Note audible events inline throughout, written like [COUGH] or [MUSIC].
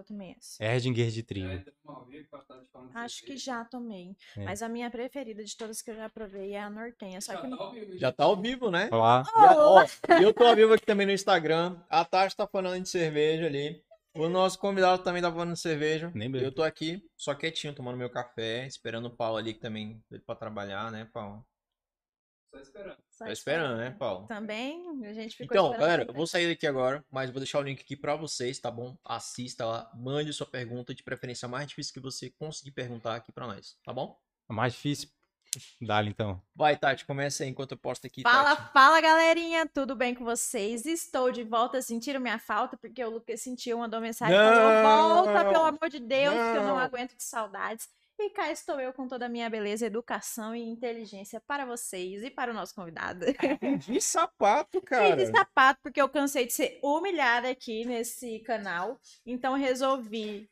já tomei essa. Erdinger de trigo. Acho que já tomei. É. Mas a minha preferida de todas que eu já provei é a Nortenha. Só que Já tá ao vivo, né? Olá. Já- ó, e eu tô ao vivo aqui também no Instagram. A Tati tá falando de cerveja ali. O nosso convidado também tá falando de cerveja. Nem bebo. Eu tô aqui, só quietinho, tomando meu café, esperando o Paulo ali que também veio pra trabalhar, né, Paulo? Só Tá esperando, né, Paulo? Também a gente ficou Então, esperando galera, eu vou sair daqui agora, mas vou deixar o link aqui pra vocês, tá bom? Assista lá, mande sua pergunta, de preferência a mais difícil que você conseguir perguntar aqui pra nós, tá bom? A mais difícil. Dá-lhe então. Vai, Tati, começa aí enquanto eu posto aqui. Fala, Tati. fala, galerinha! Tudo bem com vocês? Estou de volta. Sentiram minha falta? Porque o Lucas sentiu, mandou mensagem e Não! falou: volta, pelo amor de Deus, que eu não Não! aguento de saudades. E cá estou eu com toda a minha beleza, educação e inteligência para vocês e para o nosso convidado. De [LAUGHS] sapato, E cara. de sapato, porque eu cansei de ser humilhada aqui nesse canal. Então resolvi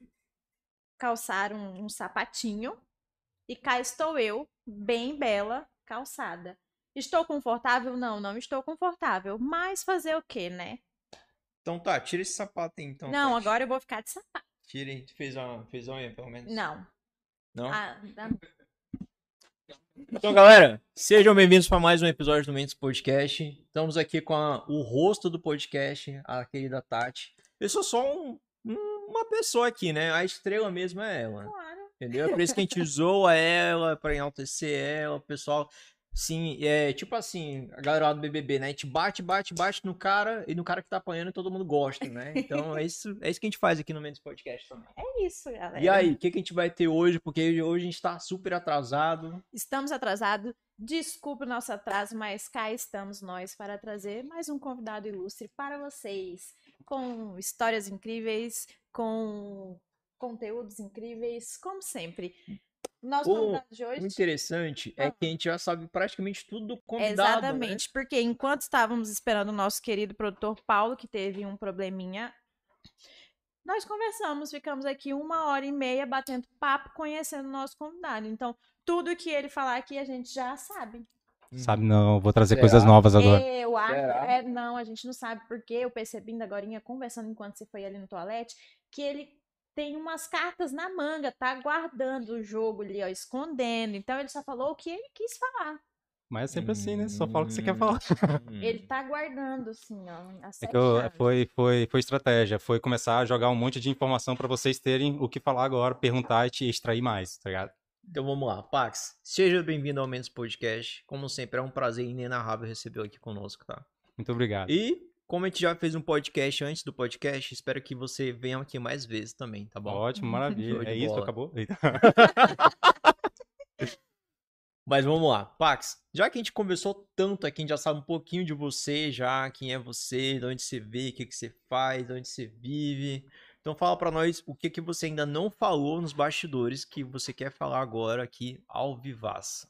calçar um, um sapatinho. E cá estou eu, bem bela, calçada. Estou confortável? Não, não estou confortável. Mas fazer o quê, né? Então tá, tira esse sapato aí, então. não, Tati. agora eu vou ficar de sapato. Tira tu fez uma, fez uma unha, pelo menos. Não. Não? Ah, dá- Então, galera, sejam bem-vindos para mais um episódio do Mendes Podcast. Estamos aqui com a- o rosto do podcast, a querida Tati. Eu sou só um- um- uma pessoa aqui, né? A estrela mesmo é ela. claro. Entendeu? É por isso que a gente [LAUGHS] zoa ela, pra enaltecer ela, o pessoal. Sim, é tipo assim, a galera lá do BBB, né? A gente bate, bate, bate no cara e no cara que tá apanhando e todo mundo gosta, né? Então é isso, é isso que a gente faz aqui no Mendes Podcast também. É isso, galera. E aí, o que, que a gente vai ter hoje? Porque hoje a gente tá super atrasado. Estamos atrasados. Desculpe o nosso atraso, mas cá estamos nós para trazer mais um convidado ilustre para vocês. Com histórias incríveis, com conteúdos incríveis, como sempre. Nosso O- de hoje. O interessante é Ah. que a gente já sabe praticamente tudo do convidado. né? Exatamente, porque enquanto estávamos esperando o nosso querido produtor Paulo, que teve um probleminha, nós conversamos, ficamos aqui uma hora e meia batendo papo, conhecendo o nosso convidado. Então, tudo que ele falar aqui a gente já sabe. Sabe, não, vou trazer Será? coisas novas agora. Eu acho. É, não, a gente não sabe porque eu percebi ainda agora, conversando enquanto você foi ali no toalete, que ele tem umas cartas na manga, tá guardando o jogo ali, ó, escondendo. Então ele só falou o que ele quis falar. Mas é sempre assim, né? Só fala o que você quer falar. Hum. [LAUGHS] Ele tá guardando, assim, ó. a É que eu- foi, foi, foi estratégia. Foi começar a jogar um monte de informação pra vocês terem o que falar agora, perguntar e te extrair mais, tá ligado? Então vamos lá, Pax. Seja bem-vindo ao Mendes Podcast. Como sempre, é um prazer inenarrável recebê-lo aqui conosco, tá? Muito obrigado. E como a gente já fez um podcast antes do podcast, espero que você venha aqui mais vezes também, tá bom? Ótimo, Show maravilha. É isso, bola. acabou? Eita. [LAUGHS] Mas vamos lá, Pax. Já que a gente conversou tanto aqui, a gente já sabe um pouquinho de você, já quem é você, de onde você veio, o que, que você faz, de onde você vive. Então fala pra nós o que, que você ainda não falou nos bastidores que você quer falar agora aqui ao vivaço.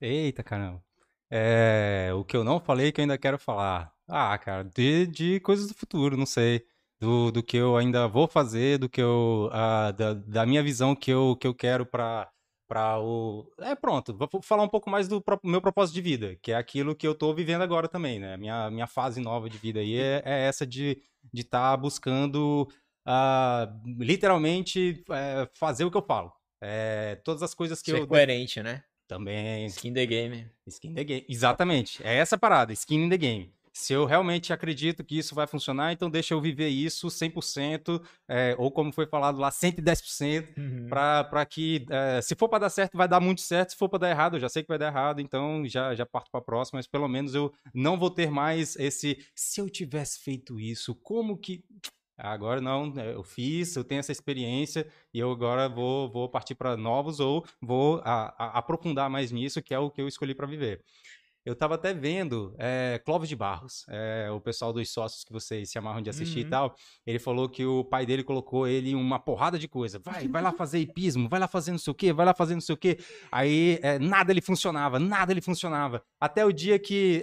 Eita, caramba. É, o que eu não falei que eu ainda quero falar. Ah, cara, de, de coisas do futuro, não sei. Do, do que eu ainda vou fazer, do que eu. ah, da, da minha visão que eu, que eu quero pra, pra o. É, pronto, vou falar um pouco mais do meu propósito de vida, que é aquilo que eu tô vivendo agora também, né? Minha, minha fase nova de vida aí é, é essa de estar de tá buscando ah, literalmente é, fazer o que eu falo. É, todas as coisas que Ser eu. coerente, né? Também, Skin the game. Skin in the game. Exatamente. É essa a parada, skin in the game. Se eu realmente acredito que isso vai funcionar, então deixa eu viver isso 100%, é, ou como foi falado lá, 110%, Uhum. para que, é, se for para dar certo, vai dar muito certo, se for para dar errado, eu já sei que vai dar errado, então já, já parto para a próxima, mas pelo menos eu não vou ter mais esse, se eu tivesse feito isso, como que... Agora não, é, eu fiz, eu tenho essa experiência e eu agora vou, vou partir para novos ou vou a- a- aprofundar mais nisso, que é o que eu escolhi para viver. Eu estava até vendo é, Clóvis de Barros, é, o pessoal dos sócios que vocês se amarram de assistir Uhum. e tal. Ele falou que o pai dele colocou ele em uma porrada de coisa. Vai, vai lá fazer hipismo, vai lá fazer não sei o quê, vai lá fazer não sei o quê. Aí é, nada ele funcionava, nada ele funcionava. Até o dia que,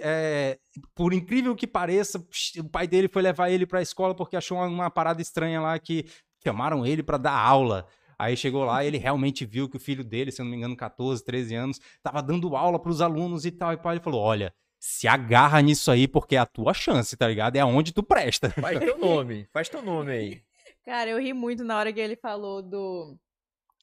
por incrível que pareça, o pai dele foi levar ele para a escola porque achou uma, uma parada estranha lá que chamaram ele para dar aula. Aí chegou lá, ele realmente viu que o filho dele, se eu não me engano, 14, 13 anos, tava dando aula pros alunos e tal. E o pai ele falou: Olha, se agarra nisso aí, porque é a tua chance, tá ligado? É aonde tu presta. [LAUGHS] Faz teu nome. Faz teu nome aí. Cara, eu ri muito na hora que ele falou do.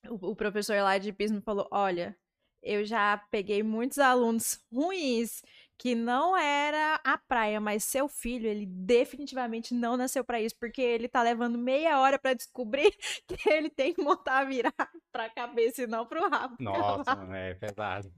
O, o professor lá de pismo falou: olha, eu já peguei muitos alunos ruins que não era a praia, mas seu filho, ele definitivamente não nasceu para isso, porque ele tá levando meia hora para descobrir [LAUGHS] que ele tem que montar virar [LAUGHS] pra cabeça e não pro rabo. [LAUGHS] Nossa, mano, é pesado.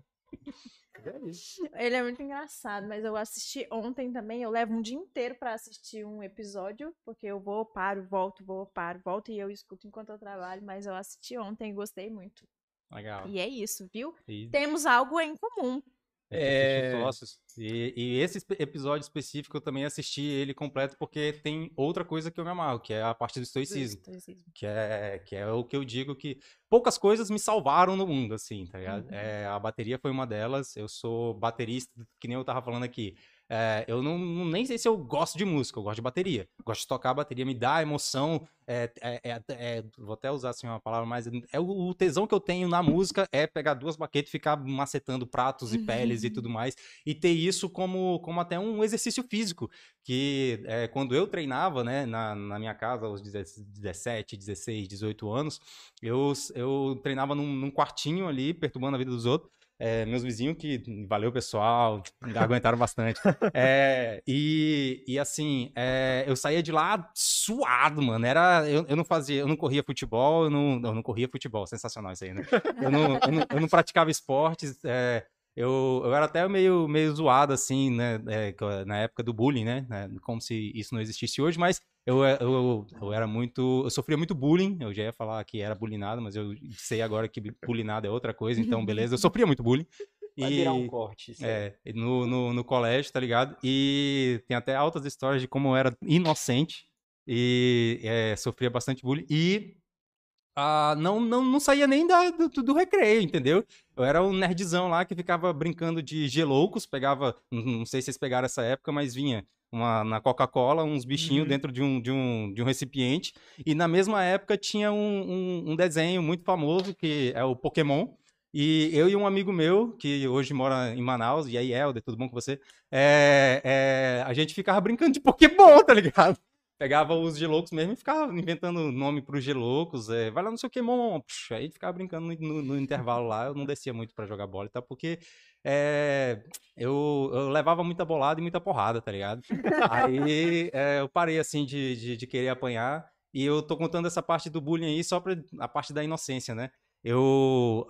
Ele é muito engraçado, mas eu assisti ontem também. Eu levo um dia inteiro para assistir um episódio, porque eu vou, paro, volto, vou, paro, volto e eu escuto enquanto eu trabalho. Mas eu assisti ontem e gostei muito. Legal. E é isso, viu? E- Temos algo em comum. É, É. sócios. E, e esse episódio específico eu também assisti ele completo porque tem outra coisa que eu me amarro, que é a parte do estoicismo. Estoicismo. Que é, que é o que eu digo que poucas coisas me salvaram no mundo, assim, tá ligado? Uhum. É, a bateria foi uma delas. Eu sou baterista, que nem eu tava falando aqui. É, eu não, nem sei se eu gosto de música, eu gosto de bateria. Gosto de tocar a bateria, me dá emoção. É, é- é- é- vou até usar assim uma palavra mais. É o, o tesão que eu tenho na música é pegar duas baquetas e ficar macetando pratos e peles e tudo mais. E ter isso como, como até um exercício físico. Que é, quando eu treinava, né, na, na minha casa, aos 17, 16, 18 anos, eu, eu treinava num, num quartinho ali, perturbando a vida dos outros. É, meus vizinhos que valeu pessoal, aguentaram bastante. É, e, e assim, é, eu saía de lá suado, mano. Era, eu, eu não fazia, eu não corria futebol, eu não, eu não corria futebol, sensacional isso aí, né? Eu não, eu não, eu não praticava esportes. é, eu, eu era até meio, meio zoado, assim, né? é, na época do bullying, né? né, Como se isso não existisse hoje, mas eu, eu, eu era muito. Eu sofria muito bullying. Eu já ia falar que era bullyingado, mas eu sei agora que bullyingado é outra coisa, então beleza. Eu sofria muito bullying. [LAUGHS] Vai virar um corte. aí. É, no, no, no colégio, tá ligado? E tem até altas histórias de como eu era inocente e é, sofria bastante bullying. E ah, não, não, não saía nem da, do, do recreio, entendeu? Eu era um nerdzão lá que ficava brincando de geloucos, pegava, não sei se vocês pegaram essa época, mas vinha uma, na Coca-Cola uns bichinhos Uhum. dentro de um, de, um, de um recipiente. E na mesma época tinha um, um, um desenho muito famoso que é o Pokémon. E eu e um amigo meu, que hoje mora em Manaus, e aí, Helder, tudo bom com você? É, é, a gente ficava brincando de Pokémon, tá ligado? Pegava os geloucos mesmo e ficava inventando nome pros geloucos. É, vai lá no seu Pokémon. Aí ficava brincando no, no- no intervalo lá. Eu não descia muito pra jogar bola e tal, porque é, eu, eu levava muita bolada e muita porrada, tá ligado? Aí é, eu parei assim de, de, de querer apanhar. E eu tô contando essa parte do bullying aí só pra a parte da inocência, né? Eu.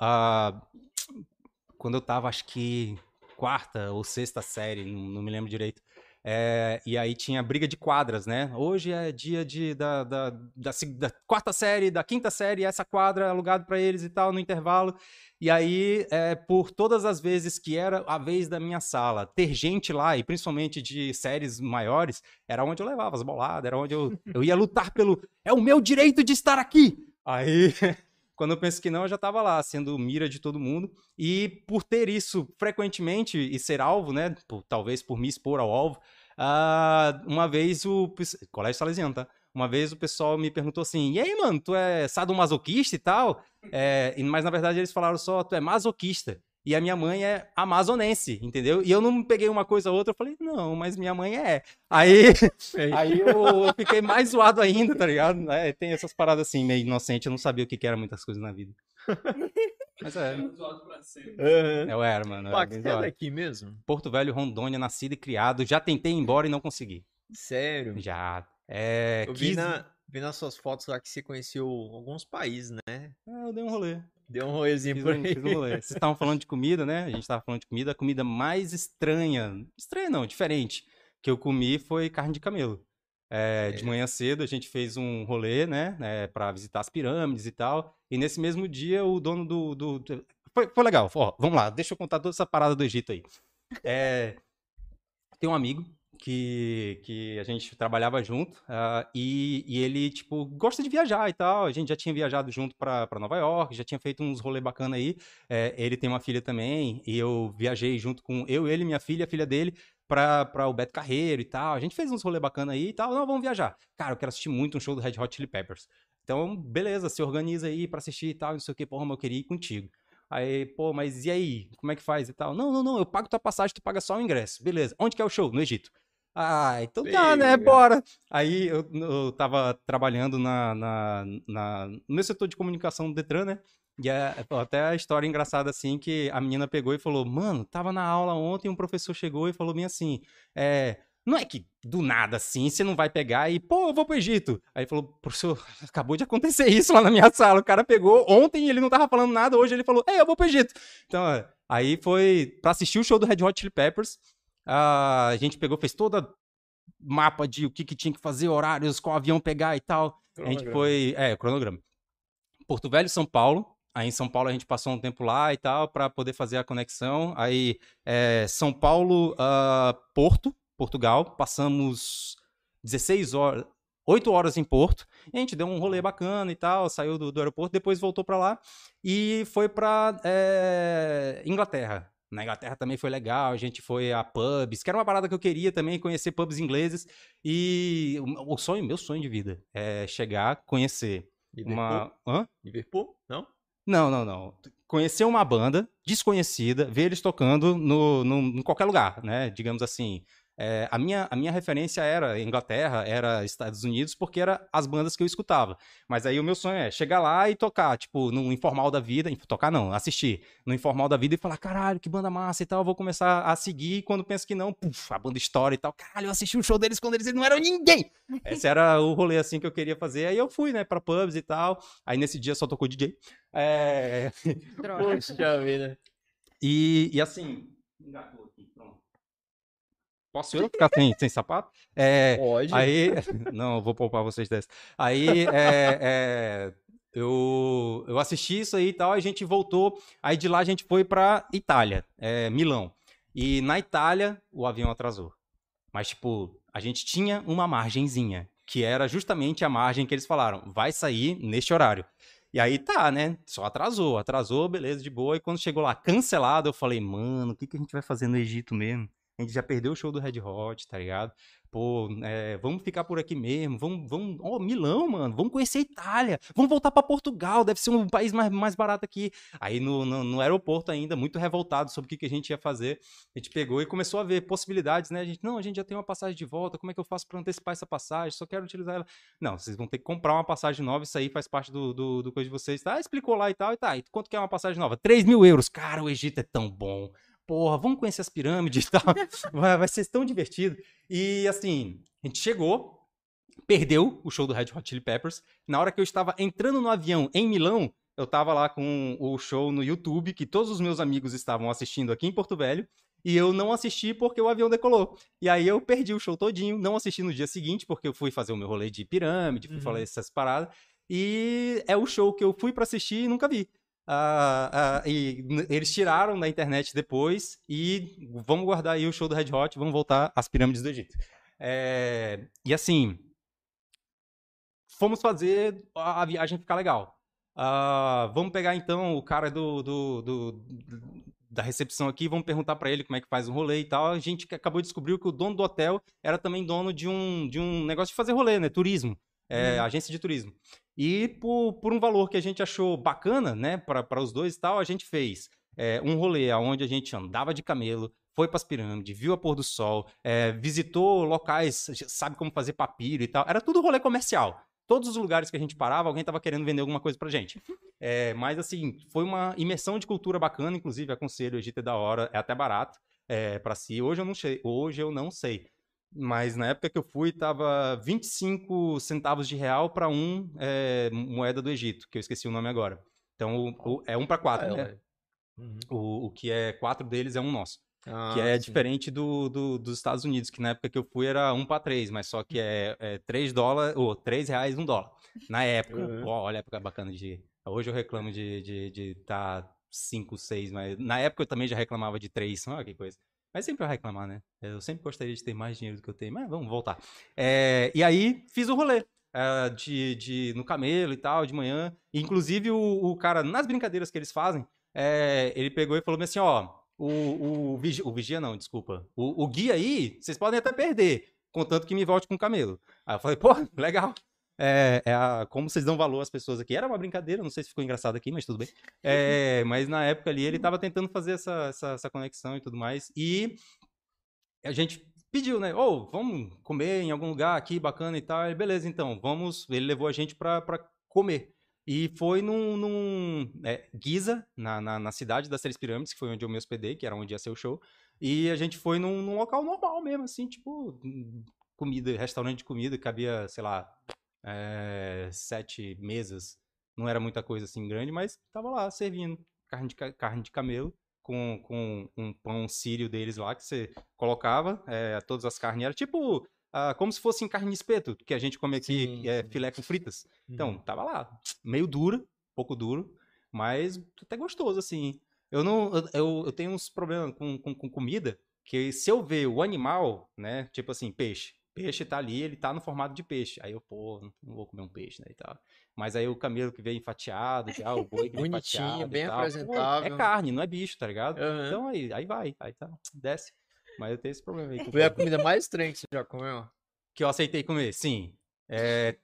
quando eu tava, acho que quarta ou sexta série, não, não me lembro direito. É, e aí tinha briga de quadras, né? Hoje é dia de, da, da, da, da quarta série, da quinta série, essa quadra é alugada pra eles e tal, no intervalo. E aí, é, por todas as vezes que era a vez da minha sala ter gente lá, e principalmente de séries maiores, era onde eu levava as boladas, era onde eu, eu ia lutar pelo. É o meu direito de estar aqui! Aí, [LAUGHS] quando eu penso que não, eu já estava lá, sendo mira de todo mundo. E por ter isso frequentemente e ser alvo, né? por- talvez por me expor ao alvo, ah, uma vez o. Colégio Salesiano, tá? Uma vez o pessoal me perguntou assim: e aí, mano, tu é sadomasoquista e tal? É, mas na verdade eles falaram só: tu é masoquista. E a minha mãe é amazonense, entendeu? E eu não peguei uma coisa ou outra, eu falei, não, mas minha mãe é. Aí, [LAUGHS] aí eu, fiquei mais zoado ainda, tá ligado? É, tem essas paradas assim, meio inocente, eu não sabia o que, que era muitas coisas na vida. [LAUGHS] Mas é. Aham. eu era, mano. Pax, é daqui mesmo? Porto Velho, Rondônia, nascido e criado. Já tentei ir embora e não consegui. Sério? Já. É, Eu vi, quis- na, vi nas suas fotos lá que você conheceu alguns países, né? É, eu dei um rolê. Deu um roezinho Fiz por um, aí. fiz um rolê. Vocês estavam falando de comida, né? A gente estava falando de comida. A comida mais estranha, estranha não, diferente, que eu comi foi carne de camelo. É, de É. manhã cedo a gente fez um rolê, né? É, para visitar as pirâmides e tal. E nesse mesmo dia o dono do. do- do- Foi, foi legal. Ó, vamos lá, deixa eu contar toda essa parada do Egito aí. É, tem um amigo que, que a gente trabalhava junto ah, e, e ele, tipo, gosta de viajar e tal. A gente já tinha viajado junto pra Nova York, já tinha feito uns rolê bacana aí. É, ele tem uma filha também e eu viajei junto com eu, ele, minha filha, a filha dele, pra o Beto Carreiro e tal. A gente fez uns rolê bacana aí e tal. Não, vamos viajar. Cara, eu quero assistir muito um show do Red Hot Chili Peppers. Então, beleza, se organiza aí pra assistir e tal, não sei o que, porra, mas eu queria ir contigo. Aí, pô, mas e aí? Como é que faz e tal? Não, não, não, eu pago tua passagem, tu paga só o ingresso. Beleza. Onde que é o show? No Egito. Ah, então tá, né? Bora. Aí eu, eu tava trabalhando na, na, na, no meu setor de comunicação do Detran, né? E é, até a história engraçada assim que a menina pegou e falou: Mano, tava na aula ontem, um professor chegou e falou bem assim: É, não é que do nada assim você não vai pegar e, pô, eu vou pro Egito. Aí falou, professor, acabou de acontecer isso lá na minha sala. O cara pegou, ontem ele não tava falando nada, hoje ele falou, ei, eu vou pro Egito. Então, aí foi pra assistir o show do Red Hot Chili Peppers. A gente pegou, fez toda mapa de o que, que tinha que fazer, horários, qual avião pegar e tal. A gente foi, é, cronograma. Porto Velho, São Paulo. Aí em São Paulo a gente passou um tempo lá e tal para poder fazer a conexão. Aí é, São Paulo, uh, Porto, Portugal, passamos 16 horas, 8 horas em Porto, e a gente deu um rolê bacana e tal, saiu do, do aeroporto, depois voltou para lá e foi para é, Inglaterra. Na Inglaterra também foi legal, a gente foi a pubs, que era uma parada que eu queria também, conhecer pubs ingleses. E o sonho, meu sonho de vida, é chegar, conhecer Liverpool? uma. Hã? Liverpool? Não? Não, não, não. Conhecer uma banda desconhecida, ver eles tocando no, no, em qualquer lugar, né? Digamos assim. É, a, minha, a minha referência era Inglaterra, era Estados Unidos, porque era as bandas que eu escutava. Mas aí o meu sonho é chegar lá e tocar, tipo, no informal da vida, tocar não, assistir no informal da vida e falar, caralho, que banda massa e tal, eu vou começar a seguir. E quando penso que não, puf, a banda estoura e tal, caralho, eu assisti o um show deles quando eles não eram ninguém. [LAUGHS] Esse era o rolê assim que eu queria fazer. Aí eu fui, né, pra pubs e tal. Aí nesse dia só tocou DJ. É... Droga. Poxa vida. E, e assim, engatou. Posso eu ficar sem, sem sapato? É, Pode. Aí, [LAUGHS] não, vou poupar vocês dessa. Aí, é, é, eu, eu assisti isso aí e tal, a gente voltou. Aí de lá a gente foi para Itália, é, Milão. E na Itália o avião atrasou. Mas, tipo, a gente tinha uma margenzinha, que era justamente a margem que eles falaram, vai sair neste horário. E aí tá, né? Só atrasou, atrasou, beleza, de boa. E quando chegou lá cancelado, eu falei, mano, o que, que a gente vai fazer no Egito mesmo? A gente já perdeu o show do Red Hot, tá ligado? Pô, é, vamos ficar por aqui mesmo. Vamos, vamos. Ó, oh, Milão, mano. Vamos conhecer a Itália. Vamos voltar para Portugal. Deve ser um país mais, mais barato aqui. Aí no, no, no aeroporto ainda, muito revoltado sobre o que, que a gente ia fazer. A gente pegou e começou a ver possibilidades, né? A gente, não, a gente já tem uma passagem de volta. Como é que eu faço para antecipar essa passagem? Só quero utilizar ela. Não, vocês vão ter que comprar uma passagem nova. Isso aí faz parte do, do, do coisa de vocês. Tá? Explicou lá e tal. E tá. E quanto que é uma passagem nova? 3 mil euros. Cara, o Egito é tão bom porra, vamos conhecer as pirâmides e [LAUGHS] tal. vai, vai ser tão divertido. E assim, a gente chegou, perdeu o show do Red Hot Chili Peppers. Na hora que eu estava entrando no avião em Milão, eu estava lá com o show no YouTube, que todos os meus amigos estavam assistindo aqui em Porto Velho. E eu não assisti porque o avião decolou. E aí eu perdi o show todinho, não assisti no dia seguinte, porque eu fui fazer o meu rolê de pirâmide, fui uhum. falar essas paradas. E é o show que eu fui para assistir e nunca vi. Uh, uh, e eles tiraram da internet depois e vamos guardar aí o show do Red Hot, vamos voltar às pirâmides do Egito. É, e assim, fomos fazer a viagem ficar legal. Uh, vamos pegar então o cara do, do, do da recepção aqui, vamos perguntar para ele como é que faz um rolê e tal. A gente acabou de descobrir que o dono do hotel era também dono de um, de um negócio de fazer rolê, né? Turismo, é, hum. agência de turismo. E por, por um valor que a gente achou bacana, né, para os dois e tal, a gente fez é, um rolê onde a gente andava de camelo, foi para as pirâmides, viu a pôr do sol, é, visitou locais, sabe como fazer papiro e tal. Era tudo rolê comercial. Todos os lugares que a gente parava, alguém estava querendo vender alguma coisa pra gente. É, [LAUGHS] mas, assim, foi uma imersão de cultura bacana, inclusive, aconselho, o Egito é da hora, é até barato é, para si. Hoje eu não sei, hoje eu não sei. Mas na época que eu fui, tava 25 centavos de real para um é, moeda do Egito, que eu esqueci o nome agora. Então, o, o, é um para quatro, ah, né? Uhum. O, o que é quatro deles é um nosso. Ah, que é sim. diferente do, do, dos Estados Unidos, que na época que eu fui era um para três, mas só que é, é 3 dólares, ou 3 reais, um dólar. Na época, uhum. pô, olha a época bacana de. Hoje eu reclamo de estar de, de tá 5, 6, mas na época eu também já reclamava de 3, olha que coisa. Mas sempre vai reclamar, né? Eu sempre gostaria de ter mais dinheiro do que eu tenho, mas vamos voltar. É, e aí fiz o rolê. É, de, de, no camelo e tal, de manhã. inclusive, o, o, cara, nas brincadeiras que eles fazem, é, ele pegou e falou assim: ó, o, o, vigia, o vigia não, desculpa. O, o guia aí, vocês podem até perder, contanto que me volte com o camelo. Aí eu falei, pô, [LAUGHS] legal. É, é a, como vocês dão valor às pessoas aqui. Era uma brincadeira, não sei se ficou engraçado aqui, mas tudo bem. [LAUGHS] É, mas na época ali ele estava tentando fazer essa, essa, essa, conexão e tudo mais. E a gente pediu, né? Ô, vamos comer em algum lugar aqui bacana e tal. Ele, beleza, então, vamos. Ele levou a gente pra, pra comer. E foi num, num é, Giza, na, na, na cidade das Três Pirâmides, que foi onde eu me hospedei, que era onde ia ser o show. E a gente foi num, num local normal mesmo, assim, tipo, comida, restaurante de comida, cabia, sei lá, é, sete mesas. Não era muita coisa assim grande, mas tava lá servindo carne de, ca- carne de camelo com, com um pão sírio deles lá que você colocava, é, todas as carnes. Era tipo, ah, como se fosse em carne de espeto, que a gente come aqui, Sim, é sim. filé com fritas. Então, Uhum. tava lá, meio dura, pouco duro, mas até gostoso, assim. Eu não, eu, eu tenho uns problemas com, com, com comida, que se eu ver o animal, né, tipo assim, peixe, peixe tá ali, ele tá no formato de peixe, aí eu, pô, não vou comer um peixe, né, e tal. Mas aí o camelo que vem fatiado, já, o boi que vem Bonitinho, fatiado bem tal, pô, apresentável. é carne, não é bicho, tá ligado? Aham. Então aí, aí vai, aí tá, desce. Mas eu tenho esse problema aí. Foi a comida mais estranha que você já comeu? que eu aceitei comer, sim. É,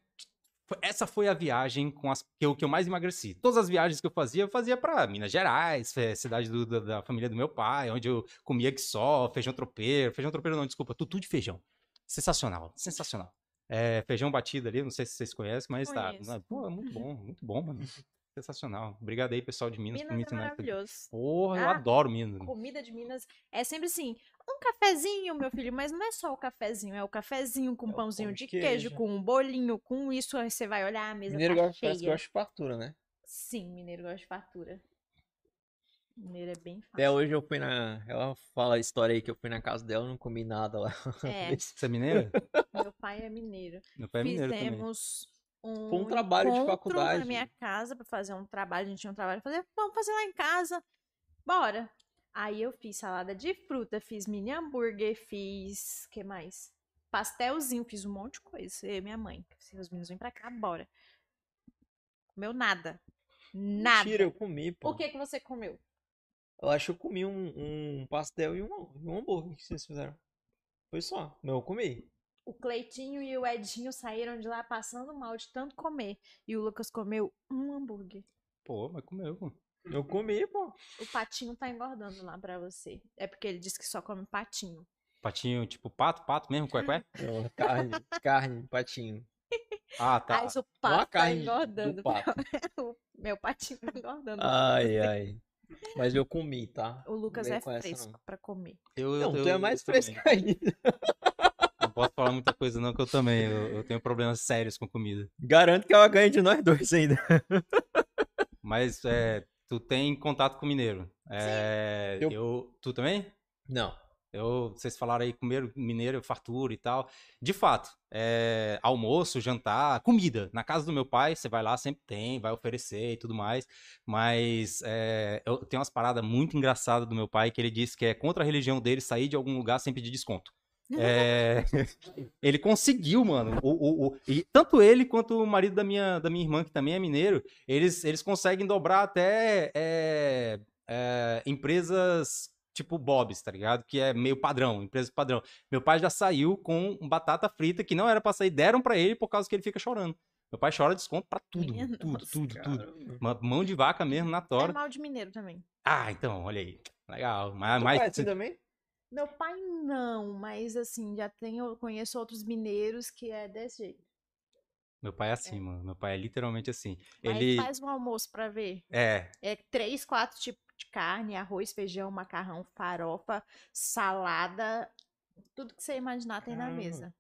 essa foi a viagem com as, que, eu, que eu mais emagreci. Todas as viagens que eu fazia, eu fazia pra Minas Gerais, é, cidade do- da, da família do meu pai, onde eu comia que só, feijão tropeiro. Feijão tropeiro não, desculpa, tutu de feijão. Sensacional, sensacional. É, feijão batido ali, não sei se vocês conhecem, mas tá. Conheço. Pô, é muito bom, muito bom, mano. [LAUGHS] Sensacional. Obrigado aí, pessoal de Minas, por Minas é ensinar isso. maravilhoso. Porra, eu Ah, adoro Minas. Comida de Minas é sempre assim, um cafezinho, meu filho, mas não é só o cafezinho, é o cafezinho com É pãozinho pão de de queijo, queijo. com um bolinho, com isso, aí você vai olhar a mesa Mineiro tá gosta, cheia. que gosta de fartura, né? Sim, mineiro gosta de fartura. Mineiro é bem Até fácil. hoje eu fui na. Ela fala a história aí que eu fui na casa dela, não comi nada lá. [LAUGHS] É, Você é mineira? meu pai é mineiro. Meu pai é mineiro também. Fizemos um, Foi um trabalho de faculdade. na minha casa pra fazer um trabalho. A gente tinha um trabalho pra fazer. Vamos fazer lá em casa. Bora. Aí eu fiz salada de fruta, fiz mini hambúrguer, fiz. que mais? Pastelzinho, fiz um monte de coisa. Eu e minha mãe. Se os meninos vêm pra cá, bora. Comeu nada. Nada. Mentira, eu comi, pô. O que que você comeu? Eu acho que eu comi um, um pastel e um, um hambúrguer que vocês fizeram. Foi só. Não, eu comi. O Cleitinho e o Edinho saíram de lá passando mal de tanto comer. E o Lucas comeu um hambúrguer. Pô, mas comeu, pô. Eu comi, pô. O patinho tá engordando lá pra você. É porque ele disse que só come patinho. Patinho, tipo pato, pato mesmo, cué, cué? Não, carne, carne, patinho. Ah, tá. Mas o a pato tá engordando. do [LAUGHS] pato. o meu patinho tá engordando. Ai, ai. Mas eu comi, tá? O Lucas Não é fresco não. pra comer. Eu, Não, eu, tu é eu- mais eu também. fresco ainda. Não posso falar muita coisa não, que eu também. Eu, eu tenho problemas sérios com comida. Garanto que ela ganha de nós dois ainda. Mas é, tu tem contato com mineiro. É, Eu- eu... Tu também? Não. Eu, vocês falaram aí comer mineiro, fartura e tal. De fato, é, almoço, jantar, comida. Na casa do meu pai, você vai lá, sempre tem, vai oferecer e tudo mais. Mas é, eu tenho umas paradas muito engraçadas do meu pai que ele disse que é contra a religião dele sair de algum lugar sem pedir desconto. É, [LAUGHS] ele conseguiu, mano. O, o, o- e tanto ele quanto o marido da minha, da minha irmã, que também é mineiro, eles, eles conseguem dobrar até é, é, empresas tipo Bob's, tá ligado? Que é meio padrão, empresa padrão. Meu pai já saiu com batata frita que não era pra sair, deram pra ele por causa que ele fica chorando. Meu pai chora desconto pra tudo, Minha tudo, nossa. tudo, tudo. Caramba. Uma mão de vaca mesmo na É tora. mal de mineiro também. Ah, então, olha aí. Legal. Mas, mas pai é assim também? Meu pai não, mas assim, já tenho, eu conheço outros mineiros que é desse jeito. meu pai é assim, mano. Meu pai é literalmente assim. Mas Ele faz um almoço pra ver. é, É três, quatro tipos de carne, arroz, feijão, macarrão, farofa, salada, tudo que você imaginar tem na mesa.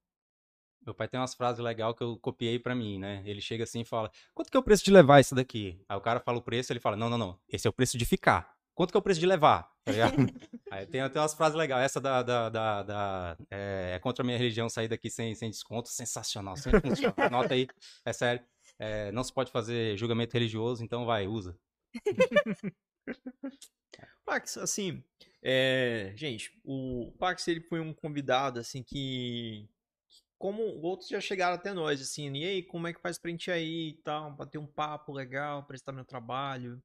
Meu pai tem umas frases legais que eu copiei pra mim, né? Ele chega assim e fala: Quanto que é o preço de levar isso daqui? Aí o cara fala o preço, ele fala: Não, não, não. Esse é o preço de ficar. Quanto que é o preço de levar? Tá? [LAUGHS] Aí tem até umas frases legais. Essa da. da, da, da- é, é contra a minha religião sair daqui sem, sem desconto. Sensacional. Sempre [LAUGHS] funciona. Anota aí. É sério. É, não se pode fazer julgamento religioso, então vai, usa. [LAUGHS] [LAUGHS] Pax, assim, é, gente, o Pax ele foi um convidado assim que, que como outros já chegaram até nós, assim, e aí, como é que faz pra gente ir aí e tal, bater um papo legal, prestar meu trabalho.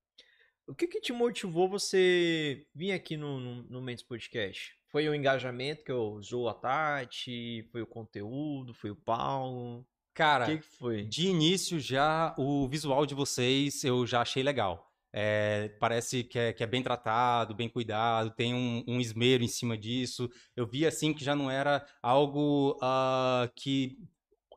O que que te motivou você vir aqui no, no, no Mendes Podcast? Foi o engajamento que eu usou a Tati? Foi o conteúdo? Foi o Paulo? Cara, que que foi? de início já o visual de vocês eu já achei legal. É, parece que é, que é, bem tratado, bem cuidado, tem um, um, esmero em cima disso. Eu vi assim que já não era algo uh, que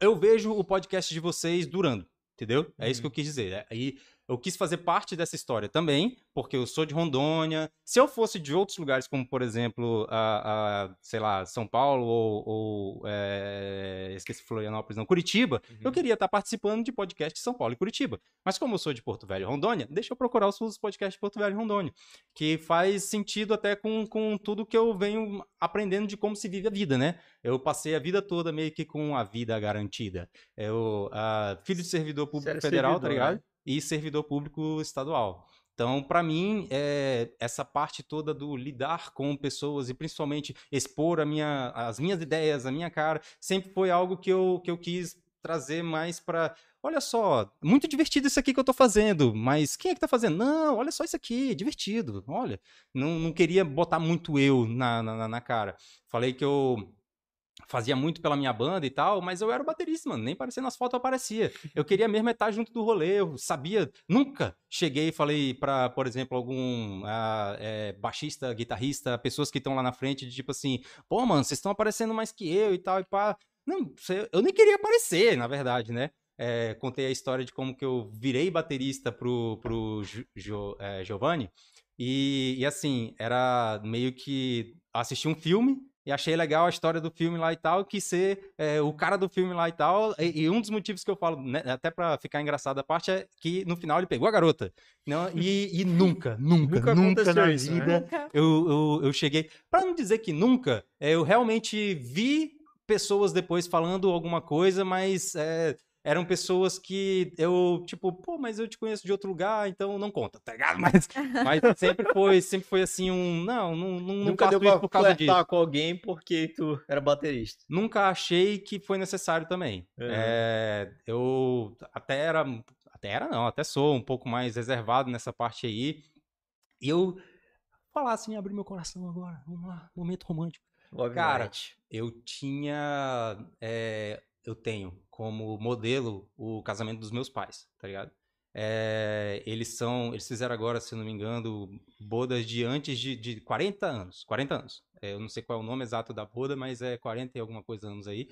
eu vejo o podcast de vocês durando, entendeu? É uhum. isso que eu quis dizer. Aí eu quis fazer parte dessa história também, porque eu sou de Rondônia. Se eu fosse de outros lugares, como por exemplo, a, a sei lá, São Paulo ou, ou é, esqueci Florianópolis, não, Curitiba, uhum. eu queria estar participando de podcast de São Paulo e Curitiba. Mas como eu sou de Porto Velho e Rondônia, deixa eu procurar os podcasts de Porto Velho e Rondônia, que faz sentido até com, com tudo que eu venho aprendendo de como se vive a vida, né? Eu passei a vida toda meio que com a vida garantida. Eu, uh, filho de servidor público federal, tá servidor, tá ligado? Né? E servidor público estadual. Então, para mim, é, essa parte toda do lidar com pessoas e principalmente expor minha, as minhas ideias, a minha cara, sempre foi algo que eu, que eu quis trazer mais para. Olha só, muito divertido isso aqui que eu tô fazendo, mas quem é que tá fazendo? Não, olha só isso aqui, divertido. Olha, não, não queria botar muito eu na, na, na cara. Falei que eu fazia muito pela minha banda e tal, mas eu era o baterista, mano, nem parecia nas fotos aparecia. Eu queria mesmo estar junto do rolê, eu sabia, nunca cheguei e falei para, por exemplo, algum uh, é, baixista, guitarrista, pessoas que estão lá na frente, de tipo assim, pô, mano, vocês estão aparecendo mais que eu e tal, e pá. Não, eu nem queria aparecer, na verdade, né? É, contei a história de como que eu virei baterista pro, pro jo, é, Giovanni, e, e assim, era meio que assistir um filme, e achei legal a história do filme lá e tal, que ser é, o cara do filme lá e tal. E, e um dos motivos que eu falo, né, até pra ficar engraçado a parte, é que no final ele pegou a garota. Não, e, e [LAUGHS] nunca, nunca, nunca, nunca na isso, vida né? eu, eu, eu cheguei. Pra não dizer que nunca, é, eu realmente vi pessoas depois falando alguma coisa, mas é, eram pessoas que eu, tipo, pô, mas eu te conheço de outro lugar, então não conta, tá ligado? [LAUGHS] Mas, mas sempre foi, sempre foi assim um, não, não, não Nunca deu pra por causa disso. com alguém porque tu era baterista. Nunca achei que foi necessário também. Uhum. É, eu até era, até era não, até sou um pouco mais reservado nessa parte aí. E eu falar assim, abrir meu coração agora, vamos lá, momento romântico. Obviamente. Cara, eu tinha, é, eu tenho como modelo o casamento dos meus pais, tá ligado? É, eles são, eles fizeram agora, se não me engano, bodas de antes de, de 40 anos, 40 anos. É, eu não sei qual é o nome exato da boda, mas é 40 e alguma coisa anos aí.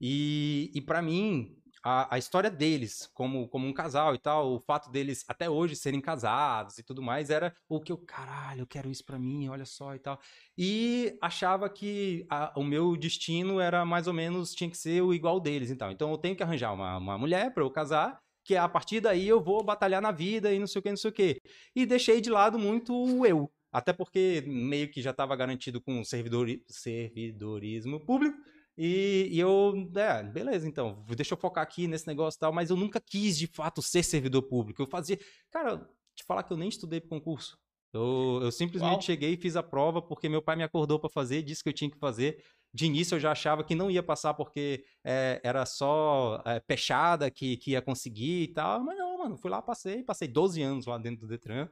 E, e para mim, a, a, história deles como, como um casal e tal, o fato deles até hoje serem casados e tudo mais, era o que eu, caralho, eu quero isso para mim, olha só e tal. E achava que a, o meu destino era mais ou menos, tinha que ser o igual deles e tal. Então eu tenho que arranjar uma, uma mulher para eu casar, que a partir daí eu vou batalhar na vida e não sei o que, não sei o que. E deixei de lado muito o eu. Até porque meio que já estava garantido com servidor, servidorismo público e, e, eu, é, beleza, então, deixa eu focar aqui nesse negócio e tal, mas eu nunca quis de fato ser servidor público. Eu fazia. Cara, te falar que eu nem estudei pro concurso. Eu, eu simplesmente Uau. cheguei e fiz a prova porque meu pai me acordou para fazer, disse que eu tinha que fazer. De início eu já achava que não ia passar porque é, era só é, peixada que, que ia conseguir e tal, mas não, mano, fui lá, passei, passei 12 anos lá dentro do Detran.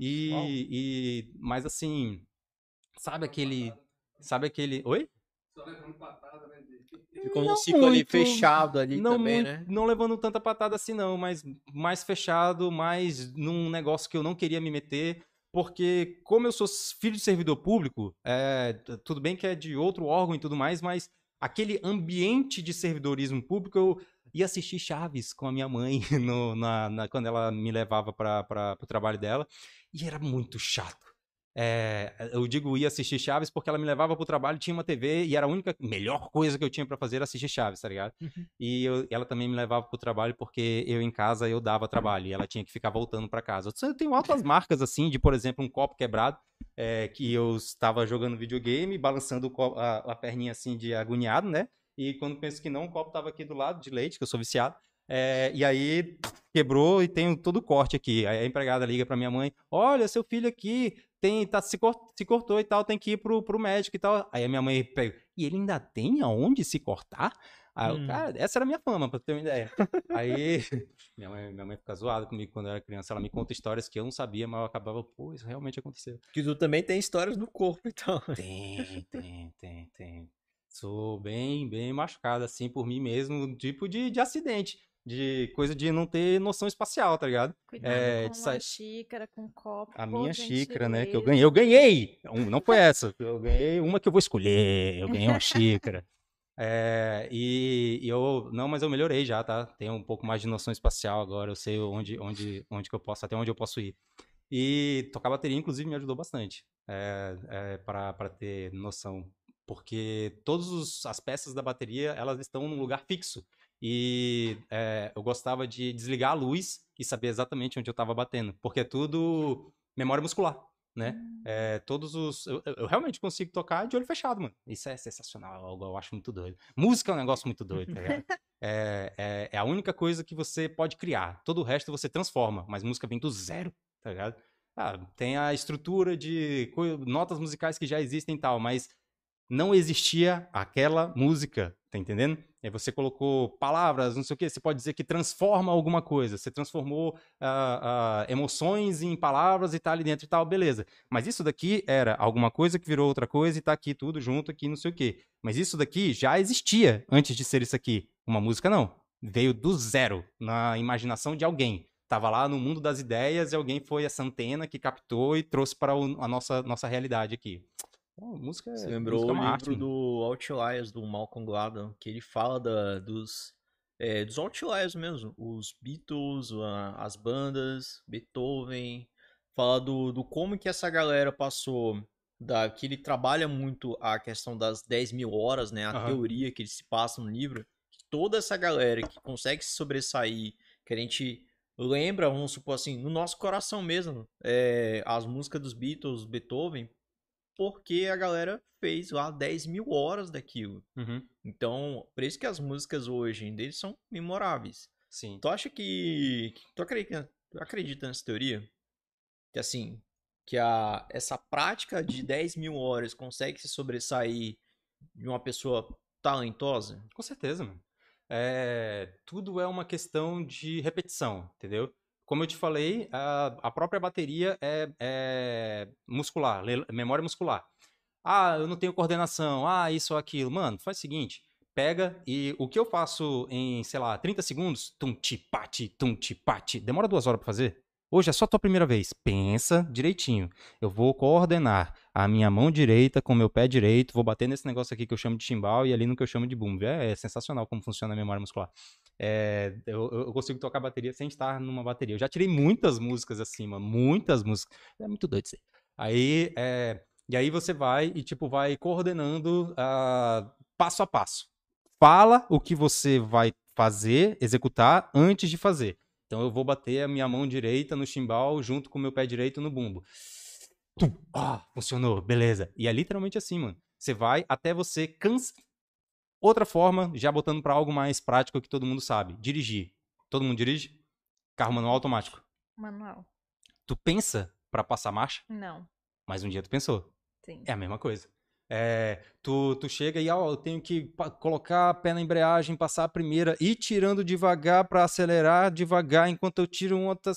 e, e, mas assim, sabe aquele, sabe aquele, oi? Só levando patada, né? Ficou não um ciclo muito, ali fechado ali não também, muito, né? Não levando tanta patada assim, não, mas mais fechado, mais num negócio que eu não queria me meter. Porque, como eu sou filho de servidor público, é, tudo bem que é de outro órgão e tudo mais, mas aquele ambiente de servidorismo público, eu ia assistir Chaves com a minha mãe [LAUGHS] no, na, na, quando ela me levava para o trabalho dela, e era muito chato. É, eu digo ia assistir Chaves porque ela me levava pro trabalho, tinha uma TV e era a única, melhor coisa que eu tinha para fazer era assistir Chaves, tá ligado? Uhum. E eu, ela também me levava pro trabalho porque eu em casa eu dava trabalho e ela tinha que ficar voltando para casa. Eu tenho altas [LAUGHS] marcas assim, de por exemplo, um copo quebrado, é, que eu estava jogando videogame, balançando a, a perninha assim de agoniado, né? E quando penso que não, o copo tava aqui do lado de leite, que eu sou viciado. É, e aí quebrou e tem todo o corte aqui. Aí a empregada liga para minha mãe: Olha, seu filho aqui tem, tá, se, cort, se cortou e tal, tem que ir pro, pro médico e tal. Aí a minha mãe pega, e ele ainda tem aonde se cortar? Aí hum. eu, cara, essa era a minha fama, pra ter uma ideia. Aí [LAUGHS] minha mãe, minha mãe fica zoada comigo quando eu era criança, ela me conta histórias que eu não sabia, mas eu acabava, pô, isso realmente aconteceu. Que tu também tem histórias no corpo, então. Tem, tem, tem, tem. Sou bem, bem machucado, assim, por mim mesmo, tipo de, de acidente de coisa de não ter noção espacial, tá ligado? Cuidado É, com sa- xícara, com copo. A minha xícara, né? Que eu ganhei. Eu ganhei! Um, Não foi essa. Eu ganhei uma que eu vou escolher. Eu ganhei uma [LAUGHS] xícara. É, e, e eu. Não, mas eu melhorei já, tá? Tenho um pouco mais de noção espacial agora. Eu sei onde, onde, onde que eu posso, até onde eu posso ir. E tocar bateria, inclusive, me ajudou bastante. É, é, para ter noção. Porque todas as peças da bateria, elas estão num lugar fixo. E é, eu gostava de desligar a luz e saber exatamente onde eu estava batendo. Porque é tudo memória muscular, né? É, todos os. Eu, eu- eu realmente consigo tocar de olho fechado, mano. Isso é sensacional, algo eu acho muito doido. Música é um negócio muito doido, tá ligado? [LAUGHS] É, é, é a única coisa que você pode criar. Todo o resto você transforma, mas música vem do zero, tá ligado? Ah, tem a estrutura de notas musicais que já existem e tal, mas não existia aquela música, tá entendendo? Aí você colocou palavras, não sei o quê, você pode dizer que transforma alguma coisa, você transformou ah, ah, emoções em palavras e tá ali dentro e tal, beleza. Mas isso daqui era alguma coisa que virou outra coisa e tá aqui tudo junto aqui, não sei o quê. Mas isso daqui já existia antes de ser isso aqui. Uma música não. Veio do zero, na imaginação de alguém. Tava lá no mundo das ideias e alguém foi essa antena que captou e trouxe para a nossa, nossa realidade aqui. Música, Você é- lembrou música o é uma livro arte, do Outliers, do Malcolm Gladwell, que ele fala da- dos, é, dos Outliers mesmo. Os Beatles, as bandas, Beethoven. Fala do, do como que essa galera passou, da, que ele trabalha muito a questão das 10 mil horas, né? A Aham. teoria que ele se passa no livro. Toda essa galera que consegue se sobressair, que a gente lembra, vamos supor assim, no nosso coração mesmo, é, as músicas dos Beatles, Beethoven, porque a galera fez lá 10 mil horas daquilo. Uhum, Então, por isso que as músicas hoje deles são memoráveis. sim. Tu acha que. Tu acredita, tu acredita nessa teoria? Que assim, que a, essa prática de 10 mil horas consegue se sobressair de uma pessoa talentosa? Com certeza, mano. É, tudo é uma questão de repetição, entendeu? Como eu te falei, a, a própria bateria é, é muscular, memória muscular. Ah, eu não tenho coordenação, ah, isso ou aquilo. Mano, faz o seguinte, pega e o que eu faço em, sei lá, 30 segundos, tum ti pati, tum ti pati, demora duas horas pra fazer? Hoje é só tua primeira vez. Pensa direitinho. Eu vou coordenar a minha mão direita com o meu pé direito, vou bater nesse negócio aqui que eu chamo de chimbal e ali no que eu chamo de bumbo. É, é sensacional como funciona a memória muscular. É, eu, eu consigo tocar bateria sem estar numa bateria. Eu já tirei muitas músicas mano, muitas músicas. É muito doido isso aí. É, e aí você vai e, tipo, vai coordenando ah, passo a passo. Fala o que você vai fazer, executar antes de fazer. Então eu vou bater a minha mão direita no chimbal junto com o meu pé direito no bumbo. Tum, funcionou, beleza. E é literalmente assim, mano. Você vai até você cansa. Outra forma, já botando pra algo mais prático que todo mundo sabe, dirigir. Todo mundo dirige? Carro manual automático. Manual. Tu pensa pra passar marcha, Não. mas um dia tu pensou. Sim. É a mesma coisa. É, tu, tu chega e, ó, eu tenho que colocar a pé na embreagem, passar a primeira, ir tirando devagar pra acelerar devagar enquanto eu tiro um outro.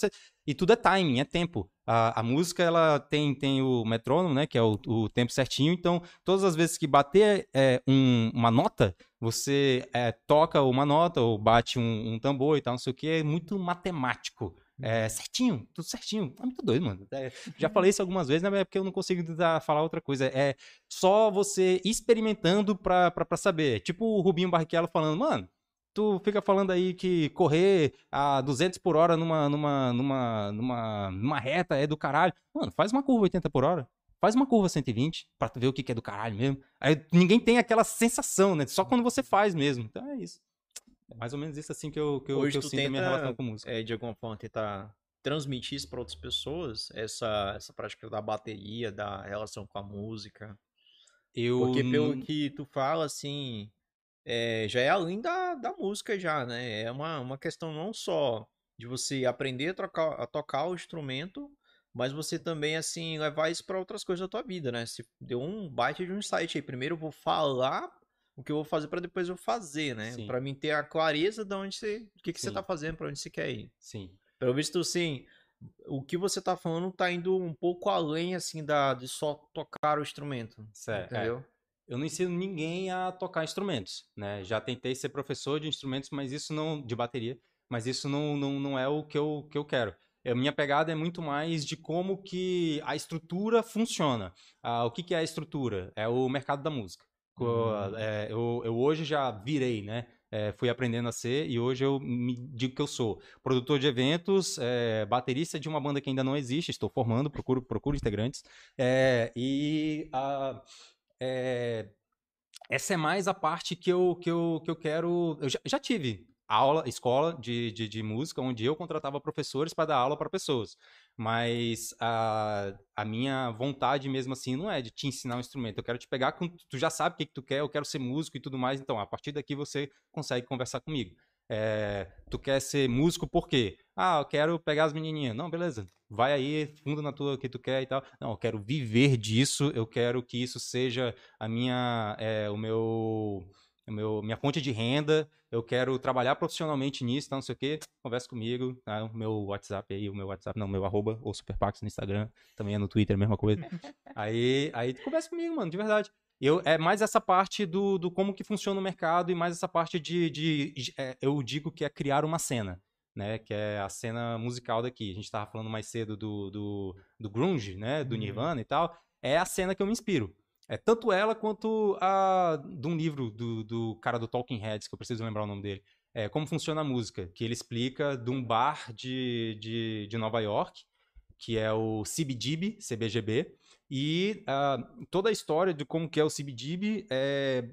E tudo é timing, é tempo. A, a música, ela tem, tem o metrônomo, né, que é o, o tempo certinho. Então, todas as vezes que bater é, um- uma nota, você é, toca uma nota ou bate um, um tambor e tal, não sei o que. É muito matemático. É, certinho, tudo certinho. É muito doido, mano. É, já falei isso algumas vezes, né? É porque eu não consigo falar outra coisa. É só você experimentando pra, pra, pra saber. Tipo o Rubinho Barrichello falando, mano, tu fica falando aí que correr a 200 por hora numa, numa, numa, numa, numa reta é do caralho. Mano, faz uma curva 80 por hora. Faz uma curva 120 pra tu ver o que que é do caralho mesmo. Aí ninguém tem aquela sensação, né? Só quando você faz mesmo. Então é isso. É mais ou menos isso assim que eu, que eu, Hoje que eu sinto a minha tenta, relação com música. É, de alguma forma, tentar transmitir isso para outras pessoas, essa, essa prática da bateria, da relação com a música. Eu Porque pelo não- que tu fala, assim, é, já é além da, da música já, né? É uma, uma questão não só de você aprender a, trocar, a tocar o instrumento, mas você também, assim, levar isso para outras coisas da tua vida, né? Se deu um baita de um insight aí. Primeiro eu vou falar o que eu vou fazer para depois eu fazer, né? Sim. Para mim ter a clareza de onde você, o que, que você Sim. tá fazendo, para onde você quer ir. Sim. Pelo visto, assim, o que você tá falando tá indo um pouco além, assim, da, de só tocar o instrumento. Certo, é. Entendeu? Eu não ensino ninguém a tocar instrumentos, né? Já tentei ser professor de instrumentos, mas isso não de bateria, mas isso não, não, não é o que eu, que eu quero. A minha pegada é muito mais de como que a estrutura funciona. Ah, o que, que é a estrutura? É o mercado da música. É, eu, eu hoje já virei, né? É, fui aprendendo a ser e hoje eu me digo que eu sou produtor de eventos, é, baterista de uma banda que ainda não existe, estou formando, procuro, procuro integrantes. É, e a, essa é mais a parte que eu, que eu, que eu quero. Eu já, já tive aula, escola de, de, de, música, onde eu contratava professores para dar aula para pessoas. Mas a, a minha vontade mesmo assim não é de te ensinar um instrumento. Eu quero te pegar com. Tu já sabe o que, que tu quer, eu quero ser músico e tudo mais. Então, a partir daqui você consegue conversar comigo. É, tu quer ser músico por quê? Ah, eu quero pegar as menininhas. Não, beleza. Vai aí, fundo na tua que tu quer e tal. Não, eu quero viver disso. Eu quero que isso seja a minha, é, o meu meu, minha fonte de renda, eu quero trabalhar profissionalmente nisso, tá, não sei o quê, conversa comigo, tá, o meu WhatsApp aí, o meu WhatsApp, não, meu arroba, ou Superpax no Instagram, também é no Twitter, a mesma coisa. [LAUGHS] aí, aí conversa comigo, mano, de verdade. Eu, é mais essa parte do, do como que funciona o mercado e mais essa parte de, de, de é, eu digo que é criar uma cena, né, que é a cena musical daqui. A gente estava falando mais cedo do, do, do grunge, né, do uhum. Nirvana e tal. É a cena que eu me inspiro. É tanto ela quanto a de um livro do, do cara do Talking Heads, que eu preciso lembrar o nome dele. É, como funciona a música, que ele explica de um bar de, de, de Nova York, que é o CBGB, CBGB, e uh, toda a história de como que é o CBGB é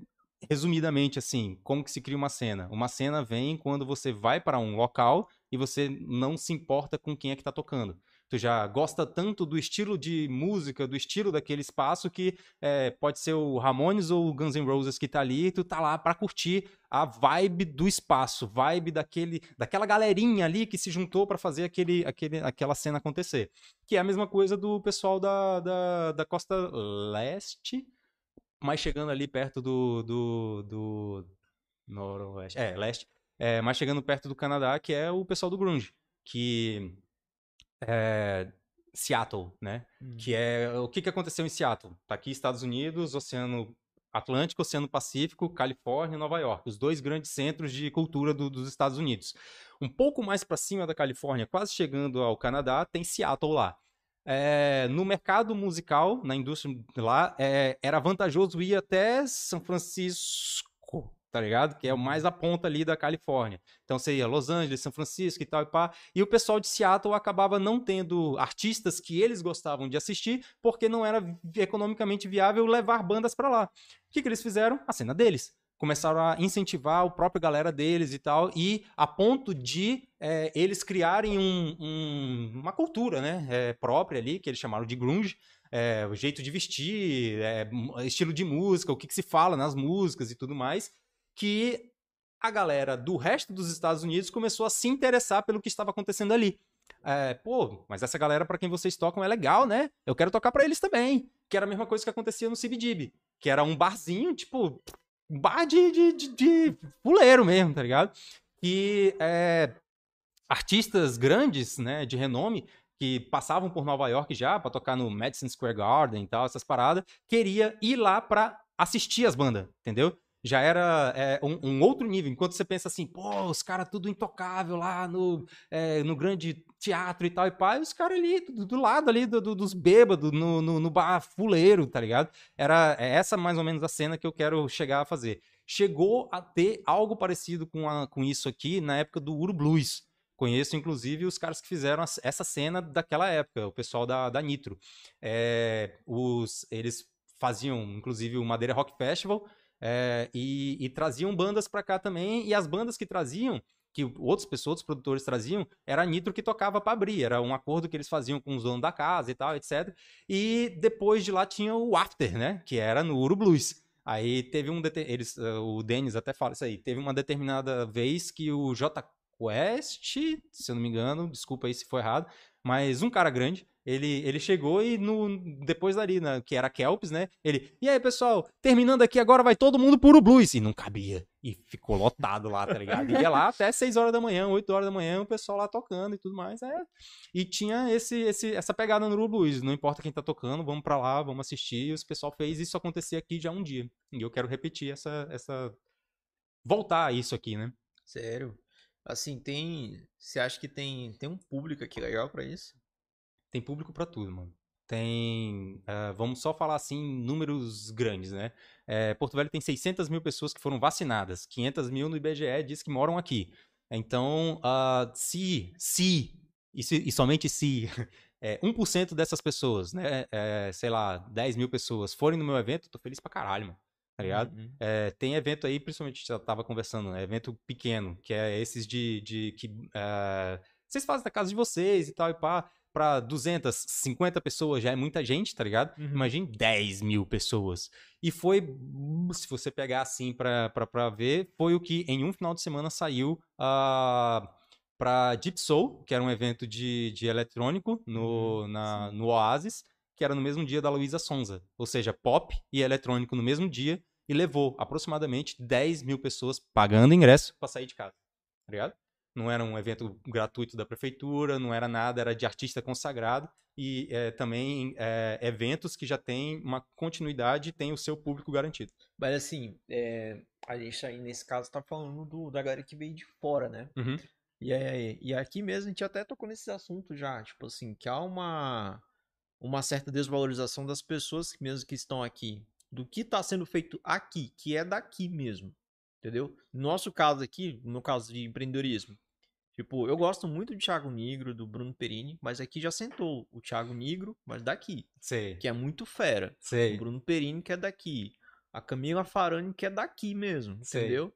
resumidamente assim, como que se cria uma cena? Uma cena vem quando você vai para um local e você não se importa com quem é que está tocando tu já gosta tanto do estilo de música, do estilo daquele espaço que é, pode ser o Ramones ou o Guns N' Roses que tá ali tu tá lá para curtir a vibe do espaço, vibe daquele, daquela galerinha ali que se juntou para fazer aquele, aquele, aquela cena acontecer. Que é a mesma coisa do pessoal da, da, da costa leste, mas chegando ali perto do, do, do noroeste, é, leste, é, mas chegando perto do Canadá, que é o pessoal do grunge, que é, Seattle, né? Hum. Que é o que, que aconteceu em Seattle? Tá aqui Estados Unidos, Oceano Atlântico, Oceano Pacífico, Califórnia e Nova York, os dois grandes centros de cultura do, dos Estados Unidos. Um pouco mais para cima da Califórnia, quase chegando ao Canadá, tem Seattle lá. É, no mercado musical, na indústria lá, é, era vantajoso ir até São Francisco, tá ligado? Que é o mais a ponta ali da Califórnia. Então seria Los Angeles, São Francisco e tal e pá. E o pessoal de Seattle acabava não tendo artistas que eles gostavam de assistir, porque não era economicamente viável levar bandas para lá. O que, que eles fizeram? A cena deles. Começaram a incentivar o próprio galera deles e tal, e a ponto de é, eles criarem um, um, uma cultura né, é, própria ali, que eles chamaram de grunge, é, o jeito de vestir, é, estilo de música, o que, que, se fala nas músicas e tudo mais que a galera do resto dos Estados Unidos começou a se interessar pelo que estava acontecendo ali. É, pô, mas essa galera para quem vocês tocam é legal, né? Eu quero tocar para eles também. Que era a mesma coisa que acontecia no CBGB. Que era um barzinho, tipo, um bar de, de, de, de fuleiro mesmo, tá ligado? E é, artistas grandes, né, de renome, que passavam por Nova York já para tocar no Madison Square Garden e tal, essas paradas, queria ir lá para assistir as bandas, entendeu? Já era é, um, um, outro nível. Enquanto você pensa assim, pô, os caras tudo intocável lá no, é, no grande teatro e tal e pá, os caras ali do, do, lado ali do, do, dos bêbados, no, no, no, bar fuleiro, tá ligado? Era é essa mais ou menos a cena que eu quero chegar a fazer. Chegou a ter algo parecido com, a, com isso aqui na época do Uru Blues. Conheço, inclusive, os caras que fizeram essa cena daquela época, o pessoal da, da Nitro. É, os, eles faziam, inclusive, o Madeira Rock Festival, é, e, e, traziam bandas para cá também, e as bandas que traziam, que outras pessoas, outros produtores traziam, era a Nitro que tocava para abrir, era um acordo que eles faziam com os donos da casa e tal, etc. E depois de lá tinha o After, né, que era no Uru Blues. Aí teve um, eles, uh, o Denis até fala isso aí, teve uma determinada vez que o J Quest, se eu não me engano, desculpa aí se foi errado, mas um cara grande, ele, ele chegou e no, depois dali, né, que era Kelps, né? Ele, e aí, pessoal, terminando aqui, agora vai todo mundo puro blues. E não cabia. E ficou lotado lá, tá ligado? Ia lá até [LAUGHS] 6 horas da manhã, 8 horas da manhã, o pessoal lá tocando e tudo mais. É. E tinha esse, esse, essa pegada no blues. Não importa quem tá tocando, vamos pra lá, vamos assistir. E o pessoal fez isso acontecer aqui já um dia. E eu quero repetir essa. essa... voltar a isso aqui, né? Sério. Assim, tem. Você acha que tem, tem um público aqui legal pra isso? Tem público pra tudo, mano. Tem. ah, vamos só falar assim, números grandes, né? É, Porto Velho tem 600 mil pessoas que foram vacinadas. 500 mil no IBGE diz que moram aqui. Então, ah, se, se, e, se- e somente se, [LAUGHS] é, 1% dessas pessoas, né? é, sei lá, 10 mil pessoas forem no meu evento, tô feliz pra caralho, mano. Tá ligado? Uhum. É, tem evento aí, principalmente, já tava conversando, né? Evento pequeno, que é esses de, de que é, vocês fazem na casa de vocês e tal, e pá, pra 250 pessoas já é muita gente, tá ligado? Uhum. Imagine 10 mil pessoas. E foi, se você pegar assim pra, pra, pra ver, foi o que em um final de semana saiu uh, pra Deep Soul, que era um evento de, de eletrônico no, Uhum, na, no Oasis, que era no mesmo dia da Luísa Sonza. Ou seja, pop e eletrônico no mesmo dia, e levou aproximadamente 10 mil pessoas pagando ingresso pra sair de casa. Tá ligado? Não era um evento gratuito da prefeitura, não era nada, era de artista consagrado. E é, também é, eventos que já têm uma continuidade e têm o seu público garantido. Mas assim, é, a gente aí nesse caso tá falando do, da galera que veio de fora, né? Uhum. E, e aqui mesmo a gente até tocou nesse assunto já, tipo assim, que há uma, uma certa desvalorização das pessoas que mesmo que estão aqui, do que está sendo feito aqui, que é daqui mesmo, entendeu? No nosso caso aqui, no caso de empreendedorismo, tipo, eu gosto muito do Thiago Negro, do Bruno Perini, mas aqui já sentou o Thiago Negro, mas daqui, Sei, que é muito fera. O sei. Bruno Perini, que é daqui. A Camila Farani, que é daqui mesmo, Sei. entendeu?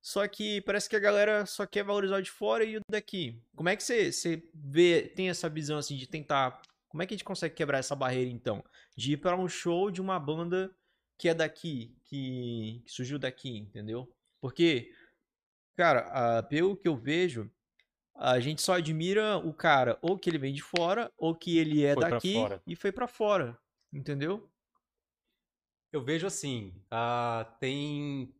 Só que parece que a galera só quer valorizar o de fora e o daqui. Como é que você, você vê, tem essa visão assim de tentar. Como é que a gente consegue quebrar essa barreira então? De ir para um show de uma banda que é daqui, que, que surgiu daqui, entendeu? Porque, cara, pelo que eu vejo, a gente só admira o cara ou que ele vem de fora, ou que ele é Foi daqui e foi pra fora, entendeu? Eu vejo assim, ah, tem,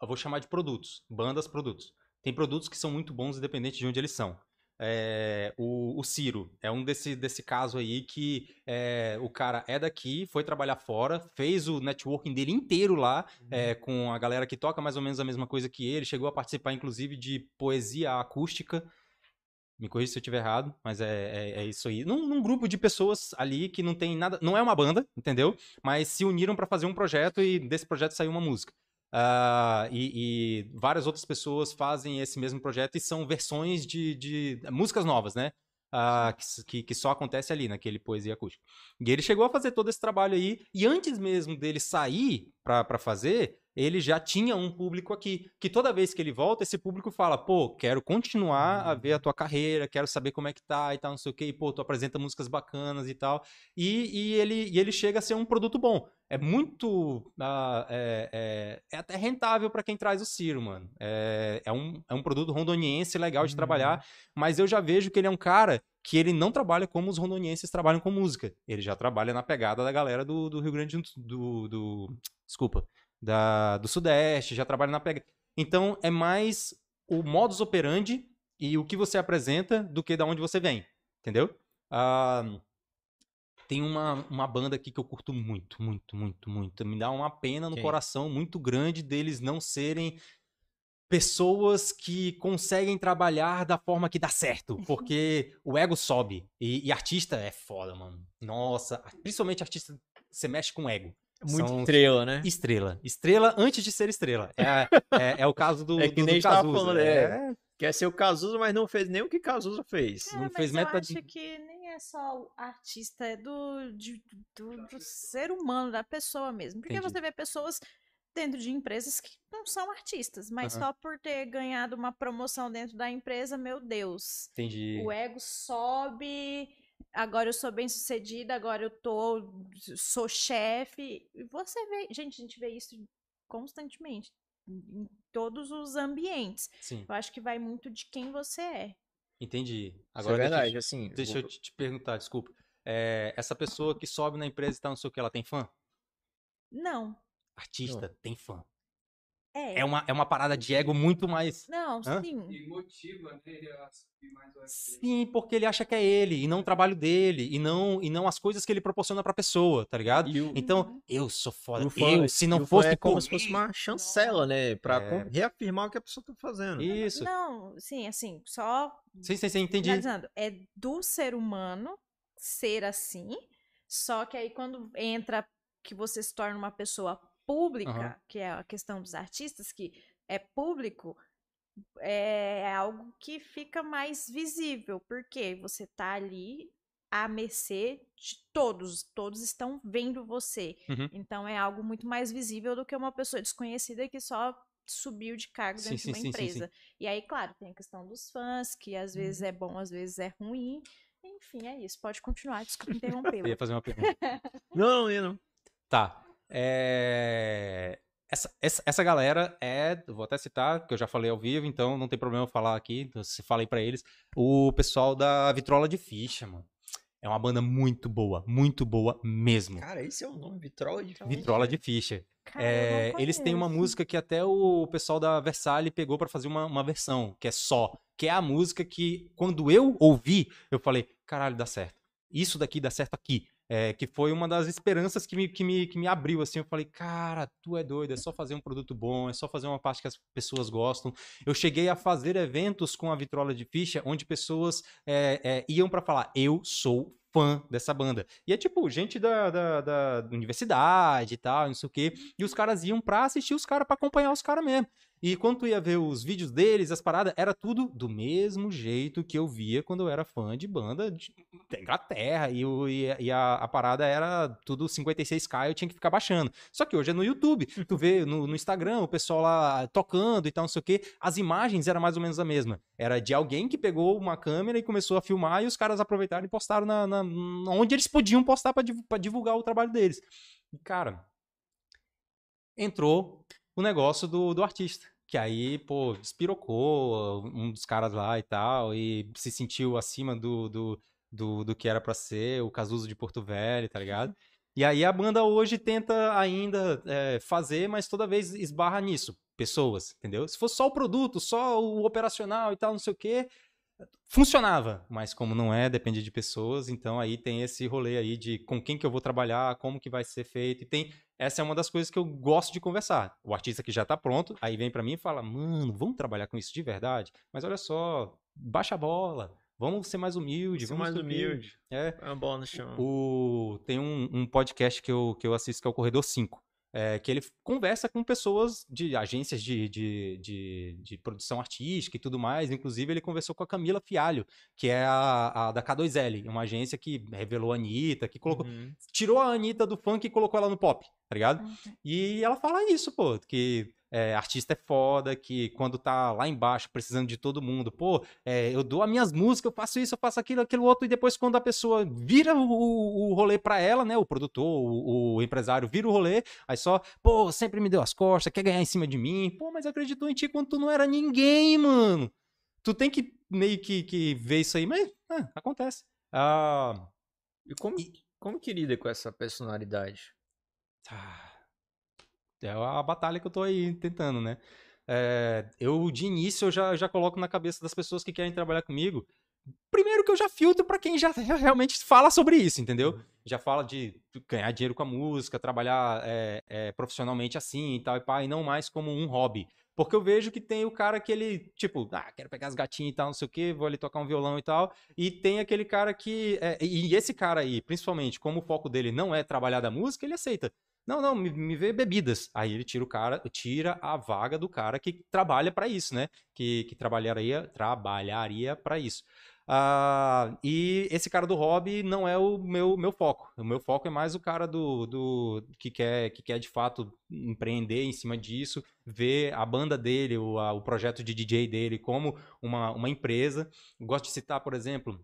eu vou chamar de produtos, bandas produtos. Tem produtos que são muito bons independente de onde eles são. É, o, o Ciro é um desse, desse caso aí que é, o cara é daqui, foi trabalhar fora, fez o networking dele inteiro lá, é, com a galera que toca mais ou menos a mesma coisa que ele, chegou a participar inclusive de poesia acústica. Me corrija se eu estiver errado, mas é, é, é isso aí. Num, num grupo de pessoas ali que não tem nada. Não é uma banda, entendeu? Mas se uniram para fazer um projeto e desse projeto saiu uma música. Ah, e, e várias outras pessoas fazem esse mesmo projeto e são versões de, de músicas novas, né? Que, s- que, que só acontece ali naquele poesia acústica. E ele chegou a fazer todo esse trabalho aí, e antes mesmo dele sair pra fazer, ele já tinha um público aqui. Que toda vez que ele volta, esse público fala: pô, quero continuar a ver a tua carreira, quero saber como é que tá e tal, não sei o quê, e pô, tu apresenta músicas bacanas e tal. E, e ele, e ele chega a ser um produto bom. É muito. ah, é, é- é até rentável pra quem traz o Ciro, mano. É, é, um, é um produto rondoniense legal de Uhum. trabalhar, mas eu já vejo que ele é um cara que ele não trabalha como os rondonienses trabalham com música. Ele já trabalha na pegada da galera do, do Rio Grande do, do, do- Desculpa. Da, do Sudeste, já trabalha na pegada. Então é mais o modus operandi e o que você apresenta do que da onde você vem. Entendeu? Ah, tem uma, uma banda aqui que eu curto muito, muito, muito, muito. Me dá uma pena no Quem? coração muito grande deles não serem pessoas que conseguem trabalhar da forma que dá certo, porque o ego sobe. E, e artista é foda, mano. Nossa, principalmente artista, você mexe com ego. Muito São- estrela, né? Estrela. Estrela antes de ser estrela. É, é, é o caso do, É que do, nem do a gente tava Cazuza. falando, é. Quer ser o Cazuza, mas não fez nem o que Cazuza fez. É, Não mas fez eu metade- acho que nem é só o artista, é do, de- do, do ser humano, da pessoa mesmo. Porque Entendi. você vê pessoas dentro de empresas que não são artistas, mas Aham. só por ter ganhado uma promoção dentro da empresa, meu Deus. Entendi. O ego sobe, agora eu sou bem sucedida, agora eu tô, sou chefe. E você vê, gente, a gente vê isso constantemente, em todos os ambientes. Sim, Eu acho que vai muito de quem você é. entendi. Isso Agora é deixa eu- verdade, assim. Deixa vou- eu te te perguntar, desculpa. É, essa pessoa que sobe na empresa e tal, não sei o que, ela tem fã? Não. Artista tem fã. É. É uma, é uma parada de ego muito mais. Não, Hã? sim. E motiva né, ele a subir mais o ego dele. Sim, porque ele acha que é ele, e não o trabalho dele, e não, e não as coisas que ele proporciona pra pessoa, tá ligado? O, Então, Uhum. eu sou foda. fã- eu, se e não fosse é como se fosse uma chancela, né? Pra É. reafirmar o que a pessoa tá fazendo. Isso. Não, sim, assim, só Sim, sim, sim, entendi. É do ser humano ser assim, só que aí quando entra que você se torna uma pessoa pública, Aham. que é a questão dos artistas, que é público, é algo que fica mais visível, porque você tá ali à mercê de todos, todos estão vendo você. Uhum. Então é algo muito mais visível do que uma pessoa desconhecida que só subiu de cargo Sim, dentro sim, de uma sim, empresa. E aí, claro, tem a questão dos fãs, que às vezes é bom, às vezes é ruim. Enfim, é isso. Pode continuar, desculpa interrompê-lo. Eu ia fazer uma pergunta. [LAUGHS] Não, não, ia não. Tá. É... Essa, essa, essa galera é, vou até citar, que eu já falei ao vivo, então não tem problema eu falar aqui, então se falei pra eles, o pessoal da Vitrola de Ficha, mano. É uma banda muito boa, muito boa mesmo. Cara, esse é o nome, Vitrola de Vitrola de Ficha. Cara, É, eles têm uma música que até o pessoal da Versalhes pegou pra fazer uma, uma versão, que é só. Que é a música que, quando eu ouvi, eu falei, caralho, dá certo. Isso daqui dá certo aqui. É, que foi uma das esperanças que me, que, me, que me abriu, assim. Eu falei, cara, tu é doido, é só fazer um produto bom, é só fazer uma parte que as pessoas gostam. Eu cheguei a fazer eventos com a Vitrola de Ficha, onde pessoas é, é, iam pra falar, eu sou fã dessa banda. E é tipo, gente da, da, da universidade e tal, não sei o quê. E os caras iam pra assistir os caras, pra acompanhar os caras mesmo. E quando tu ia ver os vídeos deles, as paradas, era tudo do mesmo jeito que eu via quando eu era fã de banda da Inglaterra. E, o, e, a- e a, a parada era tudo 56k, eu tinha que ficar baixando. Só que hoje é no YouTube. Tu vê no, no Instagram o pessoal lá tocando e tal, não sei o quê. As imagens eram mais ou menos a mesma. Era de alguém que pegou uma câmera e começou a filmar e os caras aproveitaram e postaram na, na- onde eles podiam postar pra divulgar o trabalho deles. E, cara, entrou o negócio do, do artista. Que aí, pô, despirocou um dos caras lá e tal, e se sentiu acima do, do, do, do que era pra ser, o Casuso de Porto Velho, tá ligado? [LAUGHS] E aí a banda hoje tenta ainda é, fazer, mas toda vez esbarra nisso. Pessoas, entendeu? Se fosse só o produto, só o operacional e tal, não sei o quê, funcionava. Mas como não é, depende de pessoas, então aí tem esse rolê aí de com quem que eu vou trabalhar, como que vai ser feito. E tem. Essa é uma das coisas que eu gosto de conversar. O artista que já tá pronto, aí vem pra mim e fala: mano, vamos trabalhar com isso de verdade. Mas olha só, baixa a bola. Vamos ser mais humilde, Ser vamos mais subir." humilde. É, É uma bola no chão. o, tem um, um podcast que eu, que eu assisto que é o Corredor 5. É, que ele conversa com pessoas de agências de, de, de, de produção artística e tudo mais. Inclusive, ele conversou com a Camila Fialho, que é a, a da K2L, uma agência que revelou a Anitta, que colocou. Uhum. Tirou a Anitta do funk e colocou ela no pop, tá ligado? Uhum. E ela fala isso, pô, que é, artista é foda, que quando tá lá embaixo precisando de todo mundo, pô, é, eu dou as minhas músicas, eu faço isso, eu faço aquilo, aquilo outro, e depois quando a pessoa vira o, o, rolê pra ela, né, o produtor, o, o empresário vira o rolê, aí só, pô, sempre me deu as costas, quer ganhar em cima de mim, pô, mas acreditou em ti quando tu não era ninguém, mano. Tu tem que meio que, que ver isso aí, mas é, acontece. Ah, E como, como que lida com essa personalidade? Ah, É a batalha que eu tô aí tentando, né? É, eu, de início, eu já, já coloco na cabeça das pessoas que querem trabalhar comigo. Primeiro que eu já filtro pra quem já [LAUGHS] realmente fala sobre isso, entendeu? Já fala de ganhar dinheiro com a música, trabalhar é, é, profissionalmente assim e tal, e pá, e não mais como um hobby. Porque eu vejo que tem o cara que ele, tipo, ah, quero pegar as gatinhas e tal, não sei o quê, vou ali tocar um violão e tal. E tem aquele cara que. é, e esse cara aí, principalmente, como o foco dele não é trabalhar da música, ele aceita. Não, não, me, me vê bebidas. Aí ele tira o cara, tira a vaga do cara que trabalha pra isso, né? Que, que trabalharia, trabalharia para isso. Ah, e esse cara do hobby não é o meu, meu foco. O meu foco é mais o cara do, do que, quer, que quer de fato empreender em cima disso, ver a banda dele, o, a- o projeto de DJ dele como uma, uma empresa. Gosto de citar, por exemplo,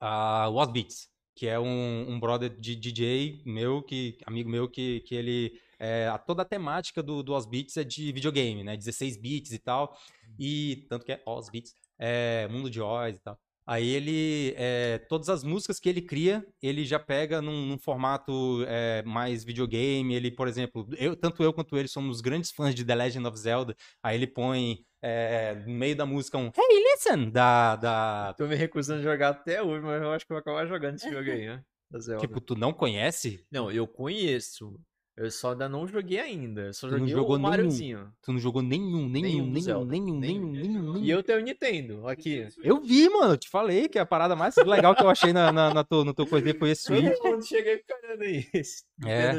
a Was Beats, que é um, um brother de DJ meu, que, amigo meu, que, que ele. É, a- toda a temática do, do Os Beats é de videogame, né? 16 bits e tal. E tanto que é Os Beats, é, Mundo de Oz e tal. Aí ele, é, todas as músicas que ele cria, ele já pega num, num formato é, mais videogame. Ele, por exemplo, eu, tanto eu quanto ele somos grandes fãs de The Legend of Zelda. Aí ele põe é, no meio da música um Hey, listen! Da, da... Tô me recusando a jogar até hoje, mas eu acho que eu vou acabar jogando esse jogo aí, né? [LAUGHS] Tipo, tu não conhece? Não, eu conheço. Eu só ainda não joguei ainda. Eu só Tu não joguei jogou o nenhum. Mariozinho. Tu não jogou nenhum, nenhum, Nenhum nenhum, Zelda. nenhum, nenhum, Nenhum. nenhum, nenhum. E eu tenho o Nintendo, aqui. Eu vi, mano, eu te falei que a parada mais legal que eu achei na, na, na tua, no teu coisa foi esse Switch. Todo mundo cheguei ficando aí. [LAUGHS] É.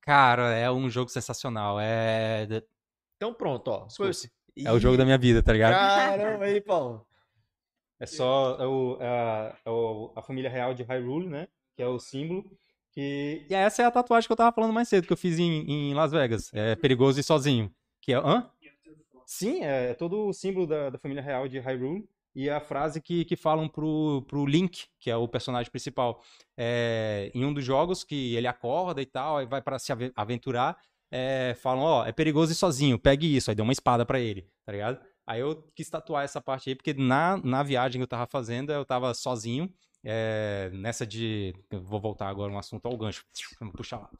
Cara, é um jogo sensacional. É, Então pronto, ó. Foi- é o jogo da minha vida, tá ligado? Caramba, aí, Paulo. É só é o, a, é o- a família real de Hyrule, né? Que é o símbolo. Que... E essa é a tatuagem que eu tava falando mais cedo, que eu fiz em, em Las Vegas. É perigoso e sozinho. Que é. Hã? Sim, é todo o símbolo da, da família real de Hyrule. E a frase que, que falam pro, pro Link, que é o personagem principal. É, em um dos jogos, que ele acorda e tal, aí vai para se ave- aventurar. É, falam, ó, é perigoso ir sozinho, pegue isso. Aí deu uma espada pra ele, tá ligado? Aí eu quis tatuar essa parte aí, porque na, na viagem que eu tava fazendo, eu tava sozinho. é, nessa de. Vou voltar agora um assunto ao gancho. Vamos puxar lá.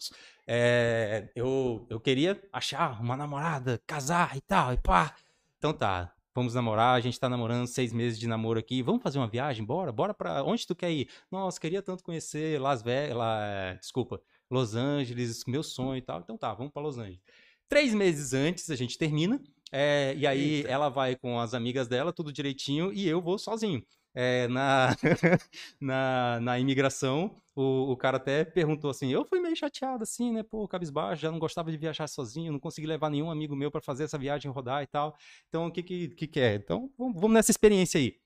É, eu, eu queria achar uma namorada, casar e tal, e pá. Então tá, vamos namorar, a gente tá namorando seis meses de namoro aqui. Vamos fazer uma viagem? Bora? Bora pra. Onde tu quer ir? Nossa, queria tanto conhecer Las Vegas. É, desculpa, Los Angeles, meu sonho e tal. Então tá, vamos pra Los Angeles. Três meses antes a gente termina. é, e aí Eita. ela vai com as amigas dela, tudo direitinho, e eu vou sozinho. É, na, [LAUGHS] na, na imigração, o, o cara até perguntou assim: eu fui meio chateado assim, né? Pô, cabisbaixo, já não gostava de viajar sozinho, não consegui levar nenhum amigo meu pra fazer essa viagem rodar e tal. Então, o que que, que, que é? Então, vamos vamos nessa experiência aí.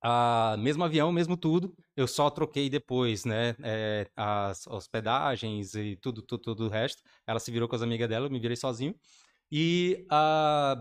Ah, mesmo avião, mesmo tudo, eu só troquei depois, né? é, as hospedagens e tudo, tudo, tudo o resto. Ela se virou com as amigas dela, eu me virei sozinho. E ah,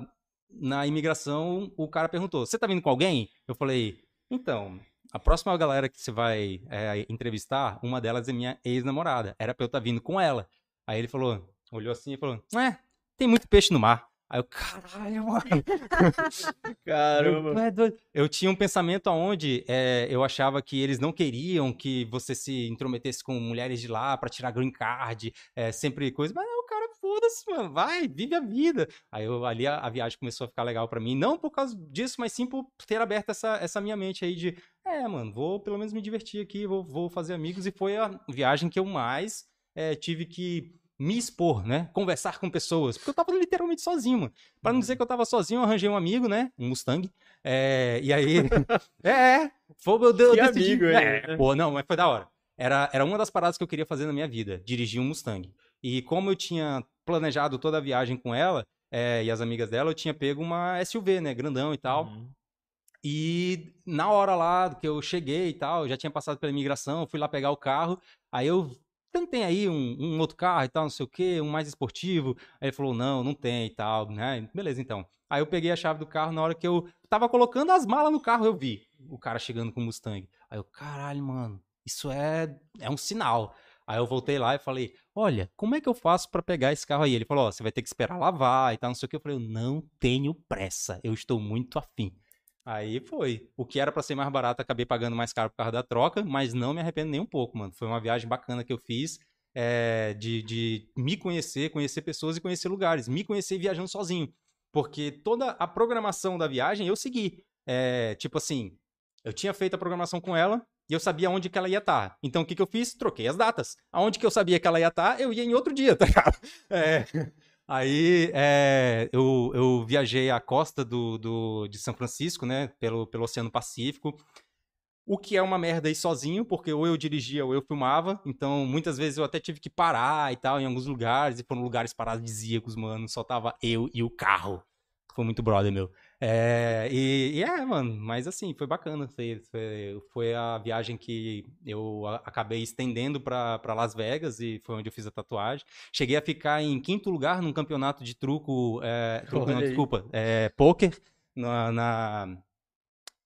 na imigração, o cara perguntou: Você tá vindo com alguém? Eu falei: Então, a próxima galera que você vai é, entrevistar, uma delas é minha ex-namorada. Era pra eu estar vindo com ela. Aí ele falou: Olhou assim e falou: É, tem muito peixe no mar. Aí eu, caralho, mano. [LAUGHS] Caramba. Eu, é. Eu tinha um pensamento aonde é, eu achava que eles não queriam que você se intrometesse com mulheres de lá pra tirar green card, é, sempre coisa. Mas não, cara, foda-se, mano, vai, vive a vida. Aí eu, ali a, a viagem começou a ficar legal pra mim, não por causa disso, mas sim por ter aberto essa, essa minha mente aí de, é, mano, vou pelo menos me divertir aqui, vou, vou fazer amigos. E foi a viagem que eu mais é, tive que me expor, né? Conversar com pessoas. Porque eu tava literalmente sozinho, mano. Pra não dizer que eu tava sozinho, eu arranjei um amigo, né? Um Mustang. É, e aí. [LAUGHS] é, é. Foi, eu, eu Que decidi. amigo, é, hein? Pô, não, mas foi da hora. Era, era uma das paradas que eu queria fazer na minha vida, dirigir um Mustang. E como eu tinha planejado toda a viagem com ela é, e as amigas dela, eu tinha pego uma SUV, né? Grandão e tal. Uhum. E na hora lá que eu cheguei e tal, eu já tinha passado pela imigração, fui lá pegar o carro, aí eu tentei aí um, um outro carro e tal, não sei o quê, um mais esportivo. Aí ele falou, não, não tem e tal, né? Beleza, então. Aí eu peguei a chave do carro, na hora que eu tava colocando as malas no carro, eu vi o cara chegando com o Mustang. Aí eu, caralho, mano, isso é, é um sinal. Aí eu voltei lá e falei, olha, como é que eu faço pra pegar esse carro aí? Ele falou, ó, você vai ter que esperar lavar e tal, não sei o que. Eu falei, eu não tenho pressa, eu estou muito afim. Aí foi. O que era pra ser mais barato, acabei pagando mais caro por causa da troca, mas não me arrependo nem um pouco, mano. Foi uma viagem bacana que eu fiz é, de, de me conhecer, conhecer pessoas e conhecer lugares. Me conhecer viajando sozinho. Porque toda a programação da viagem eu segui. É, tipo assim, eu tinha feito a programação com ela e eu sabia onde que ela ia estar. Então o que, que eu fiz? Troquei as datas. Aonde que eu sabia que ela ia estar, eu ia em outro dia, [LAUGHS] tá ligado? É, [LAUGHS] Aí é, eu, eu viajei a costa do, do, de São Francisco, né? Pelo, pelo Oceano Pacífico. O que é uma merda ir sozinho, porque ou eu dirigia ou eu filmava. Então, muitas vezes eu até tive que parar e tal, em alguns lugares. E foram lugares paradisíacos, mano. Só tava eu e o carro. Foi muito brother, meu. É, e, e é, mano, mas assim, foi bacana. Foi, foi, foi a viagem que eu a- acabei estendendo pra Las Vegas e foi onde eu fiz a tatuagem. Cheguei a ficar em quinto lugar num campeonato de truco, é, truco não, desculpa, é, poker, na, na-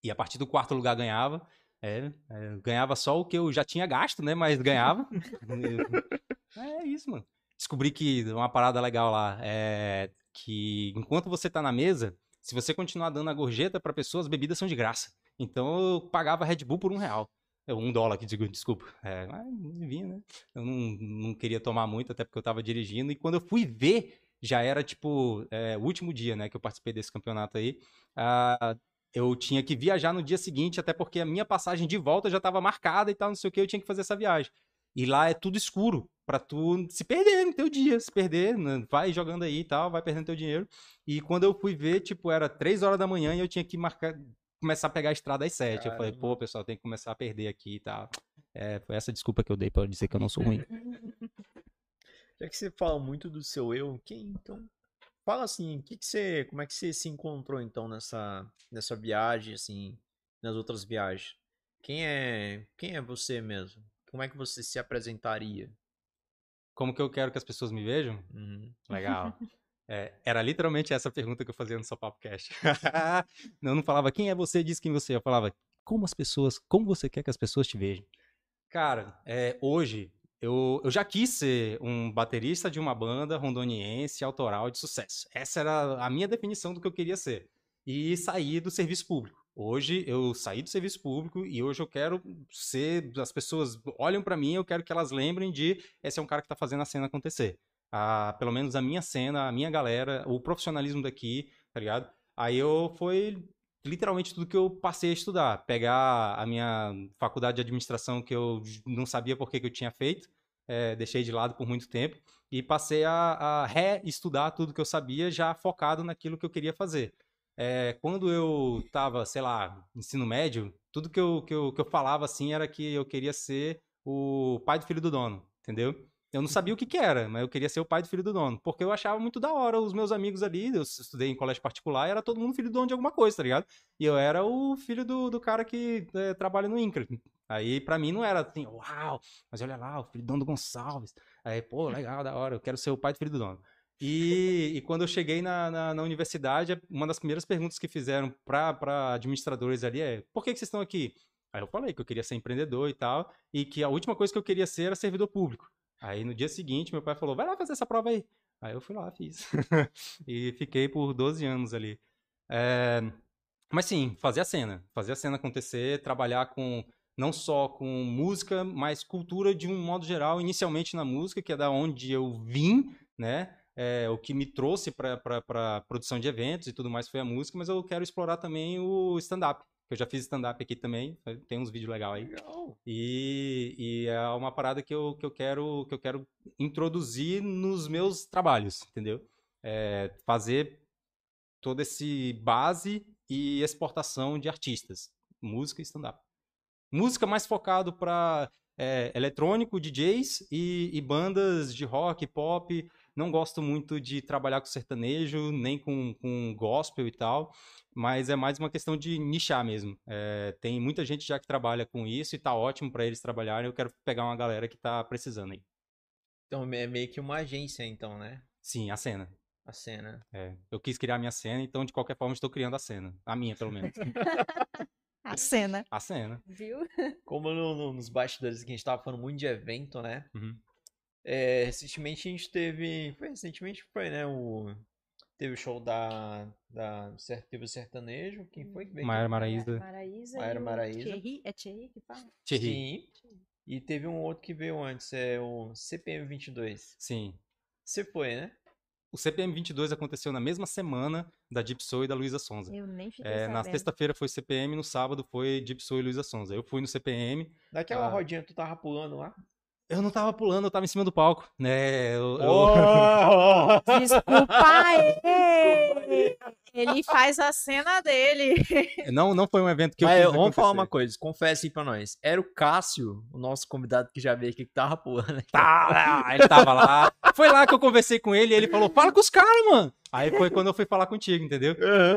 e a partir do quarto lugar ganhava. É, é, ganhava só o que eu já tinha gasto, né? Mas ganhava. [LAUGHS] é isso, mano. Descobri que uma parada legal lá é que enquanto você tá na mesa, se você continuar dando a gorjeta pra pessoa, as bebidas são de graça. Então eu pagava Red Bull por um real. É, Um dólar, que digo, desculpa. É, mas vinha, né? Eu não, não queria tomar muito, até porque eu tava dirigindo. E quando eu fui ver, já era, tipo, é, o último dia, né, que eu participei desse campeonato aí. Ah, eu tinha que viajar no dia seguinte, até porque a minha passagem de volta já estava marcada e tal, não sei o que, eu tinha que fazer essa viagem. E lá é tudo escuro, pra tu se perder no teu dia, se perder, né, vai jogando aí e tal, vai perdendo teu dinheiro. E quando eu fui ver, tipo, era três horas da manhã e eu tinha que marcar, começar a pegar a estrada às sete. Eu falei, pô, pessoal, tem que começar a perder aqui e tal. É, foi essa desculpa que eu dei pra dizer que eu não sou ruim. [LAUGHS] Já que você fala muito do seu eu, quem então? Fala assim, que que você, como é que você se encontrou então nessa nessa viagem assim, nas outras viagens? Quem é, quem é você mesmo? Como é que você se apresentaria? Como que eu quero que as pessoas me vejam? Uhum. Legal. [LAUGHS] É, era literalmente essa pergunta que eu fazia no seu papo cast. [LAUGHS] eu não falava quem é você, diz quem você é. Eu falava como as pessoas, como você quer que as pessoas te vejam. Cara, é, hoje eu, eu já quis ser um baterista de uma banda rondoniense autoral de sucesso. Essa era a minha definição do que eu queria ser. E sair do serviço público. Hoje eu saí do serviço público e hoje eu quero ser. As pessoas olham pra mim, eu quero que elas lembrem de esse é um cara que tá fazendo a cena acontecer a, pelo menos a minha cena, a minha galera, o profissionalismo daqui, tá ligado? Aí eu foi literalmente tudo que eu passei a estudar, pegar a minha faculdade de administração que eu não sabia por que eu tinha feito, eh, deixei de lado por muito tempo e passei a, a reestudar tudo que eu sabia, já focado naquilo que eu queria fazer. Eh, quando eu tava, sei lá, ensino médio, tudo que eu, que eu, que eu falava assim era que eu queria ser o pai do filho do dono, entendeu? Eu não sabia o que que era, mas eu queria ser o pai do filho do dono. Porque eu achava muito da hora os meus amigos ali. Eu estudei em colégio particular e era todo mundo filho do dono de alguma coisa, tá ligado? E eu era o filho do, do cara que eh, trabalha no INCRA. Aí pra mim não era assim, uau, mas olha lá, o filho do dono do Gonçalves. Aí, pô, legal, da hora, eu quero ser o pai do filho do dono. E, e quando eu cheguei na, na, na universidade, uma das primeiras perguntas que fizeram para administradores ali é: por que, que vocês estão aqui? Aí eu falei que eu queria ser empreendedor e tal, e que a última coisa que eu queria ser era servidor público. Aí no dia seguinte, meu pai falou: vai lá fazer essa prova aí. Aí eu fui lá, fiz. [LAUGHS] e fiquei por 12 anos ali. É, Mas sim, fazer a cena. Fazer a cena acontecer, trabalhar com não só com música, mas cultura de um modo geral, inicialmente na música, que é da onde eu vim, né? É, o que me trouxe para produção de eventos e tudo mais foi a música, mas eu quero explorar também o stand-up. que Eu já fiz stand-up aqui também, tem uns vídeos legais aí. Legal. E, e é uma parada que eu, que eu quero que eu quero introduzir nos meus trabalhos, entendeu? É, fazer todo esse base e exportação de artistas, música e stand-up. Música mais focado para eletrônico, DJs e, e bandas de rock, pop. Não gosto muito de trabalhar com sertanejo, nem com, com gospel e tal, mas é mais uma questão de nichar mesmo. É, tem muita gente já que trabalha com isso e tá ótimo para eles trabalharem. Eu quero pegar uma galera que tá precisando aí. Então é meio que uma agência então, né? Sim, a cena. A cena. É, eu quis criar a minha cena, então de qualquer forma estou criando a cena. A minha, pelo menos. [LAUGHS] A cena. A cena. Viu? Como no- no- nos bastidores que a gente tava falando muito de evento, né? Uhum. É, recentemente a gente teve. Foi recentemente foi, né? O, teve o show da. da teve o sertanejo. Quem foi que veio? Maera Maraíza. Maraíza. Maera e Maraíza. Thierry. É Thierry que fala? Thierry. Sim. E teve um outro que veio antes, é o CPM 22. Sim. Você foi, né? O CPM 22 aconteceu na mesma semana da Deep Soul e da Luísa Sonza. Eu nem fiquei É, na sabendo. sexta-feira foi CPM, no sábado foi Deep Soul e Luísa Sonza. Eu fui no CPM, Naquela Ah. rodinha tu tava pulando lá. Eu não tava pulando, eu tava em cima do palco, né? Eu, eu- Oh! [LAUGHS] Desculpa [LAUGHS] ele! Ele faz a cena dele. [LAUGHS] Não, não foi um evento que eu Mas fiz vamos falar uma coisa, confessa aí pra nós. Era o Cássio, o nosso convidado que já veio aqui, que tava pulando. Tá, ele tava lá. Foi lá que eu conversei com ele e ele falou: fala com os caras, mano. Aí foi quando eu fui falar contigo, entendeu?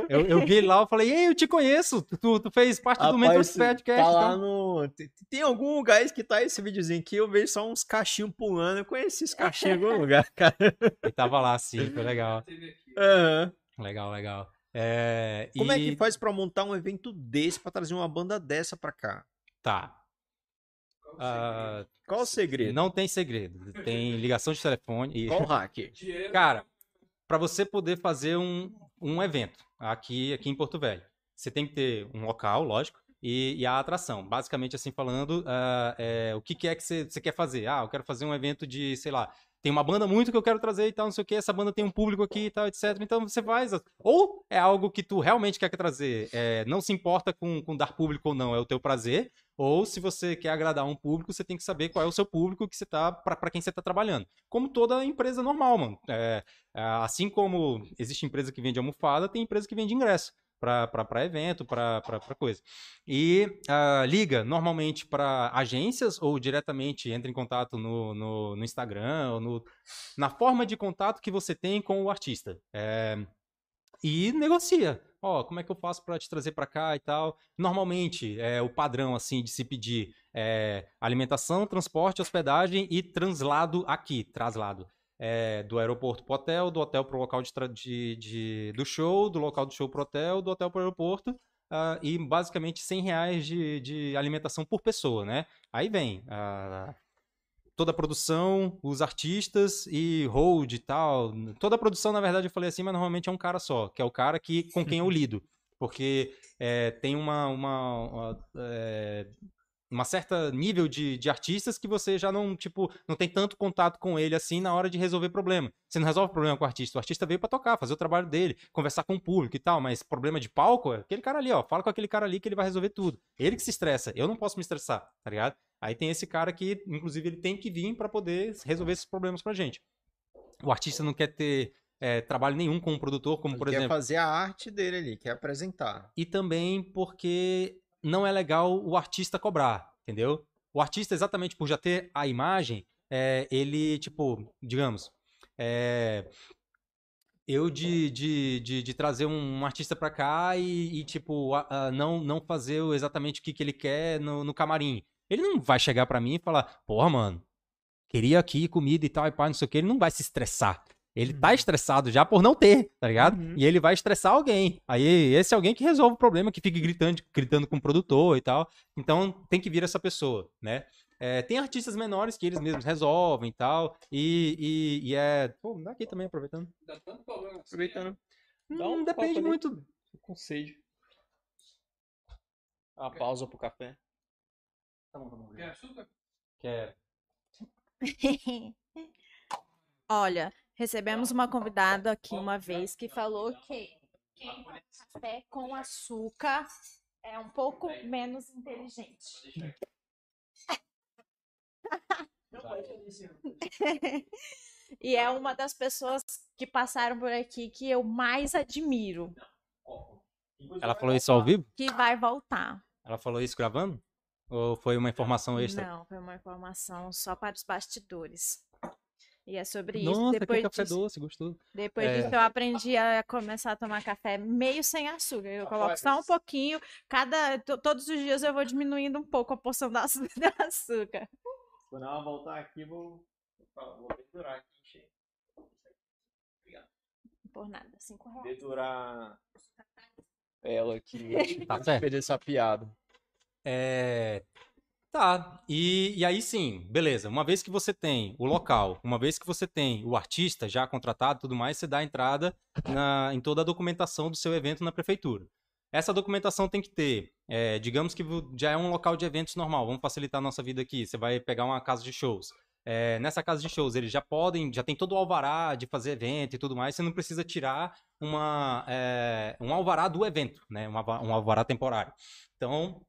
Eu, eu vi ele lá, eu falei, ei, eu te conheço. Tu, tu fez parte do Mentor Podcast. tá lá então. no... Tem, tem algum lugar que tá esse videozinho aqui, eu vejo só uns cachinhos pulando. Eu conheci esse cachinho em algum lugar, cara. Ele tava lá, sim, foi legal. Teve aqui. Legal, legal. É, Como é e- que faz pra montar um evento desse, pra trazer uma banda dessa pra cá? Tá. Qual o ah, Qual o segredo? não tem segredo. Tem ligação de telefone e. Qual o? [LAUGHS] Dinheiro. Cara, Pra você poder fazer um, um evento aqui, aqui em Porto Velho. Você tem que ter um local, lógico, e, e a atração. Basicamente, assim falando, uh, é, o que, que, é que você, você quer fazer? Ah, eu quero fazer um evento de, sei lá, tem uma banda muito que eu quero trazer e tal, não sei o que, essa banda tem um público aqui e tal, etc. Então você faz. Ou é algo que tu realmente quer trazer, é, não se importa com, com dar público ou não, é o teu prazer. Ou se você quer agradar um público, você tem que saber qual é o seu público que você tá, para quem você tá trabalhando. Como toda empresa normal, mano. É, é, assim como existe empresa que vende almofada, tem empresa que vende ingresso para evento, para coisa. E uh, liga normalmente para agências ou diretamente entra em contato no, no, no, Instagram ou no, na forma de contato que você tem com o artista. É, e negocia. Ó, oh, como é que eu faço para te trazer para cá e tal? Normalmente, é o padrão assim de se pedir é, alimentação, transporte, hospedagem e translado aqui, traslado é, do aeroporto para o hotel, do hotel para o local de, de, de, do show, do local do show para o hotel, do hotel para o aeroporto, uh, e basicamente 100 reais de, de alimentação por pessoa, né? Aí vem uh, toda a produção, os artistas e hold e tal. Toda a produção, na verdade, eu falei assim, mas normalmente é um cara só, que é o cara que, com quem eu [LAUGHS] lido. Porque é, tem uma, uma, uma é, uma certa nível de, de artistas que você já não, tipo, não tem tanto contato com ele assim na hora de resolver problema. Você não resolve problema com o artista. O artista veio para tocar, fazer o trabalho dele, conversar com o público e tal, mas problema de palco é aquele cara ali, ó. Fala com aquele cara ali que ele vai resolver tudo. Ele que se estressa. Eu não posso me estressar, tá ligado? Aí tem esse cara que, inclusive, ele tem que vir para poder resolver esses problemas pra gente. O artista não quer ter é, trabalho nenhum com o produtor, como ele por quer exemplo. Quer fazer a arte dele ali, quer apresentar. E também porque não é legal o artista cobrar, entendeu? O artista, exatamente por já ter a imagem, é, ele, tipo, digamos, é, eu de, de, de, de, trazer um artista pra cá e, e tipo, a, a, não, não fazer exatamente o que, que ele quer no, no camarim. Ele não vai chegar pra mim e falar, porra, mano, queria aqui comida e tal, e pá, não sei o que. Ele não vai se estressar. Ele tá uhum. estressado já por não ter, tá ligado? Uhum. E ele vai estressar alguém. Aí esse é alguém que resolve o problema, que fica gritando, gritando com o produtor e tal. Então tem que vir essa pessoa, né? É, tem artistas menores que eles mesmos resolvem e tal. E, e, e é. Pô, dá aqui também, aproveitando. Dá tanto problema. Assim, aproveitando. Dá um depende muito. Com sede. Uma pausa pro café. Tá bom, tá bom. Quer açúcar? Quer. [LAUGHS] Olha, Recebemos uma convidada aqui uma vez que falou que quem toma café com açúcar é um pouco menos inteligente. e é uma das pessoas que passaram por aqui que eu mais admiro. Ela falou isso ao vivo? Que vai voltar. Ela falou isso gravando? Ou foi uma informação extra? Não, foi uma informação só para os bastidores. E é sobre isso. Nossa, depois que café disso, doce, gostou. Depois é. disso eu aprendi a começar a tomar café meio sem açúcar. Eu coloco só um pouquinho, cada todos os dias eu vou diminuindo um pouco a porção da açúcar. [LAUGHS] Quando ela voltar aqui, vou vou pendurar aqui. Por nada, cinco reais. Pendurar ela aqui. tá. Perder essa piada. É, Tá, e, e aí sim, beleza. Uma vez que você tem o local, uma vez que você tem o artista já contratado e tudo mais, você dá entrada na, em toda a documentação do seu evento na prefeitura. Essa documentação tem que ter, é, digamos que já é um local de eventos normal, vamos facilitar a nossa vida aqui. Você vai pegar uma casa de shows. É, nessa casa de shows, eles já podem, já tem todo o alvará de fazer evento e tudo mais, você não precisa tirar uma, é, um alvará do evento, né? Um, um alvará temporário. Então,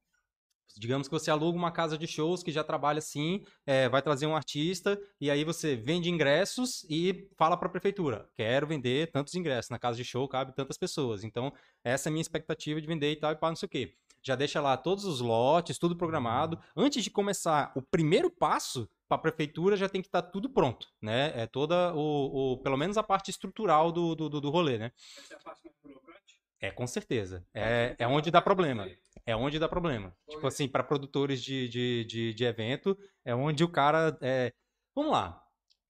Digamos que você aluga uma casa de shows que já trabalha assim, é, vai trazer um artista, e aí você vende ingressos e fala para a prefeitura: quero vender tantos ingressos. Na casa de show cabe tantas pessoas. Então, essa é a minha expectativa de vender e tal, e para não sei o quê. Já deixa lá todos os lotes, tudo programado. Antes de começar o primeiro passo, para a prefeitura já tem que estar tá tudo pronto, né? É toda o, o, pelo menos a parte estrutural do, do, do rolê, né? Essa é a parte mais burocrática? É, com certeza. É, é onde dá problema é onde dá problema. Tipo assim, para produtores de, de, de, de, evento, é onde o cara. É... Vamos lá.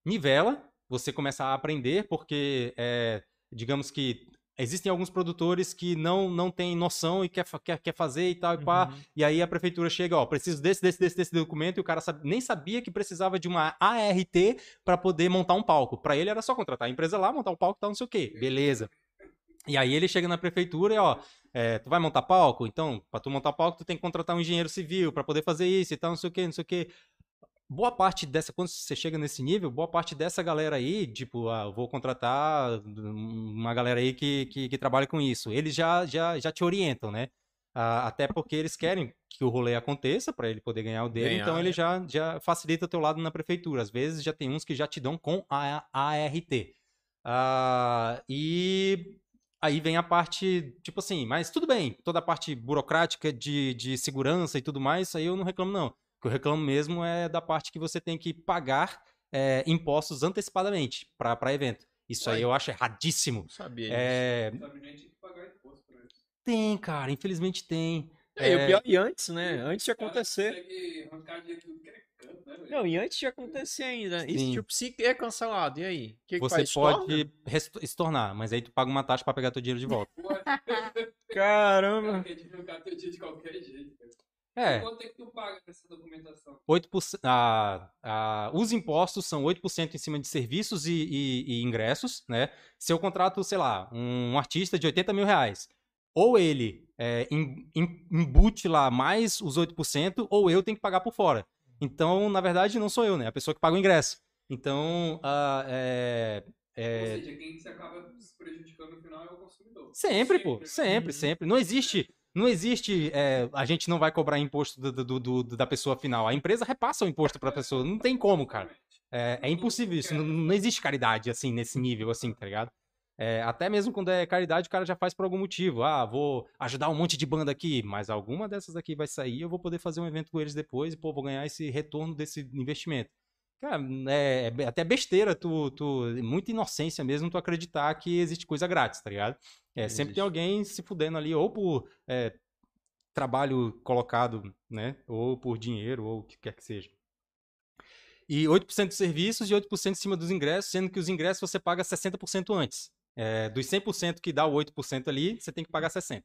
Nivela, você começa a aprender, porque, é, digamos que existem alguns produtores que não, não têm noção e quer, quer, quer fazer e tal e pá. Uhum. E aí a prefeitura chega, ó, preciso desse, desse, desse, desse documento e o cara sabe, nem sabia que precisava de uma ART para poder montar um palco. Para ele era só contratar a empresa lá, montar um palco e tal, não sei o quê. Beleza. E aí ele chega na prefeitura e, ó, é, tu vai montar palco? Então, pra tu montar palco, tu tem que contratar um engenheiro civil pra poder fazer isso e tal, não sei o que, não sei o que. Boa parte dessa, quando você chega nesse nível, boa parte dessa galera aí, tipo, ah, eu vou contratar uma galera aí que, que, que trabalha com isso. Eles já, já, já te orientam, né? Ah, até porque eles querem que o rolê aconteça para ele poder ganhar o dele, Ganhar, então ele é. já, já facilita o teu lado na prefeitura. Às vezes já tem uns que já te dão com a ART. Ah, e aí vem a parte, tipo assim, mas tudo bem, toda a parte burocrática de, de segurança e tudo mais, isso aí eu não reclamo não. O que eu reclamo mesmo é da parte que você tem que pagar é, impostos antecipadamente para evento. Isso aí eu acho erradíssimo. Não sabia disso. É, Sabe, nem tinha que pagar imposto pra isso. tem, cara, infelizmente tem. É, e o É, pior, e antes, né? Antes de acontecer. consegue arrancar dinheiro tudo que é canto, né, velho? Não, e antes de acontecer ainda. E Sim. tipo, se é cancelado, e aí? Que, que Você faz? pode Estorna? estornar, mas aí tu paga uma taxa pra pegar teu dinheiro de volta. [LAUGHS] Caramba. quer arrancar teu dia de qualquer jeito, cara. É, Quanto é que tu paga nessa documentação? 8%, ah, ah, os impostos são 8% em cima de serviços e, e- e ingressos, né? Se eu contrato, sei lá, um artista de 80 mil reais, ou ele é, em- em- embute lá mais os 8%, ou eu tenho que pagar por fora. Então, na verdade, não sou eu, né? A pessoa que paga o ingresso. Então, ah, é, é, Ou seja, quem se acaba se prejudicando no final é o consumidor. Sempre, pô. né? Sempre, Uhum. sempre. Não existe. Não existe. é, a gente não vai cobrar imposto do- do- do- do- da pessoa final. A empresa repassa o imposto pra pessoa. Não tem como, cara. É, é impossível isso. Não, não existe caridade, assim, nesse nível, assim, tá ligado? É, até mesmo quando é caridade, o cara já faz por algum motivo. Ah, vou ajudar um monte de banda aqui, mas alguma dessas aqui vai sair, eu vou poder fazer um evento com eles depois e, pô, vou ganhar esse retorno desse investimento. Cara, é, é até besteira, tu, tu, muita inocência mesmo tu acreditar que existe coisa grátis, tá ligado? É, sempre tem alguém se fudendo ali, ou por é, trabalho colocado, né? Ou por dinheiro, ou o que quer que seja. E 8% de serviços e 8% em cima dos ingressos, sendo que os ingressos você paga 60% antes. É, dos 100% que dá o 8% ali, você tem que pagar 60%.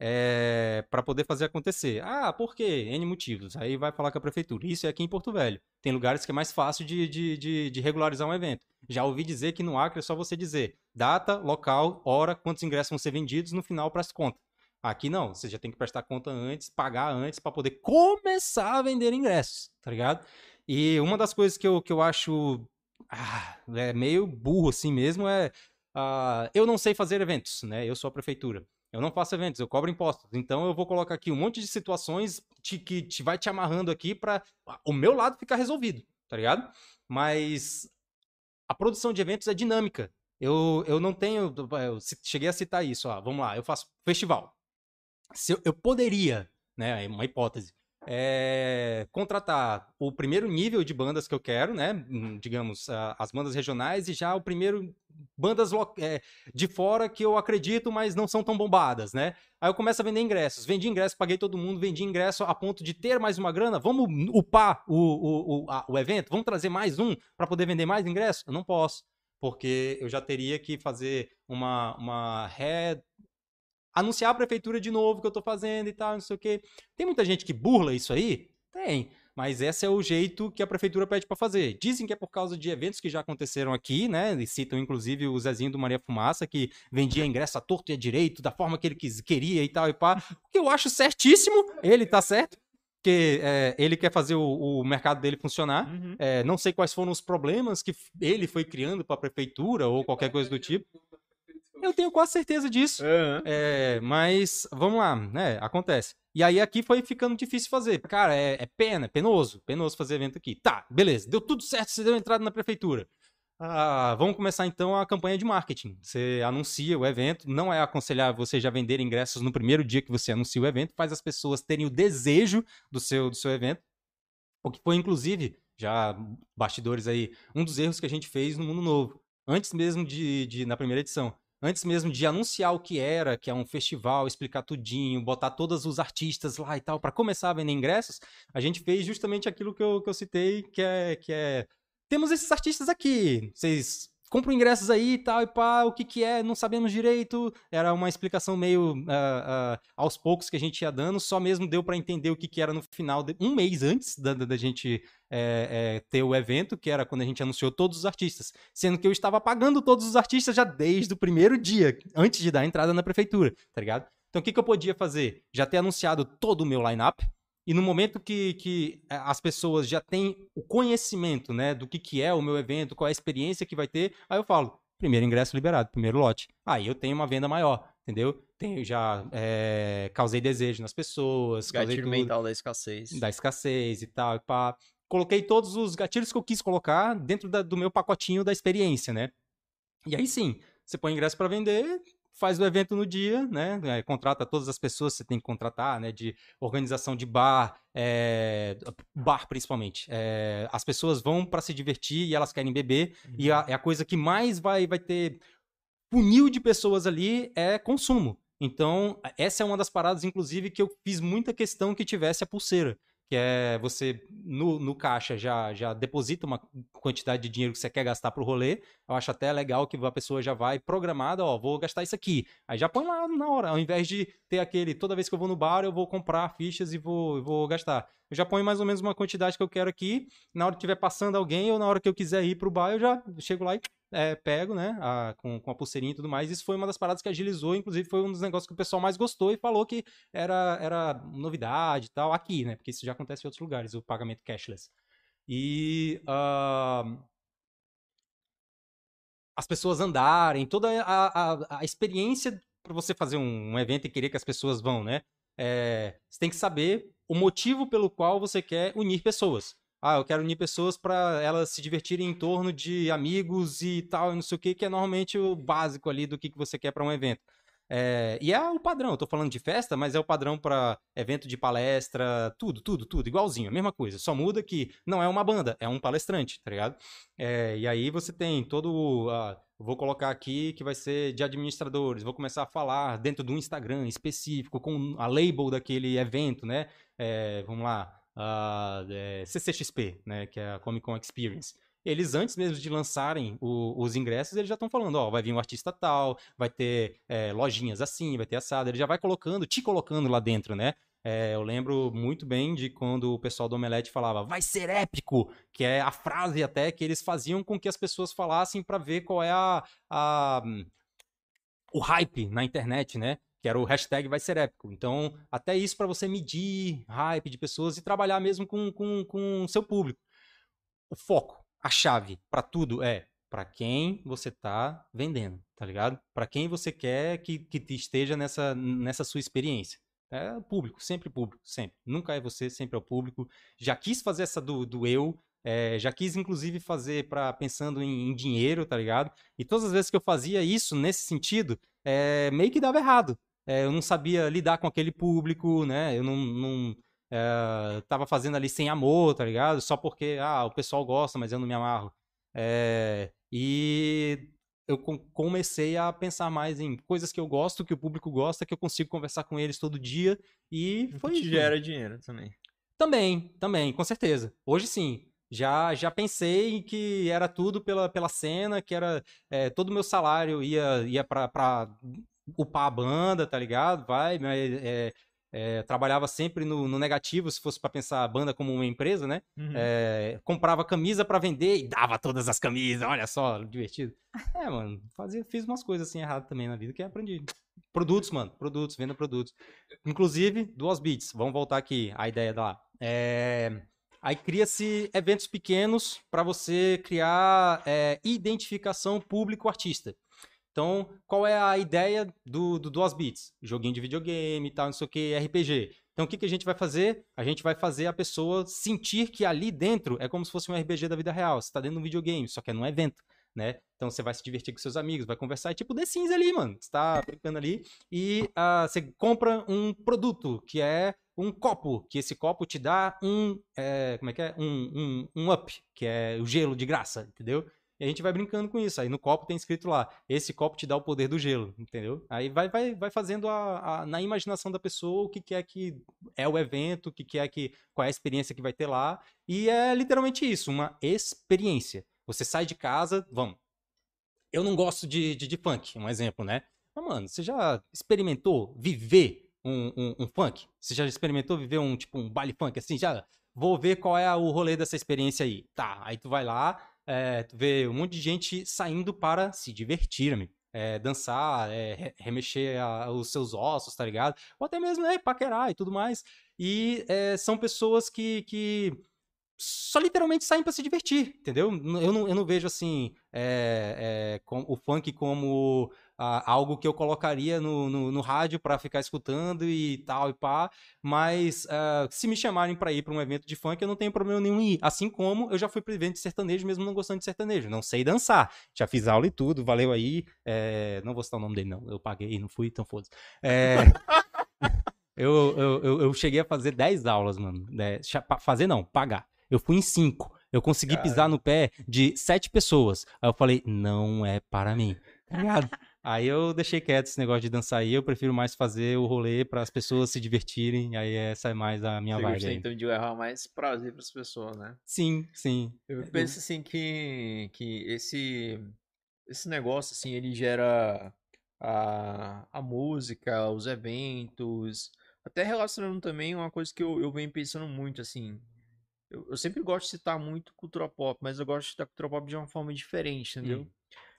É, para poder fazer acontecer. Ah, por quê? N motivos. Aí vai falar com a prefeitura. Isso é aqui em Porto Velho. Tem lugares que é mais fácil de, de, de, de regularizar um evento. Já ouvi dizer que no Acre é só você dizer data, local, hora, quantos ingressos vão ser vendidos, no final presta conta. Aqui não, você já tem que prestar conta antes, pagar antes para poder começar a vender ingressos, tá ligado? E uma das coisas que eu, que eu acho ah, é meio burro assim mesmo é ah, eu não sei fazer eventos, né? Eu sou a prefeitura. Eu não faço eventos, eu cobro impostos. Então eu vou colocar aqui um monte de situações te- que te vai te amarrando aqui para o meu lado ficar resolvido, tá ligado? Mas a produção de eventos é dinâmica. Eu, eu não tenho. Eu cheguei a citar isso. Ó, vamos lá, eu faço festival. Se eu, eu poderia, né? é Uma hipótese. É, contratar o primeiro nível de bandas que eu quero, né? hum, Digamos, as bandas regionais e já o primeiro bandas é, de fora que eu acredito, mas não são tão bombadas, né? Aí eu começo a vender ingressos. Vendi ingresso, paguei todo mundo, vendi ingresso a ponto de ter mais uma grana. Vamos upar o, o, o, a- o evento? Vamos trazer mais um para poder vender mais ingressos? Eu não posso, porque eu já teria que fazer uma, uma re... anunciar a prefeitura de novo que eu tô fazendo e tal, não sei o quê. Tem muita gente que burla isso aí? Tem. Mas esse é o jeito que a prefeitura pede para fazer. Dizem que é por causa de eventos que já aconteceram aqui, né? E citam inclusive o Zezinho do Maria Fumaça, que vendia ingresso a torto e a direito, da forma que ele quis, queria e tal e pá. O que eu acho certíssimo, ele tá certo, porque é, ele quer fazer o, o mercado dele funcionar. Uhum. É, não sei quais foram os problemas que ele foi criando para a prefeitura ou qualquer coisa do tipo. Eu tenho quase certeza disso. Aham. É, mas vamos lá, né? Acontece. E aí aqui foi ficando difícil fazer. Cara, é, é pena, é penoso, penoso fazer evento aqui. Tá, beleza, deu tudo certo, você deu entrada na prefeitura. Ah, vamos começar então a campanha de marketing. Você anuncia o evento, não é aconselhável você já vender ingressos no primeiro dia que você anuncia o evento, faz as pessoas terem o desejo do seu, do seu evento. O que foi, inclusive, já bastidores aí, um dos erros que a gente fez no Mundo Novo. Antes mesmo de, de na primeira edição antes mesmo de anunciar o que era, que é um festival, explicar tudinho, botar todos os artistas lá e tal, para começar a vender ingressos, a gente fez justamente aquilo que eu, que eu citei, que é, que é. Temos esses artistas aqui, vocês compram ingressos aí e tal, e pá, o que que é, não sabemos direito. Era uma explicação meio ah, ah, aos poucos que a gente ia dando, só mesmo deu para entender o que que era no final, de, um mês antes da, da gente é, é, ter o evento, que era quando a gente anunciou todos os artistas. Sendo que eu estava pagando todos os artistas já desde o primeiro dia, antes de dar a entrada na prefeitura, tá ligado? Então o que, que eu podia fazer? Já ter anunciado todo o meu line-up, e no momento que, que é, as pessoas já têm o conhecimento, né, do que, que é o meu evento, qual é a experiência que vai ter, aí eu falo, primeiro ingresso liberado, primeiro lote. Aí eu tenho uma venda maior, entendeu? Tenho já é, causei desejo nas pessoas, causei Gatilho tudo, mental da escassez. da escassez e tal, e pá. Coloquei todos os gatilhos que eu quis colocar dentro da- do meu pacotinho da experiência, né? E aí sim, você põe ingresso para vender, faz o evento no dia, né? É, contrata todas as pessoas que você tem que contratar, né? De organização de bar, é, bar principalmente. É, as pessoas vão para se divertir e elas querem beber, e a, é a coisa que mais vai, vai ter funil de pessoas ali é consumo. Então, essa é uma das paradas, inclusive, que eu fiz muita questão que tivesse a pulseira. Que é você, no, no caixa, já, já deposita uma quantidade de dinheiro que você quer gastar pro rolê. Eu acho até legal que a pessoa já vai programada, ó, vou gastar isso aqui. Aí já põe lá na hora, ao invés de ter aquele, toda vez que eu vou no bar, eu vou comprar fichas e vou, vou gastar. Eu já ponho mais ou menos uma quantidade que eu quero aqui. Na hora que estiver passando alguém ou na hora que eu quiser ir pro bar, eu já chego lá e é, pego, né, a- com, com a pulseirinha e tudo mais. Isso foi uma das paradas que agilizou, inclusive foi um dos negócios que o pessoal mais gostou e falou que era, era novidade e tal, aqui, né, porque isso já acontece em outros lugares, o pagamento cashless. E ah, as pessoas andarem, toda a, a, a experiência para você fazer um, um evento e querer que as pessoas vão, né? É, você tem que saber o motivo pelo qual você quer unir pessoas. Ah, eu quero unir pessoas para elas se divertirem em torno de amigos e tal, e não sei o que, que é normalmente o básico ali do que, que você quer para um evento. É, e é o padrão, tô falando de festa, mas é o padrão para evento de palestra, tudo, tudo, tudo, igualzinho, a mesma coisa. Só muda que não é uma banda, é um palestrante, tá ligado? É, e aí você tem todo. o- vou colocar aqui que vai ser de administradores, vou começar a falar dentro do Instagram específico, com a label daquele evento, né? É, vamos lá, ah, é, CCXP, né? Que é a Comic Con Experience. Eles, antes mesmo de lançarem o- os ingressos, eles já estão falando, ó, vai vir um artista tal, vai ter é, lojinhas assim, vai ter assado, ele já vai colocando, te colocando lá dentro, né? É, eu lembro muito bem de quando o pessoal do Omelete falava, vai ser épico, que é a frase até que eles faziam com que as pessoas falassem para ver qual é a, a- o hype na internet, né? Que era o hashtag vai ser épico. Então, até isso para você medir hype de pessoas e trabalhar mesmo com com, com o seu público. O foco, a chave para tudo é para quem você tá vendendo, tá ligado? Para quem você quer que, que esteja nessa, nessa sua experiência. É o público, sempre público, sempre. Nunca é você, sempre é o público. Já quis fazer essa do, do eu, é, já quis inclusive fazer para pensando em, em dinheiro, tá ligado? E todas as vezes que eu fazia isso nesse sentido, é, meio que dava errado. É, eu não sabia lidar com aquele público, né? Eu não, não é, tava fazendo ali sem amor, tá ligado? Só porque ah, o pessoal gosta, mas eu não me amarro. É, e eu com- comecei a pensar mais em coisas que eu gosto, que o público gosta, que eu consigo conversar com eles todo dia. E foi que isso. gera dinheiro também. Também, também, com certeza. Hoje sim. Já, já pensei que era tudo pela, pela cena, que era é, todo o meu salário ia, ia pra, pra upar a banda, tá ligado? Vai, mas é, é, trabalhava sempre no, no negativo, se fosse pra pensar a banda como uma empresa, né? Uhum. É, comprava camisa pra vender e dava todas as camisas, olha só, divertido. É, mano, fazia, fiz umas coisas assim erradas também na vida que aprendi. Produtos, mano, produtos, venda produtos. Inclusive, duas beats, vamos voltar aqui, a ideia da lá. É, aí cria-se eventos pequenos pra você criar identificação público-artista. Então, qual é a ideia do, do Duas Beats? Joguinho de videogame e tal, não sei o que, RPG. Então, o que, que a gente vai fazer? A gente vai fazer a pessoa sentir que ali dentro é como se fosse um RPG da vida real. Você tá dentro de um videogame, só que é num evento, né? Então, você vai se divertir com seus amigos, vai conversar. É tipo The Sims ali, mano. Você tá brincando ali e ah, você compra um produto, que é um copo, que esse copo te dá um, é, como é que é? Um, um, um up, que é o gelo de graça, entendeu? E a gente vai brincando com isso. Aí no copo tem escrito lá, esse copo te dá o poder do gelo, entendeu? Aí vai, vai, vai fazendo a, a- na imaginação da pessoa o que, que é que é o evento, o que, que é que. qual é a experiência que vai ter lá. E é literalmente isso, uma experiência. Você sai de casa, vamos. Eu não gosto de, de, de funk, um exemplo, né? Mas, mano, você já experimentou viver um, um, um funk? Você já experimentou viver um tipo um baile funk assim? Já vou ver qual é o rolê dessa experiência aí. Tá, aí tu vai lá, é, tu vê um monte de gente saindo para se divertir, amigo. É, dançar, é, re- remexer a- os seus ossos, tá ligado? Ou até mesmo é, paquerar e tudo mais. E é, são pessoas que, que só literalmente saem pra se divertir, entendeu? Eu não, eu não vejo assim é, é, com- o funk como algo que eu colocaria no, no, no rádio pra ficar escutando e tal e pá. Mas ah, se me chamarem pra ir pra um evento de funk, eu não tenho problema nenhum em ir. Assim como eu já fui pra evento de sertanejo, mesmo não gostando de sertanejo. Não sei dançar. Já fiz aula e tudo, valeu aí. É, não vou citar o nome dele, não. Eu paguei, não fui, então foda-se. É, [LAUGHS] eu, eu, eu, eu cheguei a fazer 10 aulas, mano. É, fazer não, pagar. Eu fui em 5. Eu consegui pisar no pé de 7 pessoas. Aí eu falei, não é para mim. Tá ligado? Aí eu deixei quieto esse negócio de dançar aí. Eu prefiro mais fazer o rolê para as pessoas se divertirem. Aí essa é mais a minha Você vibe. então de levar mais prazer para as pessoas, né? Sim, sim. Eu penso assim que, que esse, esse negócio assim, ele gera a, a música, os eventos, até relacionando também uma coisa que eu, eu venho pensando muito, assim. Eu, eu sempre gosto de citar muito cultura pop, mas eu gosto de citar cultura pop de uma forma diferente, entendeu?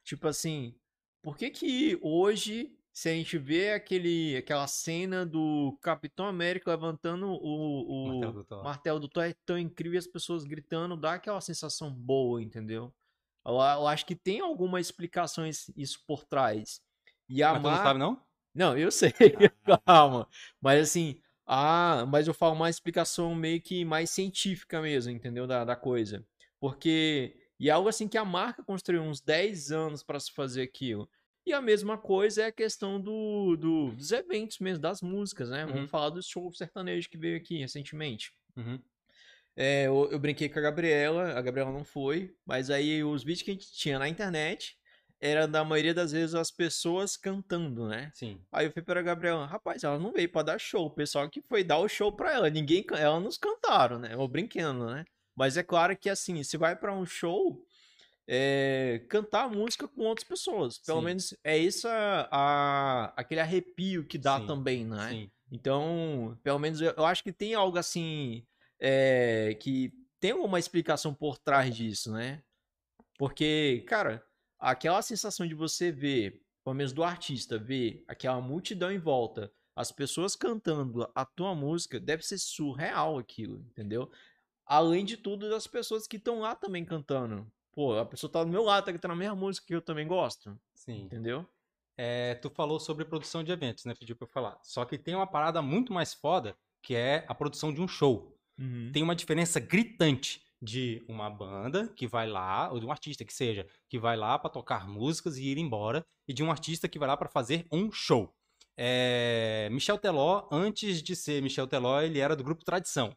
Tipo assim, por que que hoje, se a gente vê aquele, aquela cena do Capitão América levantando o, o, Martelo do Thor. martelo do Thor é tão incrível e as pessoas gritando, dá aquela sensação boa, entendeu? Eu, eu acho que tem alguma explicação is- isso por trás. E a Mas tu não mar- sabe, não? não, eu sei, [LAUGHS] [LAUGHS] calma. Mas assim, ah, mas eu falo uma explicação meio que mais científica mesmo, entendeu? Da, da coisa. Porque, e é algo assim que a marca construiu uns 10 anos para se fazer aquilo. E a mesma coisa é a questão do, do- dos eventos mesmo, das músicas, né? Uhum. Vamos falar do show sertanejo que veio aqui recentemente. Uhum. É, eu, eu brinquei com a Gabriela, a Gabriela não foi, mas aí os vídeos que a gente tinha na internet era da maioria das vezes as pessoas cantando, né? Sim. Aí eu fui pra Gabriela, rapaz, ela não veio pra dar show, o pessoal que foi dar o show pra ela, ninguém, ela nos cantaram, né? Eu brincando, né? Mas é claro que assim, se vai pra um show, é, cantar música com outras pessoas, pelo Sim. menos é isso a- aquele arrepio que dá Sim, também, né? Sim. Então, pelo menos eu, eu acho que tem algo assim é, que tem uma explicação por trás disso, né? Porque, cara, aquela sensação de você ver, pelo menos do artista, ver aquela multidão em volta, as pessoas cantando a tua música, deve ser surreal aquilo, entendeu? Além de tudo, das pessoas que estão lá também cantando. Pô, a pessoa tá do meu lado, tá cantando a mesma música que eu também gosto, Sim. entendeu? É, tu falou sobre produção de eventos, né? Pediu pra eu falar. Só que tem uma parada muito mais foda, que é a produção de um show. Tem uma diferença gritante de uma banda que vai lá, ou de um artista que seja, que vai lá pra tocar músicas e ir embora, e de um artista que vai lá pra fazer um show. É, Michel Teló, antes de ser Michel Teló, ele era do grupo Tradição.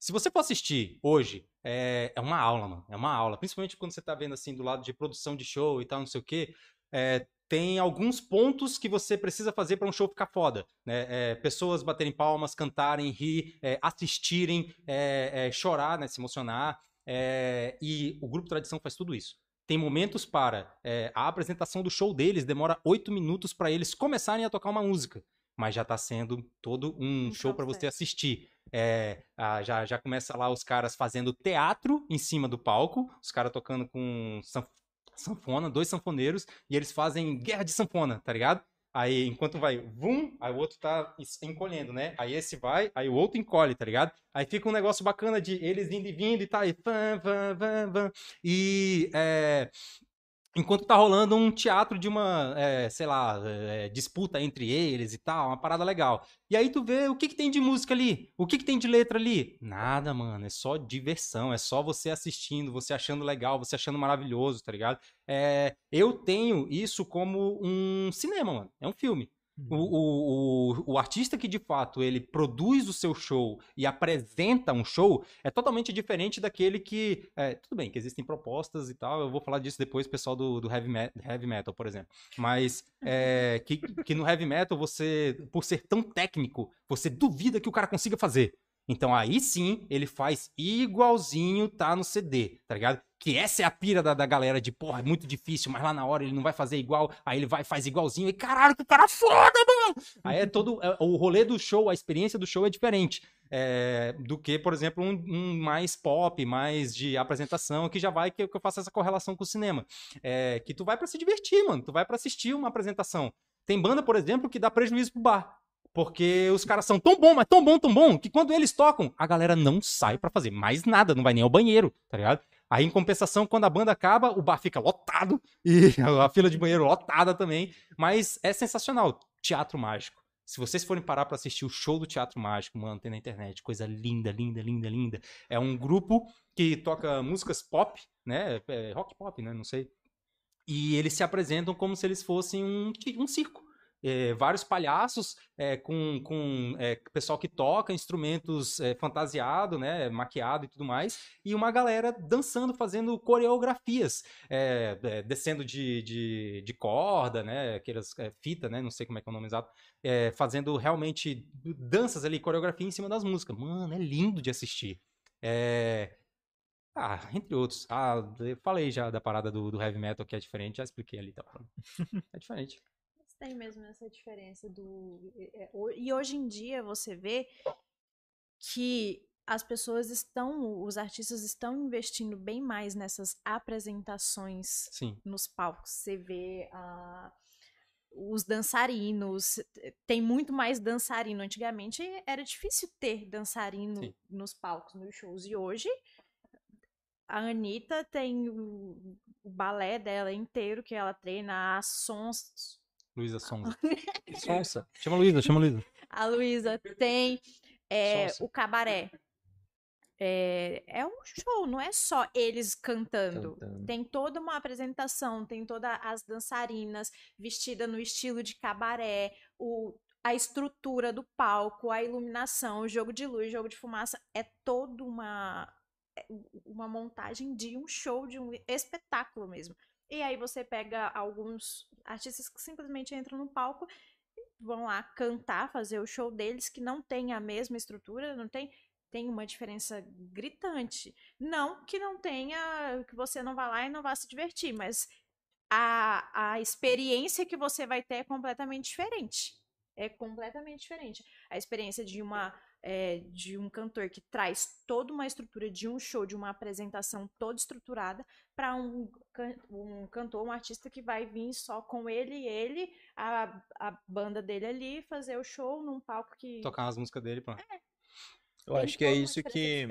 Se você for assistir hoje, é, é uma aula, mano. É uma aula. Principalmente quando você tá vendo assim do lado de produção de show e tal, não sei o quê. É, tem alguns pontos que você precisa fazer para um show ficar foda. Né? É, pessoas baterem palmas, cantarem, rir, é, assistirem, é, é, chorar, né? se emocionar. É, e o Grupo Tradição faz tudo isso. Tem momentos para. é, a apresentação do show deles demora oito minutos para eles começarem a tocar uma música. Mas já tá sendo todo um, Um show para você assistir. É, ah, já, já começa lá os caras fazendo teatro em cima do palco, os caras tocando com sanf- sanfona, dois sanfoneiros, e eles fazem guerra de sanfona, tá ligado? Aí, enquanto vai, vum, aí o outro tá encolhendo, né? Aí esse vai, aí o outro encolhe, tá ligado? Aí fica um negócio bacana de eles indo e vindo e tá aí, van, van, van, van. E é, enquanto tá rolando um teatro de uma, é, sei lá, é, disputa entre eles e tal, uma parada legal. E aí tu vê o que que tem de música ali, o que que tem de letra ali. Nada, mano, é só diversão, é só você assistindo, você achando legal, você achando maravilhoso, tá ligado? É, eu tenho isso como um cinema, mano, é um filme. O, o, o, o artista que de fato ele produz o seu show e apresenta um show é totalmente diferente daquele que. é, tudo bem, que existem propostas e tal, eu vou falar disso depois, pessoal do, do heavy, me- heavy metal, por exemplo. Mas é, que, que no heavy metal você, por ser tão técnico, você duvida que o cara consiga fazer. Então aí sim ele faz igualzinho tá no CD, tá ligado? Que essa é a pira da, da galera de, porra, é muito difícil, mas lá na hora ele não vai fazer igual, aí ele vai faz igualzinho, e caralho, que cara foda, mano! Aí é todo. é, o rolê do show, a experiência do show é diferente. é, do que, por exemplo, um, um mais pop, mais de apresentação, que já vai que, que eu faço essa correlação com o cinema. É, que tu vai pra se divertir, mano. Tu vai pra assistir uma apresentação. Tem banda, por exemplo, que dá prejuízo pro bar. Porque os caras são tão bom, mas tão bom, tão bom, que quando eles tocam, a galera não sai pra fazer mais nada, não vai nem ao banheiro, tá ligado? Aí, em compensação, quando a banda acaba, o bar fica lotado [LAUGHS] e a fila de banheiro lotada também. Mas é sensacional. Teatro mágico. Se vocês forem parar pra assistir o show do Teatro Mágico, mano, tem na internet, coisa linda, linda, linda, linda. É um grupo que toca músicas pop, né? É rock pop, né? Não sei. E eles se apresentam como se eles fossem um, um circo. É, vários palhaços é, com, com é, pessoal que toca instrumentos é, fantasiado, né, maquiado e tudo mais, e uma galera dançando, fazendo coreografias, é, é, descendo de, de, de, corda, né, aquelas fita, né, não sei como é que é o nome exato, fazendo realmente danças ali, coreografia em cima das músicas. Mano, é lindo de assistir. Ah, entre outros. Ah, falei já da parada do, do heavy metal que é diferente, já expliquei ali, tá? [LAUGHS] É diferente tem mesmo essa diferença do. É, e hoje em dia você vê que as pessoas estão, os artistas estão investindo bem mais nessas apresentações Sim. nos palcos. Você vê uh, os dançarinos, tem muito mais dançarino. Antigamente era difícil ter dançarino Sim. nos palcos, nos shows. E hoje a Anitta tem o, o balé dela inteiro que ela treina, as sons, Luísa Sonza. [LAUGHS] Sonsa. Chama Luísa, chama Luísa. A Luísa tem é, o cabaré. É, é um show, não é só eles cantando. cantando. Tem toda uma apresentação, tem todas as dançarinas vestidas no estilo de cabaré, o, a estrutura do palco, a iluminação, o jogo de luz, jogo de fumaça. É toda uma, é, uma montagem de um show, de um espetáculo mesmo. E aí você pega alguns artistas que simplesmente entram no palco vão lá cantar, fazer o show deles, que não tem a mesma estrutura, não tem tem uma diferença gritante. Não que não tenha, que você não vá lá e não vá se divertir, mas a, a experiência que você vai ter é completamente diferente. É completamente diferente. A experiência de uma é, de um cantor que traz toda uma estrutura de um show, de uma apresentação toda estruturada, para um, um cantor, um artista que vai vir só com ele e ele, a, a banda dele ali, fazer o show num palco que. Tocar as músicas dele, pô. É. Eu Tem acho que é isso que.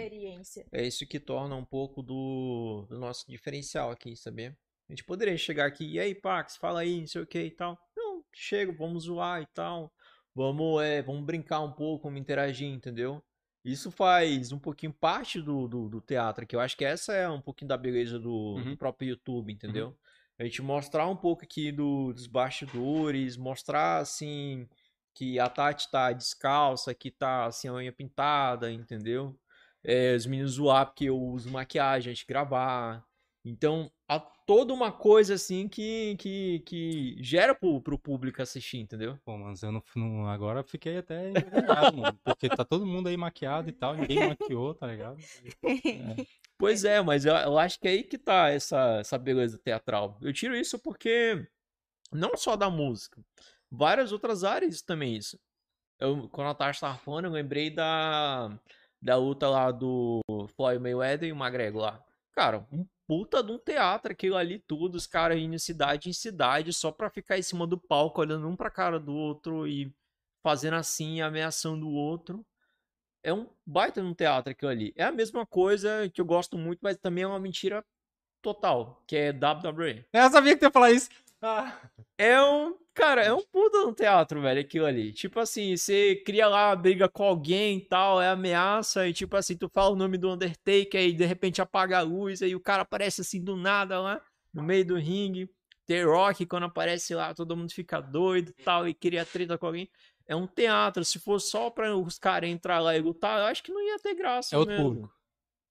É isso que torna um pouco do, do nosso diferencial aqui, sabia? A gente poderia chegar aqui, e aí, Pax, fala aí, não sei o que e tal. Não, chego, vamos zoar e tal. Vamos, é, vamos brincar um pouco, vamos interagir, entendeu? Isso faz um pouquinho parte do, do, do teatro, que eu acho que essa é um pouquinho da beleza do, uhum. do próprio YouTube, entendeu? Uhum. A gente mostrar um pouco aqui do, dos bastidores, mostrar assim que a Tati tá descalça, que tá assim, a unha pintada, entendeu? É, os meninos zoar porque eu uso maquiagem, a gente gravar. Então, toda uma coisa assim que, que, que gera pro, pro público assistir, entendeu? Pô, mas eu não, não agora fiquei até envergonhado, mano. Porque tá todo mundo aí maquiado e tal, ninguém maquiou, tá ligado? É. [LAUGHS] Pois é, mas eu, eu, acho que é aí que tá essa, essa beleza teatral. Eu tiro isso porque não só da música, várias outras áreas também isso. Eu, quando a Tasha tava falando, eu lembrei da, da luta lá do Floyd Mayweather e o McGregor lá. Cara, um puta de um teatro, aquilo ali tudo, os caras indo cidade em cidade só pra ficar em cima do palco, olhando um pra cara do outro e fazendo assim, ameaçando o outro. É um baita num teatro aquilo ali. É a mesma coisa que eu gosto muito, mas também é uma mentira total, que é WWE. Eu sabia que ia falar isso. Ah. [LAUGHS] É um. Cara, é um puta no teatro, velho, aquilo ali. Tipo assim, você cria lá uma briga com alguém e tal, é ameaça, e tipo assim, tu fala o nome do Undertaker e de repente apaga a luz, aí o cara aparece assim do nada lá, no meio do ringue. The Rock, quando aparece lá, todo mundo fica doido e tal, e cria treta com alguém. É um teatro. Se fosse só pra os caras entrar lá e lutar, eu acho que não ia ter graça. É outro mesmo. público.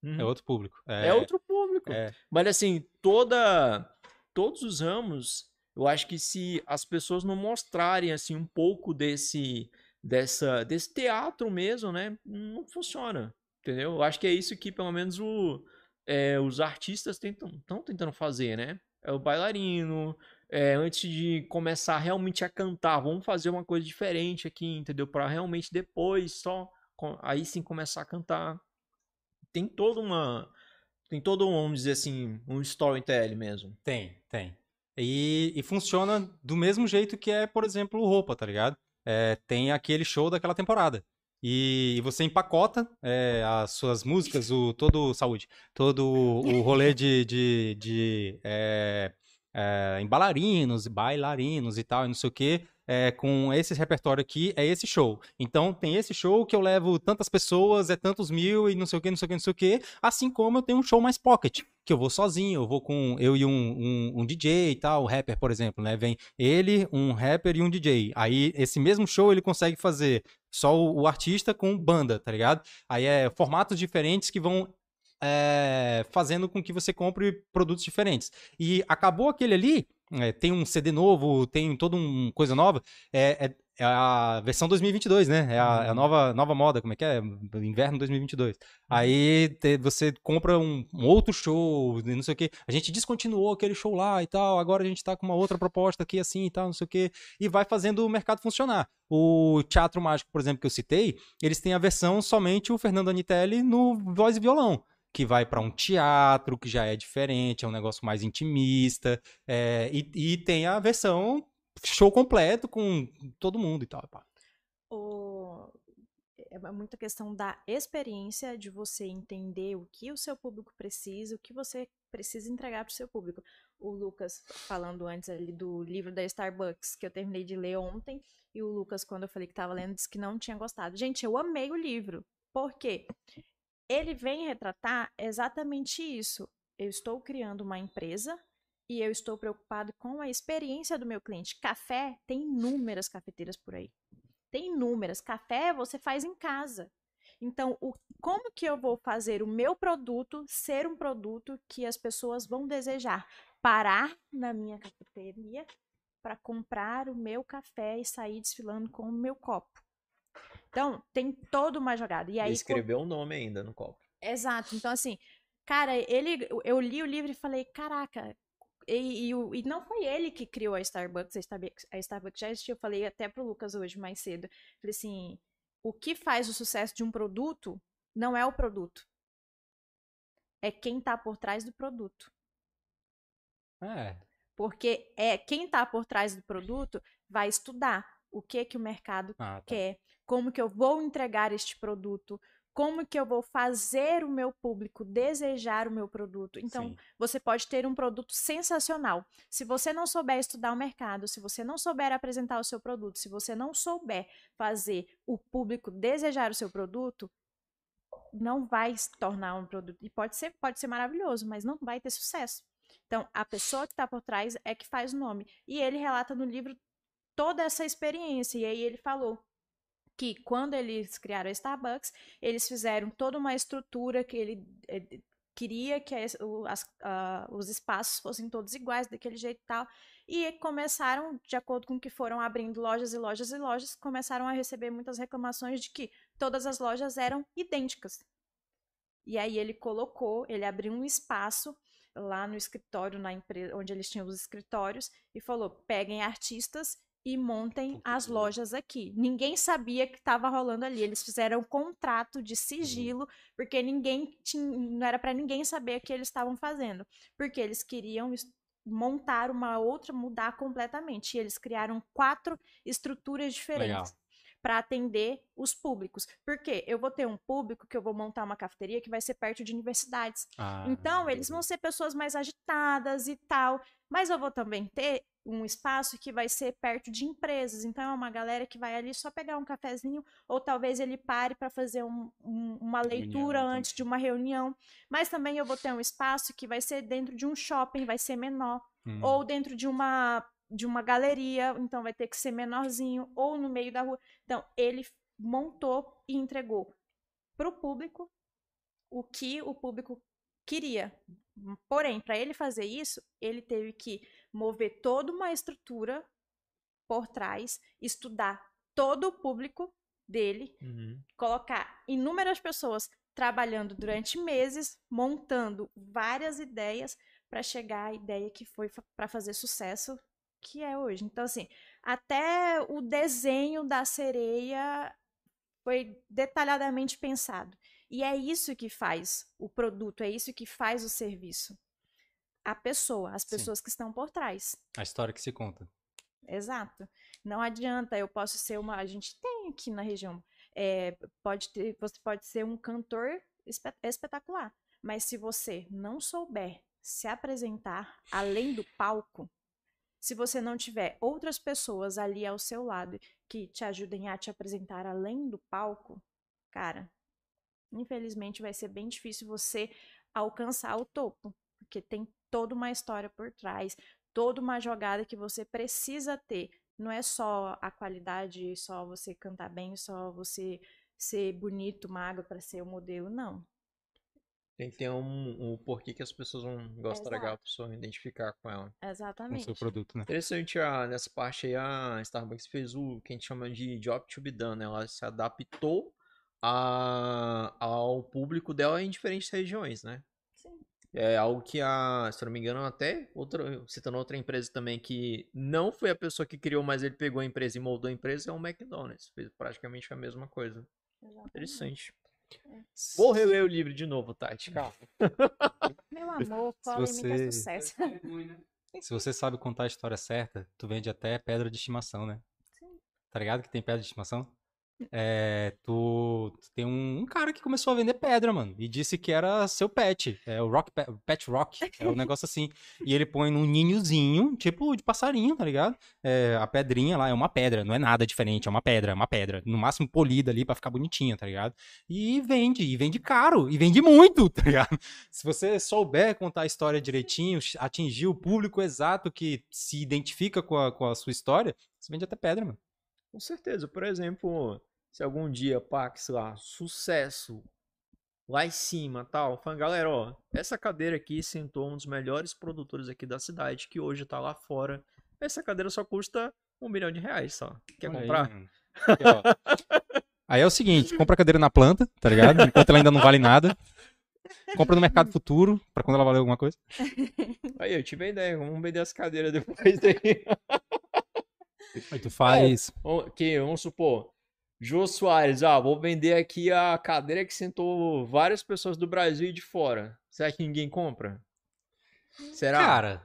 Uhum. É outro público. É... é outro público. É... Mas assim, toda. Todos os ramos eu acho que se as pessoas não mostrarem assim um pouco desse dessa desse teatro mesmo, né, não funciona, entendeu? Eu acho que é isso que pelo menos o, é, os artistas estão tentando fazer, né? É o bailarino, é, antes de começar realmente a cantar, vamos fazer uma coisa diferente aqui, entendeu? Para realmente depois só aí sim começar a cantar. Tem toda uma. Tem todo um, vamos dizer assim, um storytelling mesmo. Tem, tem. E, e funciona do mesmo jeito que é, por exemplo, roupa, tá ligado? É, tem aquele show daquela temporada. E, e você empacota é, as suas músicas, o todo. Saúde. Todo o rolê de. de, de é, é, bailarinos e tal, e não sei o quê. É, com esse repertório aqui, é esse show. Então, tem esse show que eu levo tantas pessoas, é tantos mil e não sei o que, não sei o que, não sei o que. Assim como eu tenho um show mais pocket, que eu vou sozinho, eu vou com eu e um, um, um DJ e tal, um rapper, por exemplo, né? Vem ele, um rapper e um DJ. Aí, esse mesmo show ele consegue fazer só o, o artista com banda, tá ligado? Aí é formatos diferentes que vão é, fazendo com que você compre produtos diferentes. E acabou aquele ali, é, tem um CD novo, tem toda uma coisa nova, é, é- é a versão 2022, né? É a, é a nova, nova moda, como é que é? Inverno 2022. Aí te- você compra um, um outro show, não sei o que. A gente descontinuou aquele show lá e tal, agora a gente tá com uma outra proposta aqui assim e tal, não sei o que. E vai fazendo o mercado funcionar. O Teatro Mágico, por exemplo, que eu citei, eles têm a versão somente o Fernando Anitelli no voz e violão que vai para um teatro, que já é diferente, é um negócio mais intimista, é, e, e tem a versão show completo com todo mundo e tal. o- é muita questão da experiência de você entender o que o seu público precisa, o que você precisa entregar para o seu público. O Lucas falando antes ali do livro da Starbucks que eu terminei de ler ontem, e o Lucas quando eu falei que estava lendo disse que não tinha gostado. Gente, eu amei o livro. Por quê? Ele vem retratar exatamente isso. Eu estou criando uma empresa e eu estou preocupado com a experiência do meu cliente. Café tem inúmeras cafeteiras por aí tem inúmeras. Café você faz em casa. Então, o, como que eu vou fazer o meu produto ser um produto que as pessoas vão desejar? Parar na minha cafeteria para comprar o meu café e sair desfilando com o meu copo. Então, tem toda uma jogada. E E aí, escreveu o nome ainda no copo. Exato. Então, assim, cara, ele, eu li o livro e falei, caraca. E, e, e não foi ele que criou a Starbucks, a Starbucks, a Starbucks já existia. Eu falei até pro Lucas hoje, mais cedo. Falei assim: o que faz o sucesso de um produto não é o produto. É quem tá por trás do produto. É, Porque é quem tá por trás do produto vai estudar o que que o mercado ah, tá. quer, como que eu vou entregar este produto, como que eu vou fazer o meu público desejar o meu produto. Então, Sim. você pode ter um produto sensacional. Se você não souber estudar o mercado, se você não souber apresentar o seu produto, se você não souber fazer o público desejar o seu produto, não vai se tornar um produto. E pode ser, pode ser maravilhoso, mas não vai ter sucesso. Então, a pessoa que está por trás é que faz o nome. E ele relata no livro toda essa experiência. E aí ele falou que quando eles criaram a Starbucks, eles fizeram toda uma estrutura que ele eh, queria que as- ah, os espaços fossem todos iguais, daquele jeito e tal. E começaram, de acordo com que foram abrindo lojas e lojas e lojas, começaram a receber muitas reclamações de que todas as lojas eram idênticas. E aí ele colocou, ele abriu um espaço lá no escritório, na empresa, onde eles tinham os escritórios, e falou: peguem artistas e montem as lojas aqui. Ninguém sabia que estava rolando ali. Eles fizeram um contrato de sigilo, porque ninguém tinha, não era para ninguém saber o que eles estavam fazendo, porque eles queriam montar uma outra, mudar completamente. E eles criaram quatro estruturas diferentes para atender os públicos. Por quê? Eu vou ter um público que eu vou montar uma cafeteria que vai ser perto de universidades. Ah, Então, eles vão ser pessoas mais agitadas e tal. Mas eu vou também ter um espaço que vai ser perto de empresas. Então, é uma galera que vai ali só pegar um cafezinho, ou talvez ele pare para fazer um- um- uma leitura Reunião antes de uma reunião. Mas também eu vou ter um espaço que vai ser dentro de um shopping, vai ser menor hum, ou dentro de uma de uma galeria, então vai ter que ser menorzinho, ou no meio da rua. Então, ele montou e entregou para o público o que o público queria. Porém, para ele fazer isso, ele teve que mover toda uma estrutura por trás, estudar todo o público dele, Uhum. colocar inúmeras pessoas trabalhando durante meses, montando várias ideias para chegar à ideia que foi para fazer sucesso, que é hoje. Então, assim, até o desenho da sereia foi detalhadamente pensado. E é isso que faz o produto, é isso que faz o serviço. A pessoa, as Sim. pessoas que estão por trás. A história que se conta. Exato. Não adianta, eu posso ser uma. A gente tem aqui na região. é, pode ter, você pode ser um cantor espe- espetacular. Mas se você não souber se apresentar além do palco, se você não tiver outras pessoas ali ao seu lado que te ajudem a te apresentar além do palco, cara, infelizmente vai ser bem difícil você alcançar o topo, porque tem toda uma história por trás, toda uma jogada que você precisa ter. Não é só a qualidade, só você cantar bem, só você ser bonito, magro para ser o modelo, não. Tem que ter um, um porquê que as pessoas vão gostar legal, a Exato. pessoa identificar com ela. Com o Exatamente. seu produto, né? Interessante a, nessa parte aí, a Starbucks fez o que a gente chama de job to be done, né? Ela se adaptou a, ao público dela em diferentes regiões, né? Sim. É algo que a, se eu não me engano, até outra, citando outra empresa também que não foi a pessoa que criou, mas ele pegou a empresa e moldou a empresa, é o McDonald's. Fez praticamente a mesma coisa. Exatamente. Interessante. Vou reler o livro de novo, Tati. Calma. [LAUGHS] Meu amor, Se polêmica é você- sucesso. É né? [LAUGHS] Se você sabe contar a história certa, tu vende até pedra de estimação, né? Sim. Tá ligado que tem pedra de estimação? É, tu, tu tem um, um cara que começou a vender pedra, mano, e disse que era seu pet, é o rock, pe- pet rock, é um negócio assim. E ele põe num ninhozinho, tipo de passarinho, tá ligado? É, a pedrinha lá é uma pedra, não é nada diferente, é uma pedra, é uma pedra, no máximo polida ali pra ficar bonitinha, tá ligado? E vende, e vende caro, e vende muito, [LAUGHS] tá ligado? Se você souber contar a história direitinho, atingir o público exato que se identifica com a, com a sua história, você vende até pedra, mano. Com certeza. Por exemplo, se algum dia, Pax lá, sucesso lá em cima, tal, falando, galera, ó, essa cadeira aqui sentou um dos melhores produtores aqui da cidade, que hoje tá lá fora. Essa cadeira só custa um milhão de reais só. Quer Olha aí, comprar? Aqui, ó. [LAUGHS] Aí é o seguinte, compra a cadeira na planta, tá ligado? Enquanto ela ainda não vale nada. Compra no mercado futuro, pra quando ela valer alguma coisa. [LAUGHS] Aí, eu tive a ideia, vamos vender as cadeiras depois daí. Aí tu faz. Vamos- que, vamos supor, Jô Soares, ah, vou vender aqui a cadeira que sentou várias pessoas do Brasil e de fora. Será que ninguém compra? Será? Cara,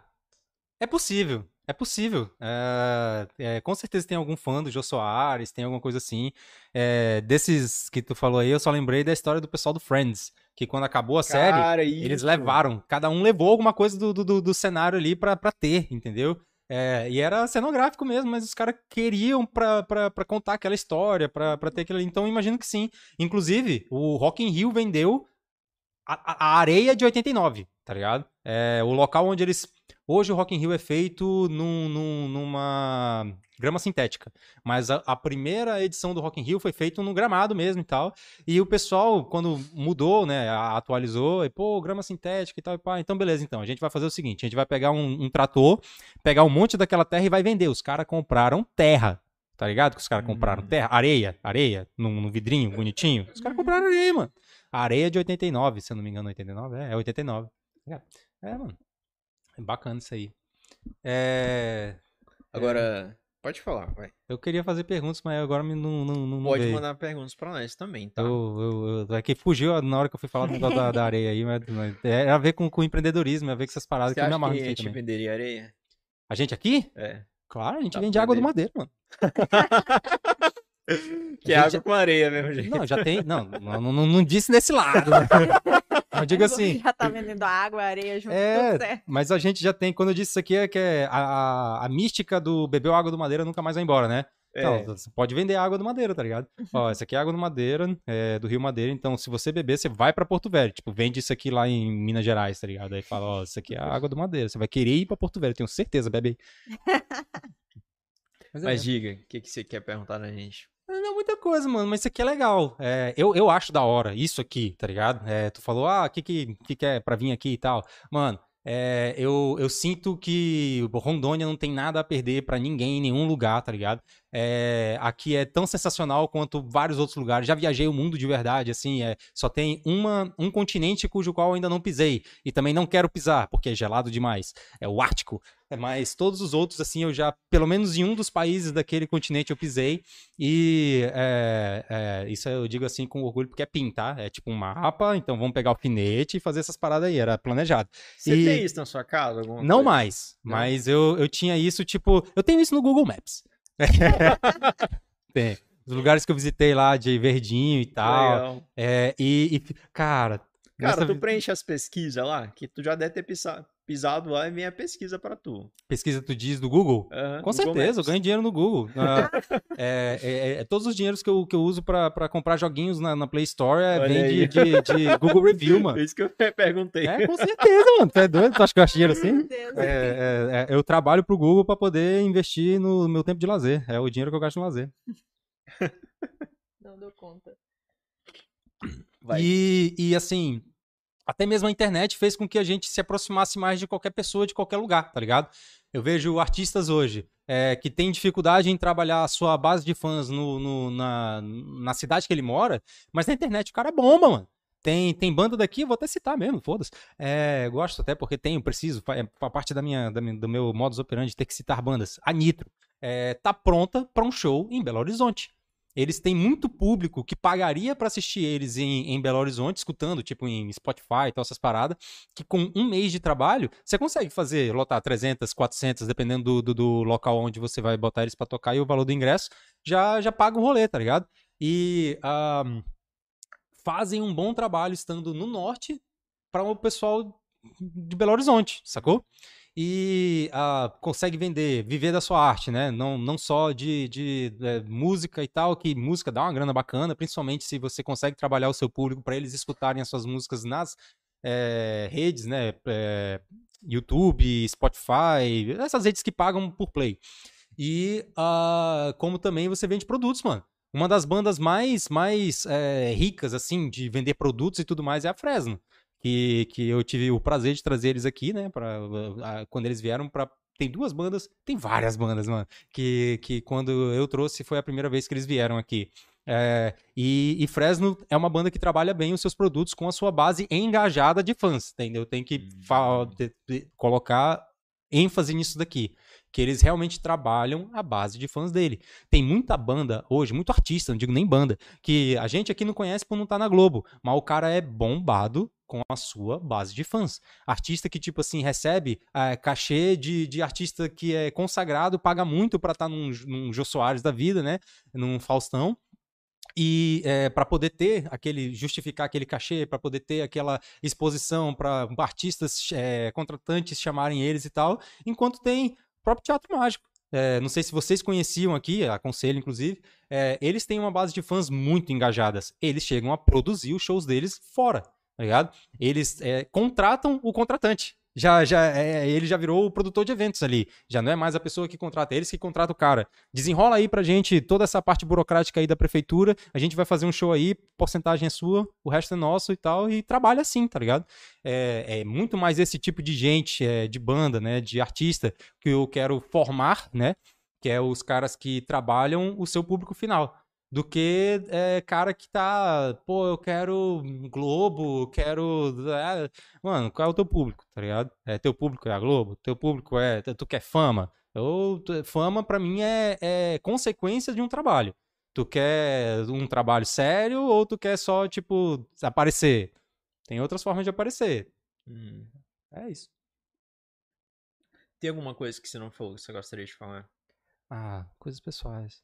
é possível. É possível. É, é, com certeza tem algum fã do Jô Soares, tem alguma coisa assim. É, desses que tu falou aí, eu só lembrei da história do pessoal do Friends. Que quando acabou a série, Cara, Eles isso. levaram, cada um levou alguma coisa do, do, do- do cenário ali pra, pra ter, entendeu? É, e era cenográfico mesmo, mas os caras queriam pra, pra, pra contar aquela história, pra, pra ter aquilo. Então, imagino que sim. Inclusive, o Rock in Rio vendeu a, a- a areia de 89, tá ligado? É, o local onde eles. Hoje o Rock in Rio é feito num- num- numa grama sintética. Mas a, a primeira edição do Rock in Rio foi feito no gramado mesmo e tal. E o pessoal, quando mudou, né, atualizou, e, pô, grama sintética e tal, e pá, então beleza, então, a gente vai fazer o seguinte, a gente vai pegar um, um trator, pegar um monte daquela terra e vai vender. Os caras compraram terra, tá ligado? Que os caras compraram Hum. terra, areia, areia, num, num vidrinho bonitinho. Os caras compraram areia, mano. Areia de 89, se eu não me engano, 89, é, é 89. tá? É, mano. É bacana isso aí. É, Agora, pode falar, vai. eu queria fazer perguntas, mas agora não, não, não, Pode veio. mandar perguntas pra nós também, tá? Eu, eu, eu- é que fugiu na hora que eu fui falar negócio da, da areia aí, mas, mas é a ver com, com empreendedorismo, é a ver com essas paradas Você que eu me amarro que a gente também. venderia areia? A gente aqui? É. Claro, a gente Dá vende água do madeiro, mano. [LAUGHS] Que é água com areia mesmo, gente. Não, já tem. Não, não, não, não disse desse lado. Né? Eu digo assim. Já tá vendendo água, areia junto, É, tudo certo. mas a gente já tem. Quando eu disse isso aqui, é que é a, a, a mística do bebeu água do madeira nunca mais vai embora, né? Então, É. você pode vender água do Madeira, tá ligado? Ó, essa aqui é água do Madeira, é, do Rio Madeira. Então, se você beber, você vai pra Porto Velho. Tipo, vende isso aqui lá em Minas Gerais, tá ligado? Aí fala, ó, isso aqui é a água do Madeira. Você vai querer ir pra Porto Velho, tenho certeza, bebe aí. [LAUGHS] Mas, é, Mas diga, o que, que você quer perguntar na gente? Não, muita coisa, mano, mas isso aqui é legal. É, eu, eu acho da hora, isso aqui, tá ligado? É, tu falou, ah, o que, que, que que é pra vir aqui e tal. Mano, é, eu, eu sinto que Rondônia não tem nada a perder pra ninguém em nenhum lugar, tá ligado? É, aqui é tão sensacional quanto vários outros lugares. Já viajei o mundo de verdade, assim, é, só tem uma, um continente cujo qual eu ainda não pisei. E também não quero pisar, porque é gelado demais. É o Ártico. É, mas todos os outros, assim, eu já, pelo menos em um dos países daquele continente eu pisei. E é, é, isso eu digo assim com orgulho, porque é PIN, tá? É tipo um mapa, então vamos pegar o alfinete e fazer essas paradas aí. Era planejado. Você E- tem isso na sua casa? Não coisa? mais, Não? mas eu, eu tinha isso, tipo, eu tenho isso no Google Maps. [LAUGHS] Tem. Os lugares que eu visitei lá de verdinho e tal. É, e, e, cara. Cara, nessa tu preenche as pesquisas lá, que tu já deve ter pisa- pisado lá e vem a pesquisa pra tu. pesquisa tu diz do Google? Aham, Com Google certeza, eu Maps. ganho dinheiro no Google. [LAUGHS] Ah, é, é- é todos os dinheiros que eu, que eu uso pra, pra comprar joguinhos na, na Play Store é, vem de, de, de Google Review, mano. [LAUGHS] Isso que eu perguntei. É, com certeza, mano. Tu é doido? Tu acha que eu acho dinheiro assim? É, é, é, eu trabalho pro Google pra poder investir no meu tempo de lazer. É o dinheiro que eu gasto no lazer. Não dou conta. Vai. E, e assim, até mesmo a internet fez com que a gente se aproximasse mais de qualquer pessoa, de qualquer lugar, tá ligado? Eu vejo artistas hoje é, que têm dificuldade em trabalhar a sua base de fãs no, no- na, na cidade que ele mora, mas na internet o cara bomba, mano. Tem, tem banda daqui, vou até citar mesmo, foda-se. É, gosto até porque tenho, preciso, é parte da minha, da minha- do meu modus operandi ter que citar bandas. A Nitro é, tá pronta pra um show em Belo Horizonte. Eles têm muito público que pagaria pra assistir eles em, em Belo Horizonte, escutando, tipo em Spotify e tal, essas paradas, que com um mês de trabalho, você consegue fazer, lotar 300, 400, dependendo do, do, do local onde você vai botar eles pra tocar, e o valor do ingresso já, já paga o rolê, tá ligado? E ah, fazem um bom trabalho estando no norte para o pessoal de Belo Horizonte, sacou? E ah, consegue vender, viver da sua arte, né? Não, não só de, de é, música e tal, que música dá uma grana bacana, principalmente se você consegue trabalhar o seu público para eles escutarem as suas músicas nas é, redes, né? É, YouTube, Spotify, essas redes que pagam por play. E ah, como também você vende produtos, mano. Uma das bandas mais, mais é, ricas, assim, de vender produtos e tudo mais é a Fresno. Que, que eu tive o prazer de trazer eles aqui, né? Pra, ah, quando eles vieram pra. Tem duas bandas, tem várias bandas, mano. Que, que quando eu trouxe foi a primeira vez que eles vieram aqui. É, e, e Fresno é uma banda que trabalha bem os seus produtos com a sua base engajada de fãs, entendeu? Tem que de- de- colocar ênfase nisso daqui. Que eles realmente trabalham a base de fãs dele. Tem muita banda hoje, muito artista, não digo nem banda, que a gente aqui não conhece por não estar na Globo, mas o cara é bombado com a sua base de fãs. Artista que, tipo assim, recebe eh, cachê de, de artista que é consagrado, paga muito pra estar num, num Jô Soares da vida, né? Num Faustão. E para poder ter aquele, justificar aquele cachê, para poder ter aquela exposição para artistas eh, contratantes chamarem eles e tal, enquanto tem próprio Teatro Mágico. É, não sei se vocês conheciam aqui, aconselho inclusive, é, eles têm uma base de fãs muito engajadas. Eles chegam a produzir os shows deles fora, tá ligado? Eles é, contratam o contratante. Já, já, é, ele já virou o produtor de eventos ali. Já não é mais a pessoa que contrata, é eles que contratam o cara. Desenrola aí pra gente toda essa parte burocrática aí da prefeitura. A gente vai fazer um show aí, porcentagem é sua, o resto é nosso e tal. E trabalha assim, tá ligado? É, é muito mais esse tipo de gente, é, de banda, né? De artista, que eu quero formar, né? Que é os caras que trabalham o seu público final do que é, cara que tá, pô, eu quero Globo, quero. é, mano, qual é o teu público, tá ligado? É, teu público é a Globo, teu público é. Tu quer fama? Eu, fama, pra mim, é, é consequência de um trabalho. Tu quer um trabalho sério ou tu quer só, tipo, aparecer? Tem outras formas de aparecer. Hum. É isso. Tem alguma coisa que você não falou que você gostaria de falar? Ah, coisas pessoais.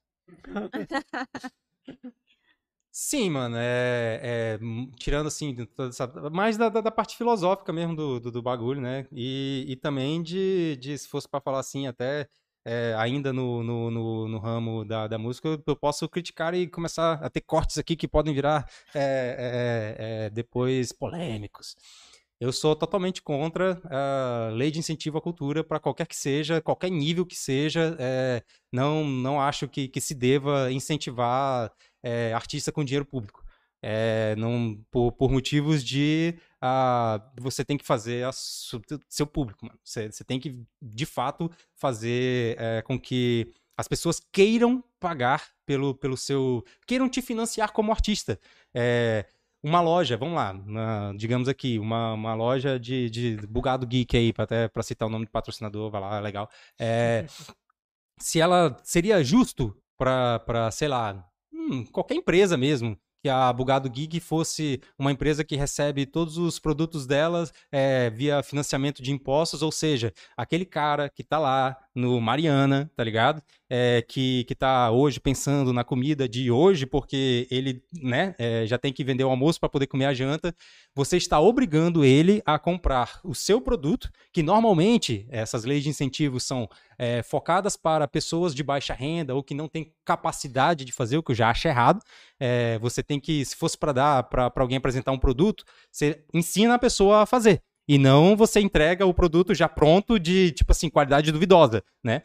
Sim, mano, é, é, hum, tirando assim, toda essa- mais da, da, da parte filosófica mesmo do, do, do bagulho, né? E, e também de, de, se fosse pra falar assim, até é, ainda no, no, no, no ramo da, da música, eu, eu posso criticar e começar a ter cortes aqui que podem virar é, é, é, depois polêmicos. Eu sou totalmente contra a lei de incentivo à cultura para qualquer que seja, qualquer nível que seja. é, não, não acho que, que se deva incentivar é, artista com dinheiro público. É, não, por, por motivos de ah, você tem que fazer a seu público, mano. Você, você tem que, de fato, fazer é, com que as pessoas queiram pagar pelo, pelo seu. queiram te financiar como artista. É, uma loja, vamos lá, digamos aqui, uma, uma loja de, de bugado geek aí, pra até para citar o nome do patrocinador, vai lá, é legal. É, se ela seria justo para, sei lá, hum, qualquer empresa mesmo, que a Bugado Geek fosse uma empresa que recebe todos os produtos delas é, via financiamento de impostos, ou seja, aquele cara que tá lá no Mariana, tá ligado? É, que, que tá hoje pensando na comida de hoje, porque ele né, é, já tem que vender o almoço para poder comer a janta, você está obrigando ele a comprar o seu produto, que normalmente essas leis de incentivos são é, focadas para pessoas de baixa renda ou que não têm capacidade de fazer, o que eu já acho errado. É, você tem que, se fosse para dar para alguém apresentar um produto, você ensina a pessoa a fazer. E não você entrega o produto já pronto de, tipo assim, qualidade duvidosa, né?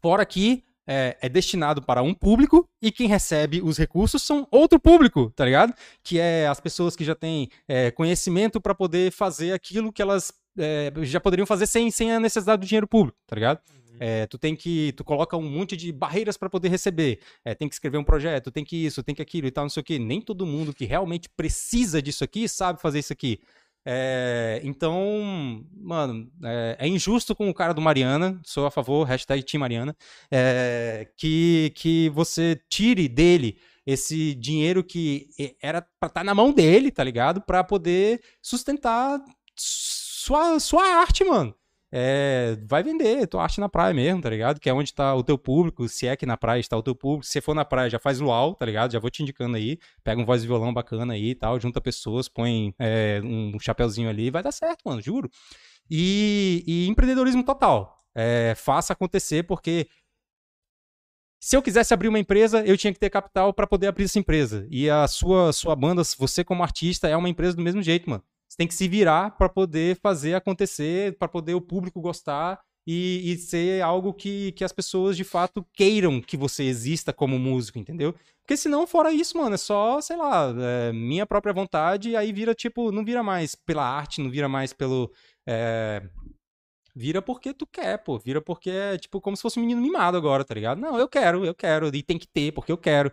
Fora que é, é destinado para um público e quem recebe os recursos são outro público, tá ligado? Que é as pessoas que já têm é, conhecimento para poder fazer aquilo que elas é, já poderiam fazer sem, sem a necessidade do dinheiro público, tá ligado? É, tu tem que. Tu coloca um monte de barreiras para poder receber. É, tem que escrever um projeto, tem que isso, tem que aquilo e tal, não sei o quê. Nem todo mundo que realmente precisa disso aqui sabe fazer isso aqui. É, então, mano, é, é injusto com o cara do Mariana, sou a favor, hashtag Team Mariana, é, que, que você tire dele esse dinheiro que era pra estar na mão dele, tá ligado? Pra poder sustentar sua, sua arte, mano. É, vai vender tua arte na praia mesmo, tá ligado? Que é onde tá o teu público, se é que na praia está o teu público. Se você for na praia, já faz luau, tá ligado? Já vou te indicando aí. Pega um voz e violão bacana aí e tal, junta pessoas, põe é, um chapeuzinho ali, vai dar certo, mano, juro. E, e empreendedorismo total. É, faça acontecer, porque se eu quisesse abrir uma empresa, eu tinha que ter capital para poder abrir essa empresa. E a sua, sua banda, você como artista, é uma empresa do mesmo jeito, mano. Você tem que se virar para poder fazer acontecer, para poder o público gostar e, e ser algo que, que as pessoas de fato queiram que você exista como músico, entendeu? Porque senão, fora isso, mano, é só, sei lá, é, minha própria vontade, aí vira tipo, não vira mais pela arte, não vira mais pelo. é, Vira porque tu quer, pô. Vira porque é tipo como se fosse um menino mimado agora, tá ligado? Não, eu quero, eu quero. E tem que ter, porque eu quero.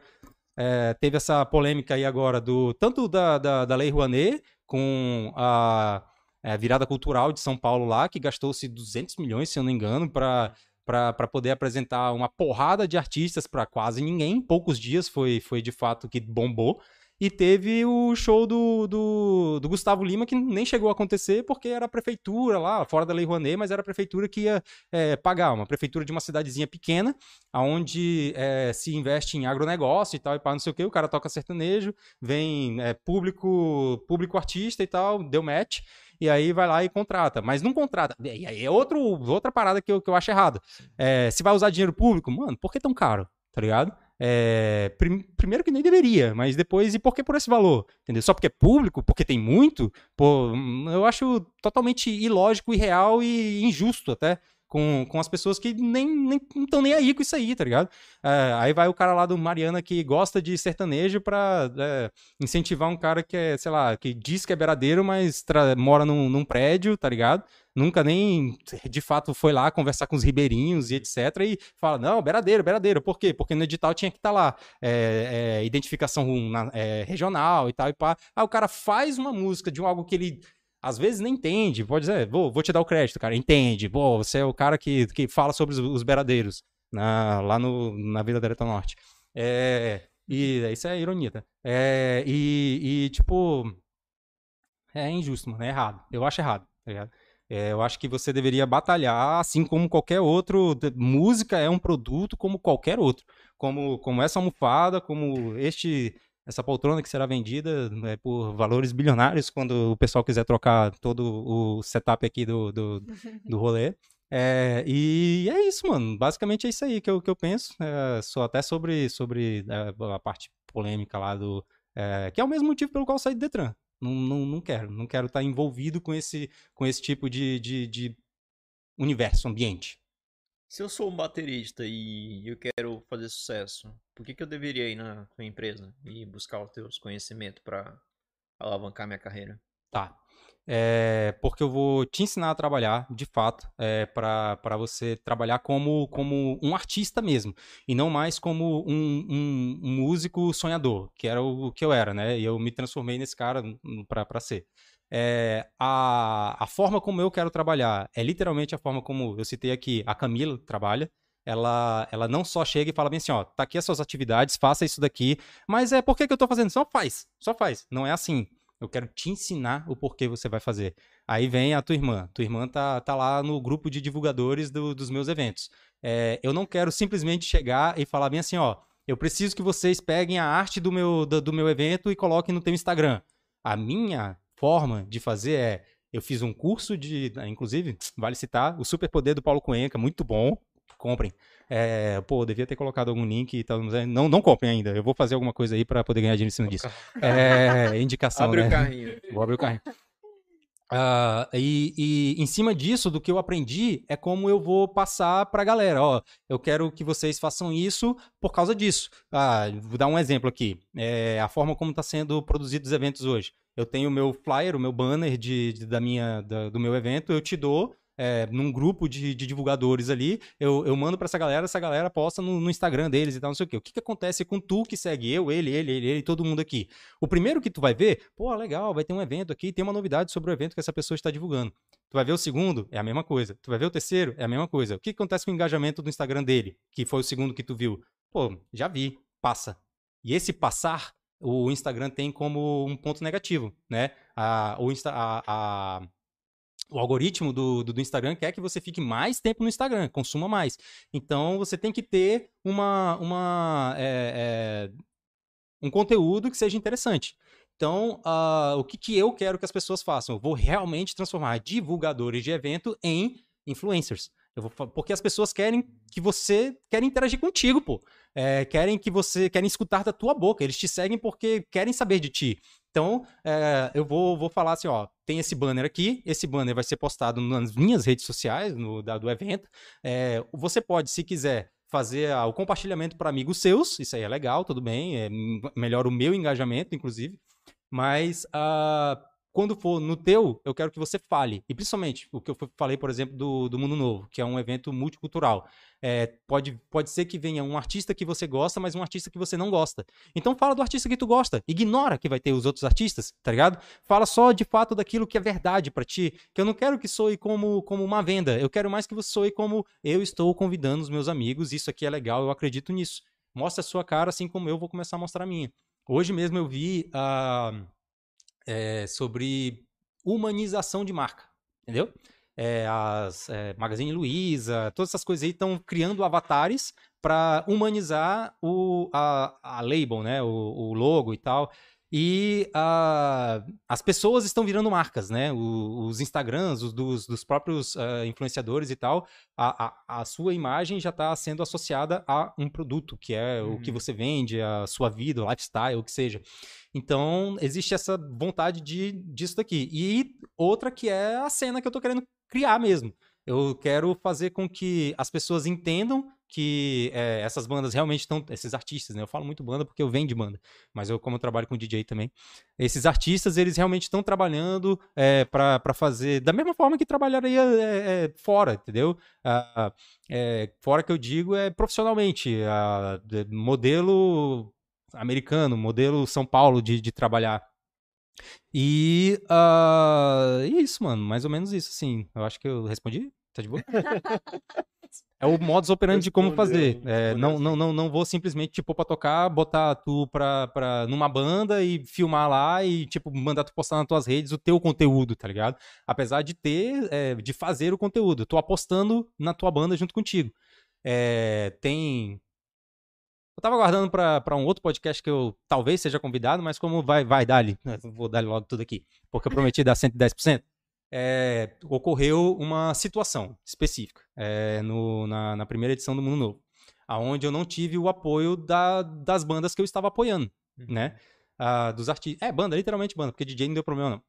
É, teve essa polêmica aí agora do tanto da, da, da Lei Rouanet com a, é, virada cultural de São Paulo lá, que gastou-se 200 milhões, se eu não me engano, para para poder apresentar uma porrada de artistas para quase ninguém. Em poucos dias foi, foi de fato que bombou. E teve o show do, do, do Gustavo Lima, que nem chegou a acontecer, porque era a prefeitura lá, fora da Lei Rouanet, mas era a prefeitura que ia é, pagar. Uma prefeitura de uma cidadezinha pequena, onde é, se investe em agronegócio e tal, e pá, não sei o que, o cara toca sertanejo, vem é, público, público artista e tal, deu match, e aí vai lá e contrata. Mas não contrata. E aí é outro, outra parada que eu, que eu acho errado. É, se vai usar dinheiro público, mano, por que tão caro? Tá ligado? É, prim- primeiro que nem deveria, mas depois, e por que por esse valor? Entendeu? Só porque é público, porque tem muito, pô, hum, eu acho totalmente ilógico, irreal e injusto até. Com, com as pessoas que nem nem estão nem aí com isso aí, tá ligado? É, aí vai o cara lá do Mariana que gosta de sertanejo pra é, incentivar um cara que é, sei lá, que diz que é beiradeiro, mas mora num, num prédio, tá ligado? Nunca nem de fato foi lá conversar com os ribeirinhos e etc. E fala: não, beiradeiro, beiradeiro. Por quê? Porque no edital tinha que estar lá. é, é, identificação na- é, regional e tal e pá. Aí o cara faz uma música de um algo que ele às vezes nem entende. Pode dizer, vou, vou te dar o crédito, cara. Entende. Pô, você é o cara que, que fala sobre os, os beiradeiros na- lá no, na Vila Areta Norte. É, e isso é ironia, tá? É, e, e, tipo, é injusto, mano. É errado. Eu acho errado, tá ligado? É, eu acho que você deveria batalhar, assim como qualquer outro. Música é um produto como qualquer outro. Como, como essa almofada, como este essa poltrona que será vendida né, por valores bilionários quando o pessoal quiser trocar todo o setup aqui do, do, do [LAUGHS] rolê. É, e é isso, mano. Basicamente é isso aí que eu, que eu penso. É, só até sobre, sobre é, a parte polêmica lá do. é, que é o mesmo motivo pelo qual eu saí do Detran. Não, não, não quero. Não quero estar envolvido com esse, com esse tipo de, de, de universo, ambiente. Se eu sou um baterista e eu quero fazer sucesso, por que, que eu deveria ir na tua empresa e buscar os teus conhecimentos pra alavancar minha carreira? Tá. É, porque eu vou te ensinar a trabalhar, de fato, é, para você trabalhar como, como um artista mesmo, e não mais como um, um, um músico sonhador, que era o, que eu era, né? E eu me transformei nesse cara para ser. É, a, a forma como eu quero trabalhar é literalmente a forma como eu citei aqui, a Camila trabalha. Ela, ela não só chega e fala bem assim, ó, tá aqui as suas atividades, faça isso daqui, mas é por que, que eu tô fazendo? Só faz, só faz. Não é assim. Eu quero te ensinar o porquê você vai fazer. Aí vem a tua irmã. Tua irmã tá, tá lá no grupo de divulgadores do, dos meus eventos. É, eu não quero simplesmente chegar e falar bem assim, ó, eu preciso que vocês peguem a arte do meu, do, do meu evento e coloquem no teu Instagram. A minha forma de fazer é, eu fiz um curso de, inclusive, vale citar, o Superpoder do Paulo Cuenca, muito bom, comprem. É, pô, devia ter colocado algum link e tal. Não, não comprem ainda. Eu vou fazer alguma coisa aí para poder ganhar dinheiro em cima disso. [LAUGHS] É, indicação, Abre né? o carrinho. Vou abrir o carrinho. Uh, e, e, em cima disso, do que eu aprendi, é como eu vou passar pra galera. Ó, eu quero que vocês façam isso por causa disso. Ah, vou dar um exemplo aqui. É a forma como está sendo produzidos os eventos hoje. Eu tenho o meu flyer, o meu banner de, de da minha, da, do meu evento, eu te dou é, num grupo de, de, divulgadores ali, eu, eu mando para essa galera, essa galera posta no, no, Instagram deles e tal, não sei o quê. O que, que acontece com tu que segue eu, ele, ele, ele, ele, todo mundo aqui? O primeiro que tu vai ver, pô, legal, vai ter um evento aqui, tem uma novidade sobre o evento que essa pessoa está divulgando. Tu vai ver o segundo, é a mesma coisa. Tu vai ver o terceiro, é a mesma coisa. O que, que acontece com o engajamento do Instagram dele, que foi o segundo que tu viu? Pô, já vi, passa. E esse passar, o Instagram tem como um ponto negativo, né? A, o Insta, a, a o algoritmo do, do, do, Instagram quer que você fique mais tempo no Instagram, consuma mais. Então você tem que ter uma, uma é, é, um conteúdo que seja interessante. Então, uh, o que, que eu quero que as pessoas façam? Eu vou realmente transformar divulgadores de evento em influencers. Vou, porque as pessoas querem que você querem interagir contigo, pô. É, querem que você querem escutar da tua boca. Eles te seguem porque querem saber de ti. Então, é, eu vou, vou falar assim, ó, tem esse banner aqui, esse banner vai ser postado nas minhas redes sociais, no da, do evento. É, você pode, se quiser, fazer ah, o compartilhamento para amigos seus, isso aí é legal, tudo bem, é, melhora o meu engajamento, inclusive. Mas uh, quando for no teu, eu quero que você fale. E principalmente o que eu falei, por exemplo, do, do Mundo Novo, que é um evento multicultural. É, pode, pode ser que venha um artista que você gosta, mas um artista que você não gosta. Então fala do artista que tu gosta. Ignora que vai ter os outros artistas, tá ligado? Fala só de fato daquilo que é verdade para ti. Que eu não quero que soe como, como uma venda. Eu quero mais que você soe como eu estou convidando os meus amigos. Isso aqui é legal, eu acredito nisso. Mostra a sua cara, assim como eu vou começar a mostrar a minha. Hoje mesmo eu vi a. Uh é, sobre humanização de marca, entendeu? É, as é, Magazine Luiza, todas essas coisas aí estão criando avatares para humanizar o, a, a label, né? O, o logo e tal. E uh, as pessoas estão virando marcas, né? O, os Instagrams, os dos, dos próprios uh, influenciadores e tal, a, a, a sua imagem já está sendo associada a um produto, que é uhum. o que uhum. você vende, a sua vida, o lifestyle, o que seja. Então, existe essa vontade de, disso daqui. E outra que é a cena que eu estou querendo criar mesmo. Eu quero fazer com que as pessoas entendam que é, essas bandas realmente estão, esses artistas, né? Eu falo muito banda porque eu venho de banda, mas eu como eu trabalho com DJ também, esses artistas eles realmente estão trabalhando é, para fazer da mesma forma que trabalharia é, é, fora, entendeu? Ah, fora que eu digo é profissionalmente, ah, modelo americano, modelo São Paulo de, de trabalhar. E uh, é isso, mano, mais ou menos isso, assim. Eu acho que eu respondi. Tá de boa? [LAUGHS] É o modus operandi de como fazer. É, não, não, não, não vou simplesmente, tipo, pra tocar, botar tu pra, pra, numa banda e filmar lá e, tipo, mandar tu postar nas tuas redes o teu conteúdo, tá ligado? Apesar de ter, é, de fazer o conteúdo. Tô apostando na tua banda junto contigo. É, tem. Tava aguardando pra, um outro podcast que eu talvez seja convidado, mas como vai, vai dar ali, [LAUGHS] vou dar logo tudo aqui, porque eu prometi dar 110% é, ocorreu uma situação específica é, no, na, na, primeira edição do Mundo Novo, aonde eu não tive o apoio da, das bandas que eu estava apoiando, uhum. né? Ah, dos artistas. É, banda, literalmente banda, porque DJ não deu problema, não.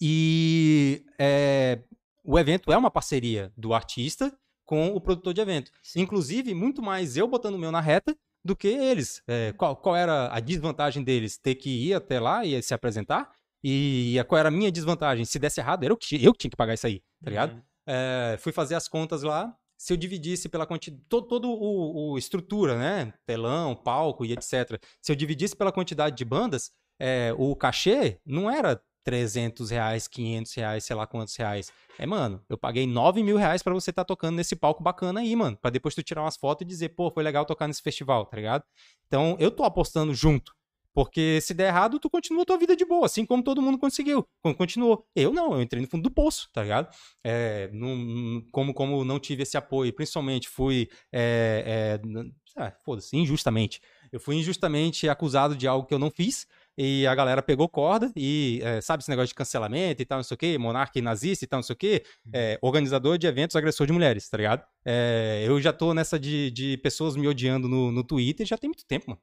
E é, o evento é uma parceria do artista com o produtor de evento. Sim. Inclusive, muito mais eu botando o meu na reta do que eles. É, qual, qual, era a desvantagem deles? Ter que ir até lá e se apresentar? E qual era a minha desvantagem? Se desse errado, era eu que, eu que tinha que pagar isso aí, tá ligado? Uhum. É, fui fazer as contas lá. Se eu dividisse pela quantidade. Todo, todo o, o estrutura, né? Telão, palco e etc. Se eu dividisse pela quantidade de bandas, é, o cachê não era 300 reais, 500 reais, sei lá quantos reais. É, mano, eu paguei 9 mil reais pra você estar tocando nesse palco bacana aí, mano. Pra depois tu tirar umas fotos e dizer, pô, foi legal tocar nesse festival, tá ligado? Então, eu tô apostando junto. Porque se der errado, tu continua tua vida de boa, assim como todo mundo conseguiu. Continuou. Eu não, eu entrei no fundo do poço, tá ligado? É, não- como, como não tive esse apoio, principalmente fui. É, é, ah, Foda-se, injustamente. Eu fui injustamente acusado de algo que eu não fiz. E a galera pegou corda e, é, sabe, esse negócio de cancelamento e tal, não sei o quê, monarca e nazista e tal, não sei o quê, é, organizador de eventos agressor de mulheres, tá ligado? É, eu já tô nessa de, de pessoas me odiando no, no Twitter já tem muito tempo, mano.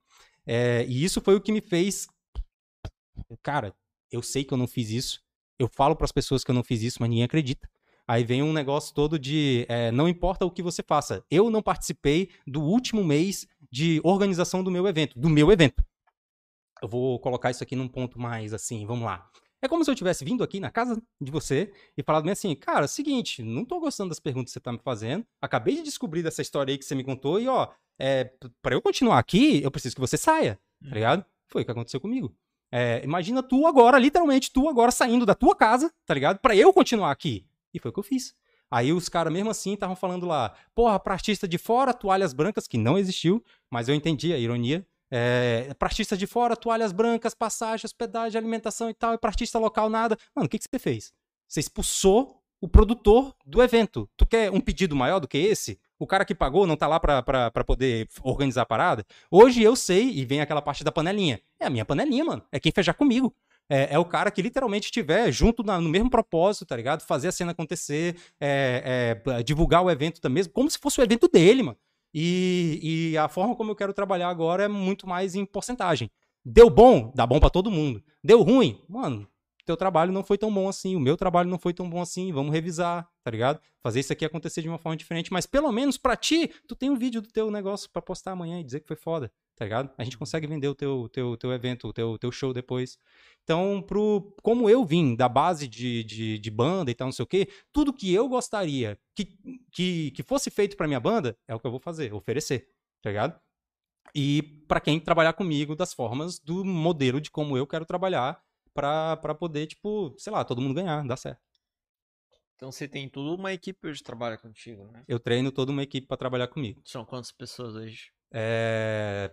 E isso foi o que me fez. Cara, eu sei que eu não fiz isso. Eu falo pras pessoas que eu não fiz isso, mas ninguém acredita. Aí vem um negócio todo de é, não importa o que você faça. Eu não participei do último mês de organização do meu evento, do meu evento. Eu vou colocar isso aqui num ponto mais assim, vamos lá. É como se eu tivesse vindo aqui na casa de você e falado bem assim, cara, seguinte, não tô gostando das perguntas que você tá me fazendo. Acabei de descobrir dessa história aí que você me contou e ó, é, p- pra eu continuar aqui, eu preciso que você saia, tá ligado? Foi o que aconteceu comigo. É, imagina tu agora, literalmente, tu agora saindo da tua casa, tá ligado? Pra eu continuar aqui. E foi o que eu fiz. Aí os caras, mesmo assim, estavam falando lá, porra, pra artista de fora, toalhas brancas, que não existiu, mas eu entendi a ironia. É, pra artista de fora, toalhas brancas, passagem, hospedagem, alimentação e tal, e pra artista local, nada. Mano, o que, que você fez? Você expulsou o produtor do evento. Tu quer um pedido maior do que esse? O cara que pagou não tá lá pra poder organizar a parada? Hoje eu sei, e vem aquela parte da panelinha. É a minha panelinha, mano. É quem fechar comigo. É, é o cara que literalmente estiver junto na- no mesmo propósito, tá ligado? Fazer a cena acontecer, é, é, divulgar o evento também, como se fosse o evento dele, mano. E, e a forma como eu quero trabalhar agora é muito mais em porcentagem. Deu bom? Dá bom pra todo mundo. Deu ruim? Mano, teu trabalho não foi tão bom assim, o meu trabalho não foi tão bom assim, vamos revisar, tá ligado? Fazer isso aqui acontecer de uma forma diferente, mas pelo menos pra ti, tu tem um vídeo do teu negócio pra postar amanhã e dizer que foi foda, tá ligado? A gente consegue vender o teu, teu, teu evento, o teu, teu show depois. Então, pro, como eu vim da base de, de, de banda e tal, não sei o quê, tudo que eu gostaria que, que, que fosse feito pra minha banda, é o que eu vou fazer, oferecer, tá ligado? E pra quem trabalhar comigo das formas do modelo de como eu quero trabalhar pra pra poder, tipo, sei lá, todo mundo ganhar, dar certo. Então você tem toda uma equipe hoje que trabalha contigo, né? Eu treino toda uma equipe pra trabalhar comigo. São quantas pessoas hoje? É...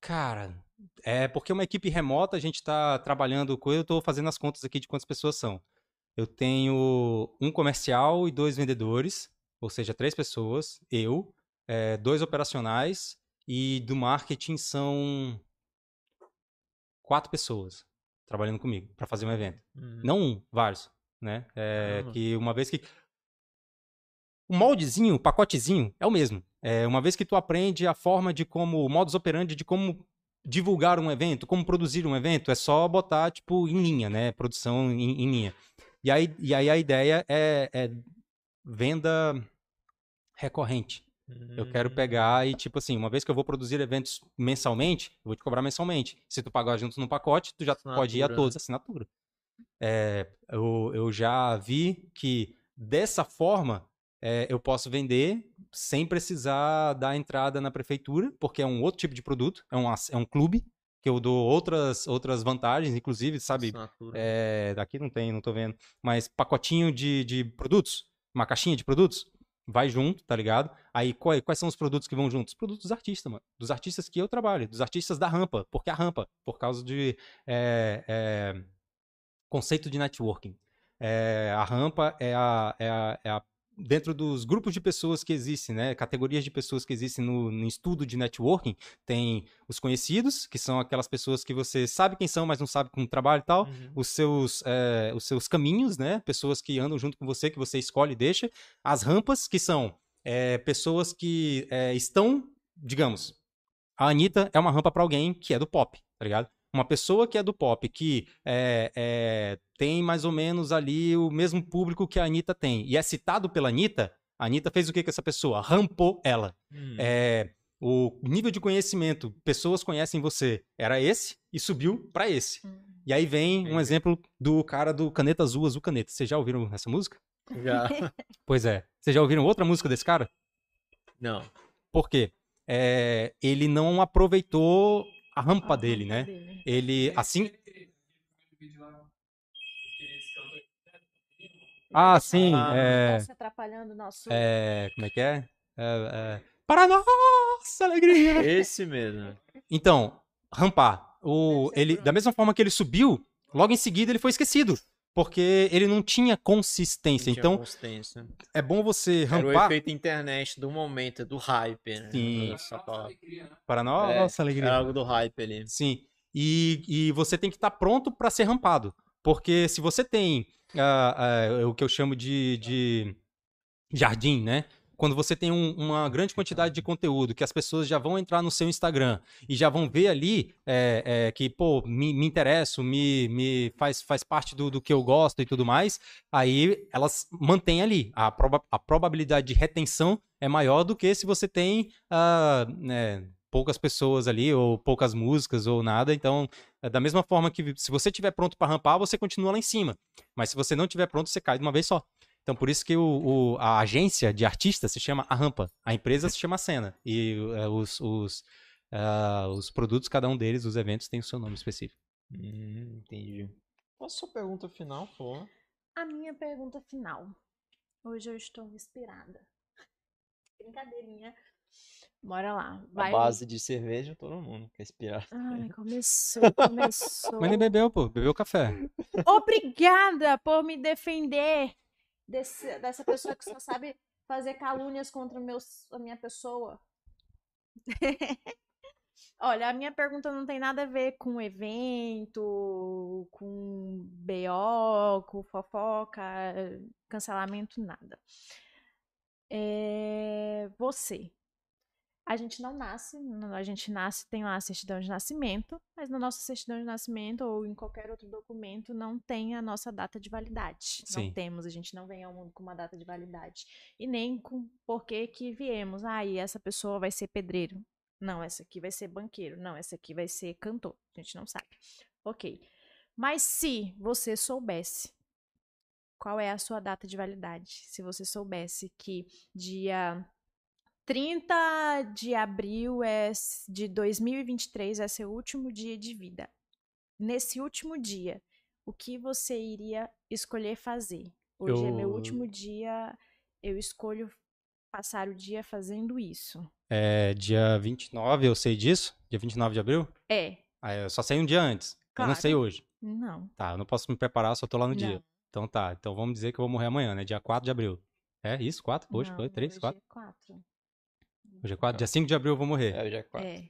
Cara, é porque uma equipe remota, a gente tá trabalhando com. Eu tô fazendo as contas aqui de quantas pessoas são. Eu tenho um comercial e dois vendedores, ou seja, três pessoas. Eu, é, dois operacionais e do marketing são quatro pessoas trabalhando comigo para fazer um evento. Uhum. Não um, vários, né? É, que uma vez que o moldezinho, o pacotezinho é o mesmo. É, uma vez que tu aprende a forma de como, o modus operandi de como divulgar um evento, como produzir um evento, é só botar, tipo, em linha, né? Produção em, em linha. E aí, e aí a ideia é, é venda recorrente. Eu quero Hum. pegar e, tipo assim, uma vez que eu vou produzir eventos mensalmente, eu vou te cobrar mensalmente. Se tu pagar junto no pacote, tu já pode ir a Assinatura, todos, assinatura. É, eu, eu já vi que dessa forma é, eu posso vender sem precisar dar entrada na prefeitura, porque é um outro tipo de produto, é um, é um clube, que eu dou outras, outras vantagens, inclusive, sabe? É, daqui não tem, não tô vendo. Mas pacotinho de, de produtos, uma caixinha de produtos, vai junto, tá ligado? Aí quais, quais são os produtos que vão juntos? Os produtos dos artistas, mano. Dos artistas que eu trabalho, dos artistas da rampa. Porque a rampa, por causa de é, é, conceito de networking. A rampa é a, é a- é a- Dentro dos grupos de pessoas que existem, né? Categorias de pessoas que existem no, no estudo de networking, tem os conhecidos, que são aquelas pessoas que você sabe quem são, mas não sabe como trabalha e tal Uhum. os seus, eh, os seus caminhos, né? Pessoas que andam junto com você, que você escolhe e deixa. As rampas, que são eh, pessoas que eh, estão, digamos, a Anitta é uma rampa para alguém que é do pop, tá ligado? Uma pessoa que é do pop, que eh, eh, tem mais ou menos ali o mesmo público que a Anitta tem, e é citado pela Anitta, a Anitta fez o que com essa pessoa? Rampou ela. Hum. É, o nível de conhecimento, pessoas conhecem você, era esse e subiu para esse. Hum. E aí vem um exemplo do cara do Caneta Azul, Azul Caneta. Vocês já ouviram essa música? Já. [LAUGHS] Pois é. Vocês já ouviram outra música desse cara? Não. Por quê? É, ele não aproveitou a rampa A dele, rampa né? dele. Ele, assim... Ah, sim, Ah. é... Tá atrapalhando nosso. é como é que é? É, é, Para nossa alegria! [LAUGHS] Esse mesmo. Então, rampar. O, ele, da mesma forma que ele subiu, logo em seguida ele foi esquecido. Porque ele não tinha consistência. Não tinha Então, consistência. é bom você Era o rampar. efeito internet do momento, do hype, né? Sim. Alegria, né? Para É, nossa alegria. Era algo do hype ali. Sim. E, e você tem que estar pronto para ser rampado. Porque se você tem ah, ah, o que eu chamo de, de jardim, né? Quando você tem um- uma grande quantidade de conteúdo, que as pessoas já vão entrar no seu Instagram e já vão ver ali é, é, que, pô, me, me interesso, me, me faz, faz parte do, do que eu gosto e tudo mais, aí elas mantêm ali. A, proba- a probabilidade de retenção é maior do que se você tem ah, né, poucas pessoas ali, ou poucas músicas, ou nada. Então, é da mesma forma que se você estiver pronto para rampar, você continua lá em cima. Mas se você não estiver pronto, você cai de uma vez só. Então, por isso que o, o- a agência de artistas se chama a rampa. A empresa se chama a cena. E é, os, os, ah, os produtos, cada um deles, os eventos, tem o seu nome específico. Hum, entendi. Qual a sua pergunta final, pô? A minha pergunta final. Hoje eu estou inspirada. [LAUGHS] Brincadeirinha. Bora lá. Vai. A base de cerveja, todo mundo quer respirar. Ai, [LAUGHS] começou, começou. Mas nem bebeu, pô. Bebeu café. Obrigada por me defender desse- dessa pessoa que só sabe fazer calúnias contra o meu, a minha pessoa. [LAUGHS] Olha, a minha pergunta não tem nada a ver com evento, com BO, com fofoca, cancelamento, nada. É, você. A gente não nasce, a gente nasce, tem lá a certidão de nascimento, mas na nossa certidão de nascimento ou em qualquer outro documento não tem a nossa data de validade. Sim. Não temos, a gente não vem ao mundo com uma data de validade. E nem com por que que viemos. Ah, e essa pessoa vai ser pedreiro. Não, essa aqui vai ser banqueiro. Não, essa aqui vai ser cantor. A gente não sabe. Ok. Mas se você soubesse qual é a sua data de validade, se você soubesse que dia 30 de abril é de 2023 é seu último dia de vida. Nesse último dia, o que você iria escolher fazer? Hoje é meu Eu- último dia, eu escolho passar o dia fazendo isso. É dia 29, eu sei disso. Dia 29 de abril. É, Ah, eu só sei um dia antes. Eu não sei Claro. hoje. não. Tá, eu não posso me preparar, só tô lá no dia. Não. Então tá, então vamos dizer que eu vou morrer amanhã, né? Dia 4 de abril. É isso? 4? Hoje não, foi? 3, hoje 4? é quatro. Hoje é 4? Dia 5 de abril eu vou morrer. É, já é quatro. É.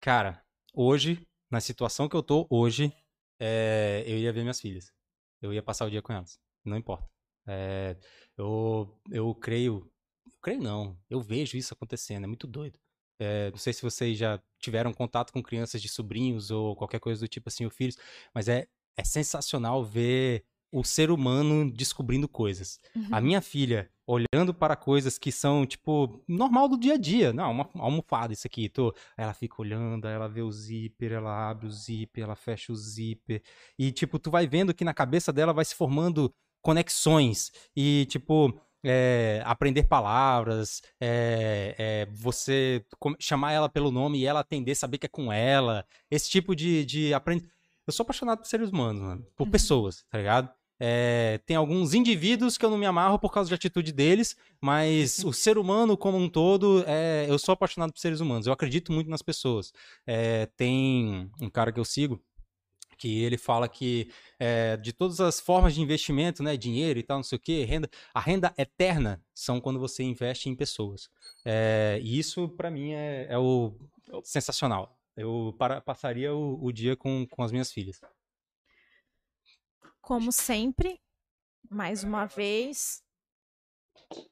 Cara, hoje, na situação que eu tô hoje, é, eu ia ver minhas filhas. Eu ia passar o dia com elas. Não importa. É, eu, eu creio. Eu creio não. Eu vejo isso acontecendo. É muito doido. É, não sei se vocês já tiveram contato com crianças de sobrinhos ou qualquer coisa do tipo assim, ou filhos, mas é, é sensacional ver o ser humano descobrindo coisas. A minha filha olhando para coisas que são, tipo, normal do dia a dia. Não, uma uma almofada isso aqui. Tô... Ela fica olhando, ela vê o zíper, ela abre o zíper, ela fecha o zíper. E, tipo, tu vai vendo que na cabeça dela vai se formando conexões. E, tipo, é, aprender palavras, é, é, você chamar ela pelo nome e ela atender, saber que é com ela. Esse tipo de, de aprendizagem. Eu sou apaixonado por seres humanos, mano, por Uhum. pessoas, tá ligado? É, tem alguns indivíduos que eu não me amarro por causa de atitude deles, mas [LAUGHS] o ser humano como um todo, é, eu sou apaixonado por seres humanos. Eu acredito muito nas pessoas. É, tem um cara que eu sigo que ele fala que é, de todas as formas de investimento, né, dinheiro e tal, não sei o que, renda, a renda eterna são quando você investe em pessoas. É, e isso para mim é, é o sensacional. Eu para- passaria o, o dia com, com as minhas filhas. Como sempre, mais uma vez,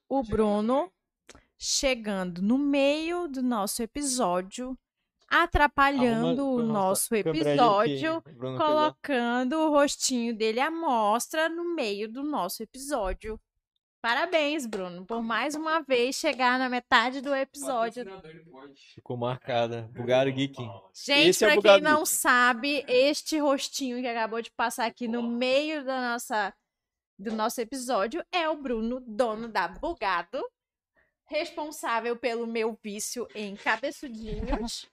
o Bruno chegando no meio do nosso episódio, atrapalhando o nosso episódio, colocando o rostinho dele à mostra no meio do nosso episódio. Parabéns, Bruno, por mais uma vez chegar na metade do episódio. Ficou marcada. Bugado Geek. Gente, Esse é pra Bugado quem não Geek. sabe, este rostinho que acabou de passar aqui no meio da nossa, do nosso episódio é o Bruno, dono da Bugado, responsável pelo meu vício em cabeçudinhos. [LAUGHS]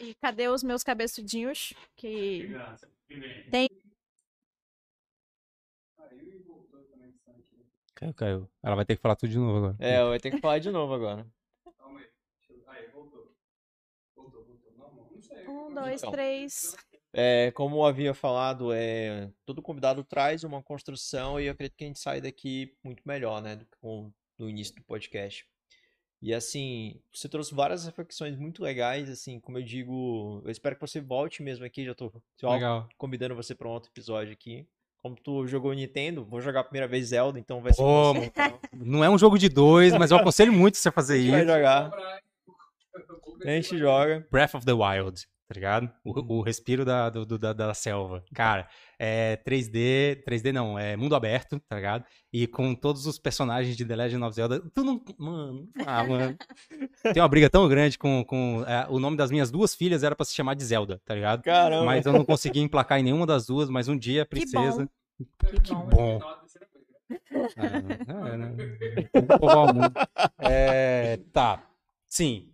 E cadê os meus cabeçudinhos? Que Tem- Caiu, caiu. Ela vai ter que falar tudo de novo agora. É, vai ter que falar de novo agora. Calma aí. Aí, voltou. Voltou, voltou. Não, não sei. um, dois, Então. três. É, como eu havia falado, é, todo convidado traz uma construção e eu acredito que a gente sai daqui muito melhor, né, do que no início do podcast. E assim, você trouxe várias reflexões muito legais, assim, como eu digo, eu espero que você volte mesmo aqui, já Legal. convidando você para um outro episódio aqui. Como tu jogou Nintendo, vou jogar a primeira vez Zelda, então vai ser então. Não é um jogo de dois, mas eu aconselho muito você fazer A gente vai isso. jogar, a gente joga. Breath of the Wild, tá ligado? O, o respiro da, do- da, da selva. Cara, é 3D, 3D não, é mundo aberto, tá ligado? E com todos os personagens de The Legend of Zelda. Tu não. Mano, ah, [LAUGHS] mano. Tem uma briga tão grande com. com é, o nome das minhas duas filhas era pra se chamar de Zelda, tá ligado? Caramba. Mas eu não consegui emplacar em nenhuma das duas, mas um dia a Que princesa. Que bom. Bom. Ah, é, né? Que. É, tá. Sim.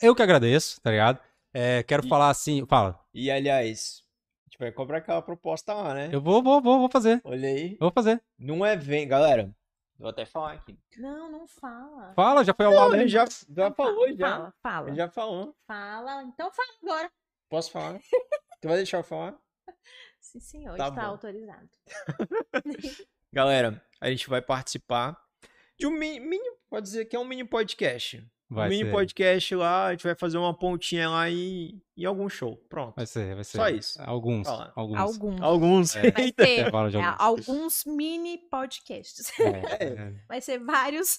Eu que agradeço, tá ligado? É, quero E- falar assim. Fala. E aliás, a gente vai cobrar aquela proposta lá, né? Eu vou, vou, vou, vou fazer. Olha aí. Eu vou fazer. Não é vem, galera. Vou até falar aqui. Não, não fala. Fala, já foi ao lado. ele já, já Então falou, fala, já. Fala, fala. Ele já falou. Fala, então fala agora. Posso falar? tu vai deixar eu falar? Sim, senhor, Tá está bom. autorizado. [LAUGHS] Galera, a gente vai participar de um mini, mini- pode dizer que é um mini podcast. Vai um mini ser. podcast lá, a gente vai fazer uma pontinha lá e, e algum show. Pronto. Vai ser, vai ser. Só isso. Alguns. Fala. Alguns. Alguns. Alguns. É. Vai [LAUGHS] Fala de é, alguns. alguns mini podcasts. É, é. Vai ser vários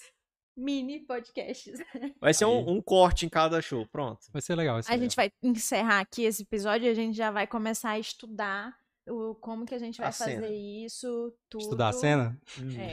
mini podcasts. Vai ser um, um corte em cada show. Pronto. Vai ser legal. Vai ser A legal. gente vai encerrar aqui esse episódio e a gente já vai começar a estudar o, como que a gente vai A cena. fazer isso, tudo. Estudar a cena? É.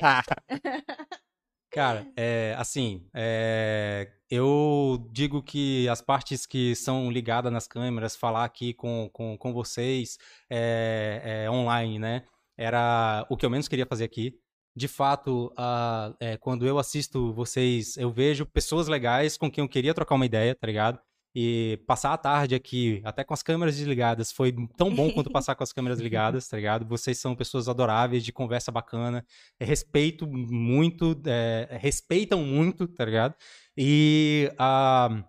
[LAUGHS] [LAUGHS] Cara, é, assim, é, eu digo que as partes que são ligadas nas câmeras, falar aqui com, com, com vocês é, é, online, né? Era o que eu menos queria fazer aqui. De fato, ah, é, quando eu assisto vocês, eu vejo pessoas legais com quem eu queria trocar uma ideia, tá ligado? E passar a tarde aqui, até com as câmeras desligadas, foi tão bom quanto passar com as câmeras ligadas, tá ligado? Vocês são pessoas adoráveis, de conversa bacana respeito muito, é, respeitam muito, tá ligado? E ah,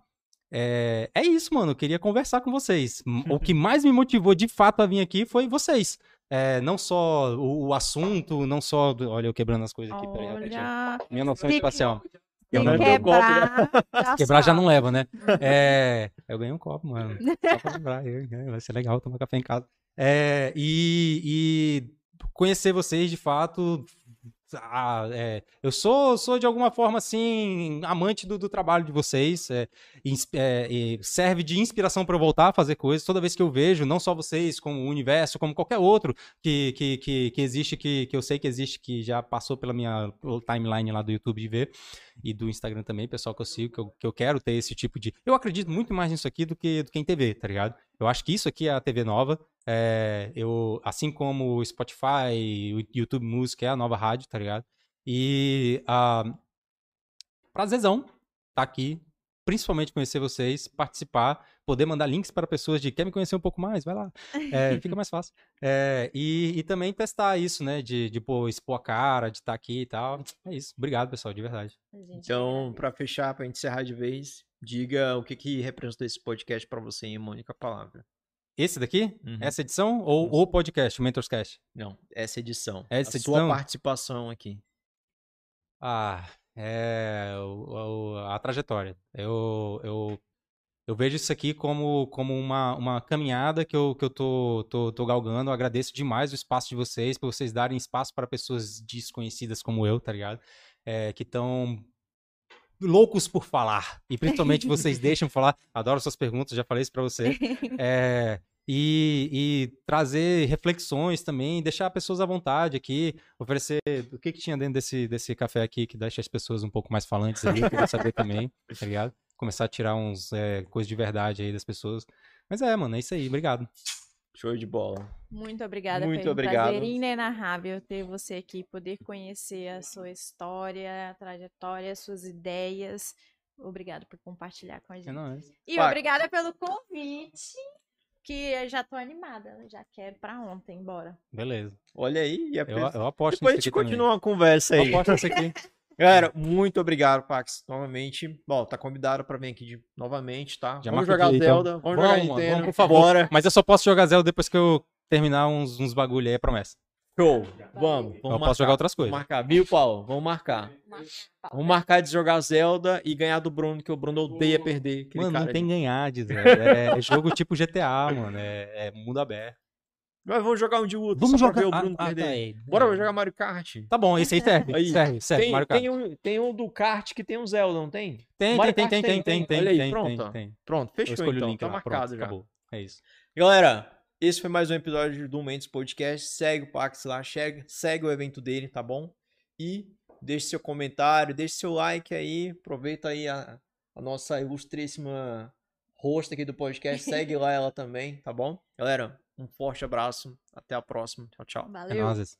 é, é isso, mano. Eu queria conversar com vocês. [LAUGHS] O que mais me motivou de fato a vir aqui foi vocês. É, não só o, o assunto, não só. Olha, eu quebrando as coisas aqui, peraí. Olha, Minha noção espacial. [LAUGHS] se Eu não- quebrar, já Quebrar já não leva, né? [LAUGHS] É, eu ganhei um copo, mano. Só pra lembrar. eu- Vai ser legal tomar café em casa. É, e, e conhecer vocês de fato. Ah, é, eu sou, sou de alguma forma assim amante do, do trabalho de vocês. é, é, serve de inspiração para eu voltar a fazer coisas. Toda vez que eu vejo, não só vocês, como o universo, como qualquer outro que, que, que, que existe, que, que eu sei que existe, que já passou pela minha timeline lá do YouTube de ver e do Instagram também, pessoal que eu sigo, que eu, que eu quero ter esse tipo de. Eu acredito muito mais nisso aqui do que, do que em TV, tá ligado? Eu acho que isso aqui é a TV nova. É, eu, assim como o Spotify, o YouTube Music é a nova rádio, tá ligado? E ah, prazerzão tá aqui, principalmente conhecer vocês, participar, poder mandar links para pessoas de quer me conhecer um pouco mais, vai lá. É, [LAUGHS] fica mais fácil. É, e, e também testar isso, né? De, de pô, expor a cara, de estar aqui e tal. É isso. Obrigado, pessoal, de verdade. A Então, pra fechar, pra gente encerrar de vez, diga o que que representou esse podcast pra você em uma única palavra. Esse daqui? Uhum. Essa edição? Ou o podcast, o Mentorscast? Não, essa edição. Essa a sua edição? participação aqui. Ah, é o- o- a trajetória. Eu, eu, eu vejo isso aqui como, como uma, uma caminhada que eu, que eu tô, tô, tô galgando. Eu agradeço demais o espaço de vocês, por vocês darem espaço para pessoas desconhecidas como eu, tá ligado? É, que estão loucos por falar. E [LAUGHS] principalmente vocês deixam falar. Adoro suas perguntas, já falei isso pra você. [LAUGHS] É, e, e trazer reflexões também, deixar pessoas à vontade aqui, oferecer o que, que tinha dentro desse, desse café aqui que deixa as pessoas um pouco mais falantes ali, queria saber também, [LAUGHS] tá ligado? Começar a tirar uns é, coisas de verdade aí das pessoas. Mas é, mano, é isso aí, obrigado. Show de bola. Muito obrigada. Muito foi um obrigado. prazer inenarrável ter você aqui, poder conhecer a sua história, a trajetória, as suas ideias. Obrigado por compartilhar com a gente. É nóis. E Vai. obrigada pelo convite, que eu já tô animada. Já quero pra ontem, bora. Beleza. Olha aí, e a Eu, eu aposto depois a gente também. continua a conversa Eu aí. aposto nisso aqui. [LAUGHS] Galera, muito obrigado, Pax. Novamente. Bom, tá convidado pra vir aqui de- novamente, tá? Já vamos jogar aqui, então. Zelda, vamos, jogar Vamos, mano, Nintendo, vamos, por favor. Bora. Mas eu só posso jogar Zelda depois que eu terminar uns, uns bagulho aí, é promessa. Show. Vamos, vamos eu marcar. posso jogar outras Vamos coisas. marcar, viu, Paulo? Vamos marcar. Vamos marcar de jogar Zelda e ganhar do Bruno, que o Bruno odeia perder. Mano, não tem ali. ganhar de Zelda. É, é jogo tipo GTA, mano. É, é mundo aberto. Mas vamos jogar um de Wood, Vamos jogar. ver o Bruno ah, ah, perder. tá aí. Bora jogar Mario Kart. Tá bom, esse aí serve. Aí. Serve, serve. Tem, Mario Kart. tem, um, tem um do kart que tem um Zelda, não tem? Tem, tem, tem, tem, tem, tem, tem, Olha aí, tem, pronto, tem, tem. Pronto, fechou então, o link tá lá, marcado pronto, já. acabou. É isso. Galera, esse foi mais um episódio do Mendes Podcast. Segue o Pax lá, segue, segue o evento dele, tá bom? E deixe seu comentário, deixe seu like aí. Aproveita aí a, a nossa ilustríssima host aqui do podcast. Segue lá ela também, tá bom? Galera, um forte abraço. Até a próxima. Tchau, tchau. É Valeu. nóis.